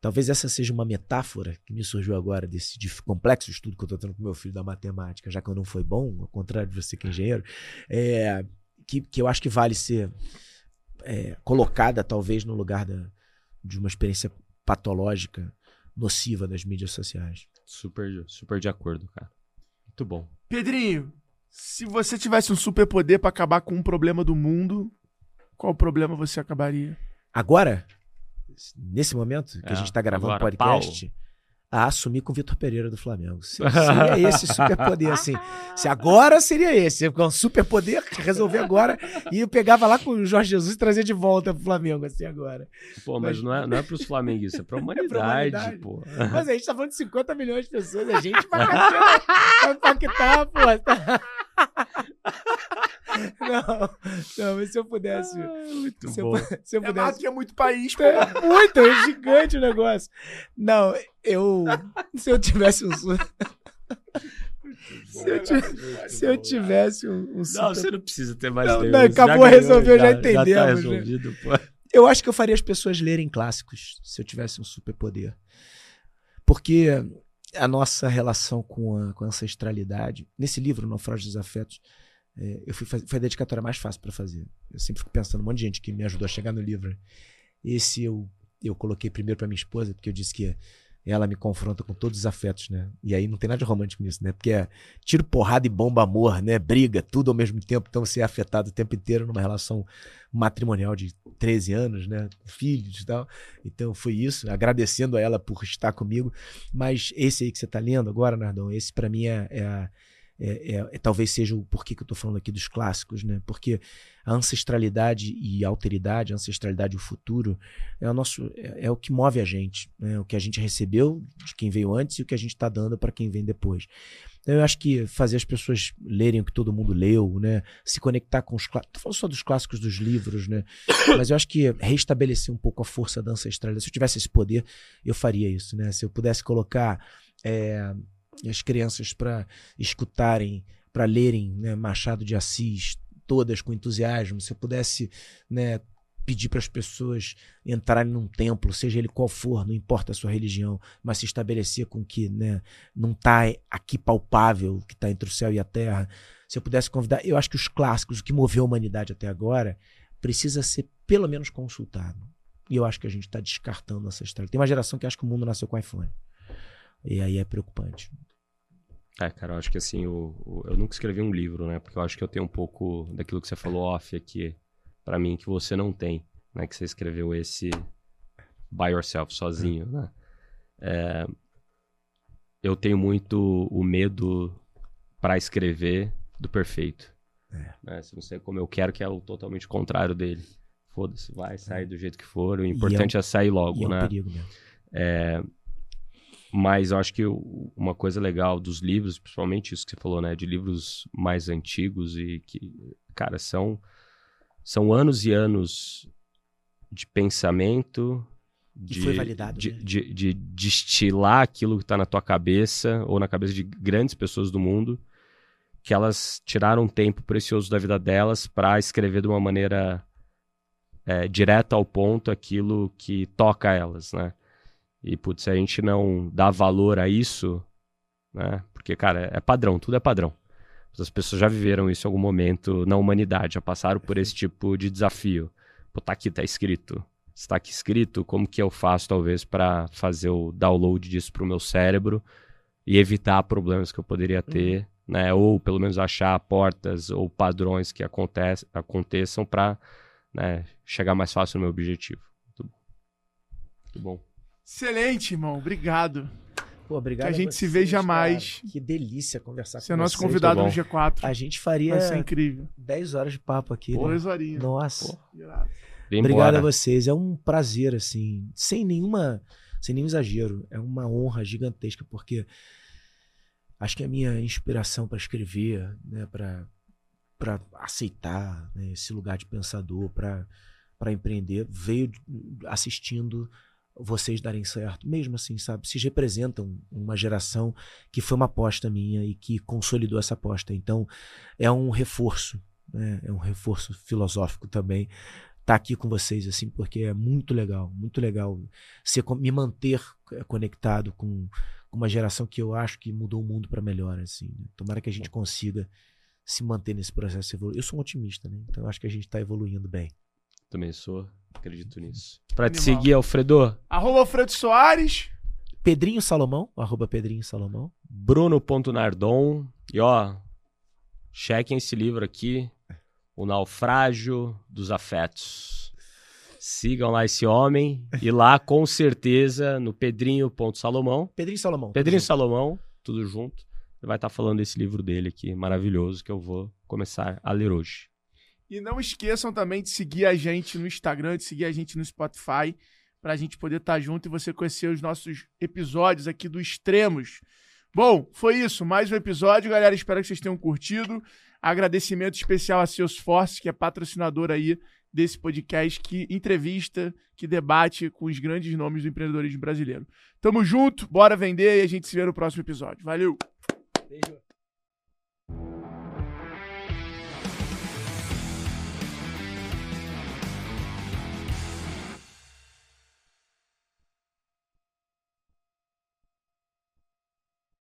Talvez essa seja uma metáfora que me surgiu agora desse de complexo estudo que eu estou tendo com meu filho da matemática, já que eu não foi bom, ao contrário de você que é engenheiro, é, que, que eu acho que vale ser é, colocada talvez no lugar da, de uma experiência patológica, nociva das mídias sociais. Super, super de acordo, cara. Muito bom. Pedrinho, se você tivesse um superpoder para acabar com um problema do mundo, qual problema você acabaria? Agora, nesse momento que É, a gente está gravando o podcast, a assumir com o Vitor Pereira do Flamengo. Se- Seria esse superpoder, assim. Se agora seria esse. Com um superpoder, resolver agora. E eu pegava lá com o Jorge Jesus e trazia de volta pro Flamengo, assim, agora. Pô, mas, Mas- não é, não é pros flamenguistas, é pra humanidade, humanidade. pô. Mas a gente tá falando de 50 milhões de pessoas. A gente vai impactar, pô. Não, não, mas se eu pudesse. muito se, eu, bom. pu- se eu É mais pudesse. que é muito país, pô. É muito, é gigante o negócio. Não, eu. Se eu tivesse um. Se eu, ti- se eu tivesse um, um Não, super- você não precisa ter mais Não, nenhum. não, acabou, ganhou, resolveu, já tá entendemos, né? resolvido, pô. Eu acho que eu faria as pessoas lerem clássicos se eu tivesse um superpoder. Porque a nossa relação com a, com a ancestralidade, nesse livro, Naufrágio dos Afetos, é, eu fui faz- foi a dedicatória mais fácil para fazer. Eu sempre fico pensando, um monte de gente que me ajudou a chegar no livro. Esse eu, eu coloquei primeiro para minha esposa, porque eu disse que ela me confronta com todos os afetos, né? E aí não tem nada de romântico nisso, né? Porque é tiro, porrada e bomba, amor, né? Briga, tudo ao mesmo tempo. Então você é afetado o tempo inteiro numa relação matrimonial de 13 anos, né? Filhos e tal. Então foi isso, agradecendo a ela por estar comigo. Mas esse aí que você está lendo agora, Nardão, esse para mim é, é, a- é- é- é- talvez seja o porquê que eu estou falando aqui dos clássicos, né? Porque a ancestralidade e a alteridade, a ancestralidade e o futuro é o nosso é, é o que move a gente, né? O que a gente recebeu de quem veio antes e o que a gente está dando para quem vem depois. Então eu acho que fazer as pessoas lerem o que todo mundo leu, né? Se conectar com os clássicos. Não falando só dos clássicos dos livros, né? Mas eu acho que restabelecer um pouco a força da ancestralidade. Se eu tivesse esse poder, eu faria isso, né? Se eu pudesse colocar é, as crianças para escutarem, para lerem né, Machado de Assis, todas com entusiasmo, se eu pudesse né, pedir para as pessoas entrarem num templo, seja ele qual for, não importa a sua religião, mas se estabelecer com que né, não está aqui palpável, que está entre o céu e a terra. Se eu pudesse convidar, eu acho que os clássicos, o que moveu a humanidade até agora, precisa ser pelo menos consultado. E eu acho que a gente está descartando essa história. Tem uma geração que acha que o mundo nasceu com iPhone. E aí é preocupante. É, cara, eu acho que assim, o- eu nunca escrevi um livro, né? Porque eu acho que eu tenho um pouco daquilo que você falou off aqui, pra mim, que você não tem, né? Que você escreveu esse by yourself, sozinho, né? É, eu tenho muito o medo pra escrever do perfeito. É. Né? Se não sei como eu quero, que é o totalmente contrário dele. Foda-se, vai, sai do jeito que for. O é um- importante é, sair logo, e é um né? perigo mesmo. É, mas eu acho que uma coisa legal dos livros, principalmente isso que você falou, né? De livros mais antigos e que, cara, são, são anos e anos de pensamento. Que De, foi validado, de, né? de, de destilar aquilo que está na tua cabeça ou na cabeça de grandes pessoas do mundo, que elas tiraram um tempo precioso da vida delas para escrever de uma maneira é, direta ao ponto aquilo que toca elas, né? E, putz, se a gente não dá valor a isso, né? Porque, cara, é padrão, tudo é padrão. As pessoas já viveram isso em algum momento na humanidade, já passaram por esse tipo de desafio. Pô, tá aqui, tá escrito. Se tá aqui escrito, como que eu faço, talvez, para fazer o download disso pro meu cérebro e evitar problemas que eu poderia ter, né? Ou pelo menos achar portas ou padrões que acontece, aconteçam para né, chegar mais fácil no meu objetivo. Muito bom. Excelente, irmão. Obrigado. Pô, obrigado. Que a a gente se vocês, veja cara. mais. Que delícia conversar Você é com nosso vocês. convidado no G4. A gente faria Vai ser incrível. 10 horas de papo aqui. né? Duas horinhas. Nossa. Obrigado embora. a vocês. É um prazer, assim, sem nenhuma, sem nenhum exagero. É uma honra gigantesca, porque acho que a minha inspiração para escrever, né, para para aceitar né, esse lugar de pensador, para para empreender, veio assistindo vocês darem certo, mesmo assim, sabe? Vocês representam uma geração que foi uma aposta minha e que consolidou essa aposta. Então, é um reforço, né? é um reforço filosófico também estar tá aqui com vocês, assim, porque é muito legal, muito legal ser, me manter conectado com, com uma geração que eu acho que mudou o mundo para melhor, assim. Né? Tomara que a gente consiga se manter nesse processo evolutivo. Eu sou um otimista, né? Então, eu acho que a gente está evoluindo bem. Também sou. Acredito nisso. Pra te seguir, Alfredo. Arroba Alfredo Soares. Pedrinho Salomão. Arroba Pedrinho Salomão. Bruno.nardon. E ó, chequem esse livro aqui. O Naufrágio dos Afetos. Sigam lá esse homem. E lá, com certeza, no Pedrinho.salomão. Pedrinho Salomão. Pedrinho Salomão, tudo junto. Ele vai estar falando desse livro dele aqui, maravilhoso, que eu vou começar a ler hoje. E não esqueçam também de seguir a gente no Instagram, de seguir a gente no Spotify, para a gente poder estar tá junto e você conhecer os nossos episódios aqui do Extremos. Bom, foi isso. Mais um episódio, galera. Espero que vocês tenham curtido. Agradecimento especial a Salesforce, que é patrocinador aí desse podcast, que entrevista, que debate com os grandes nomes do empreendedorismo brasileiro. Tamo junto, bora vender e a gente se vê no próximo episódio. Valeu! Beijo.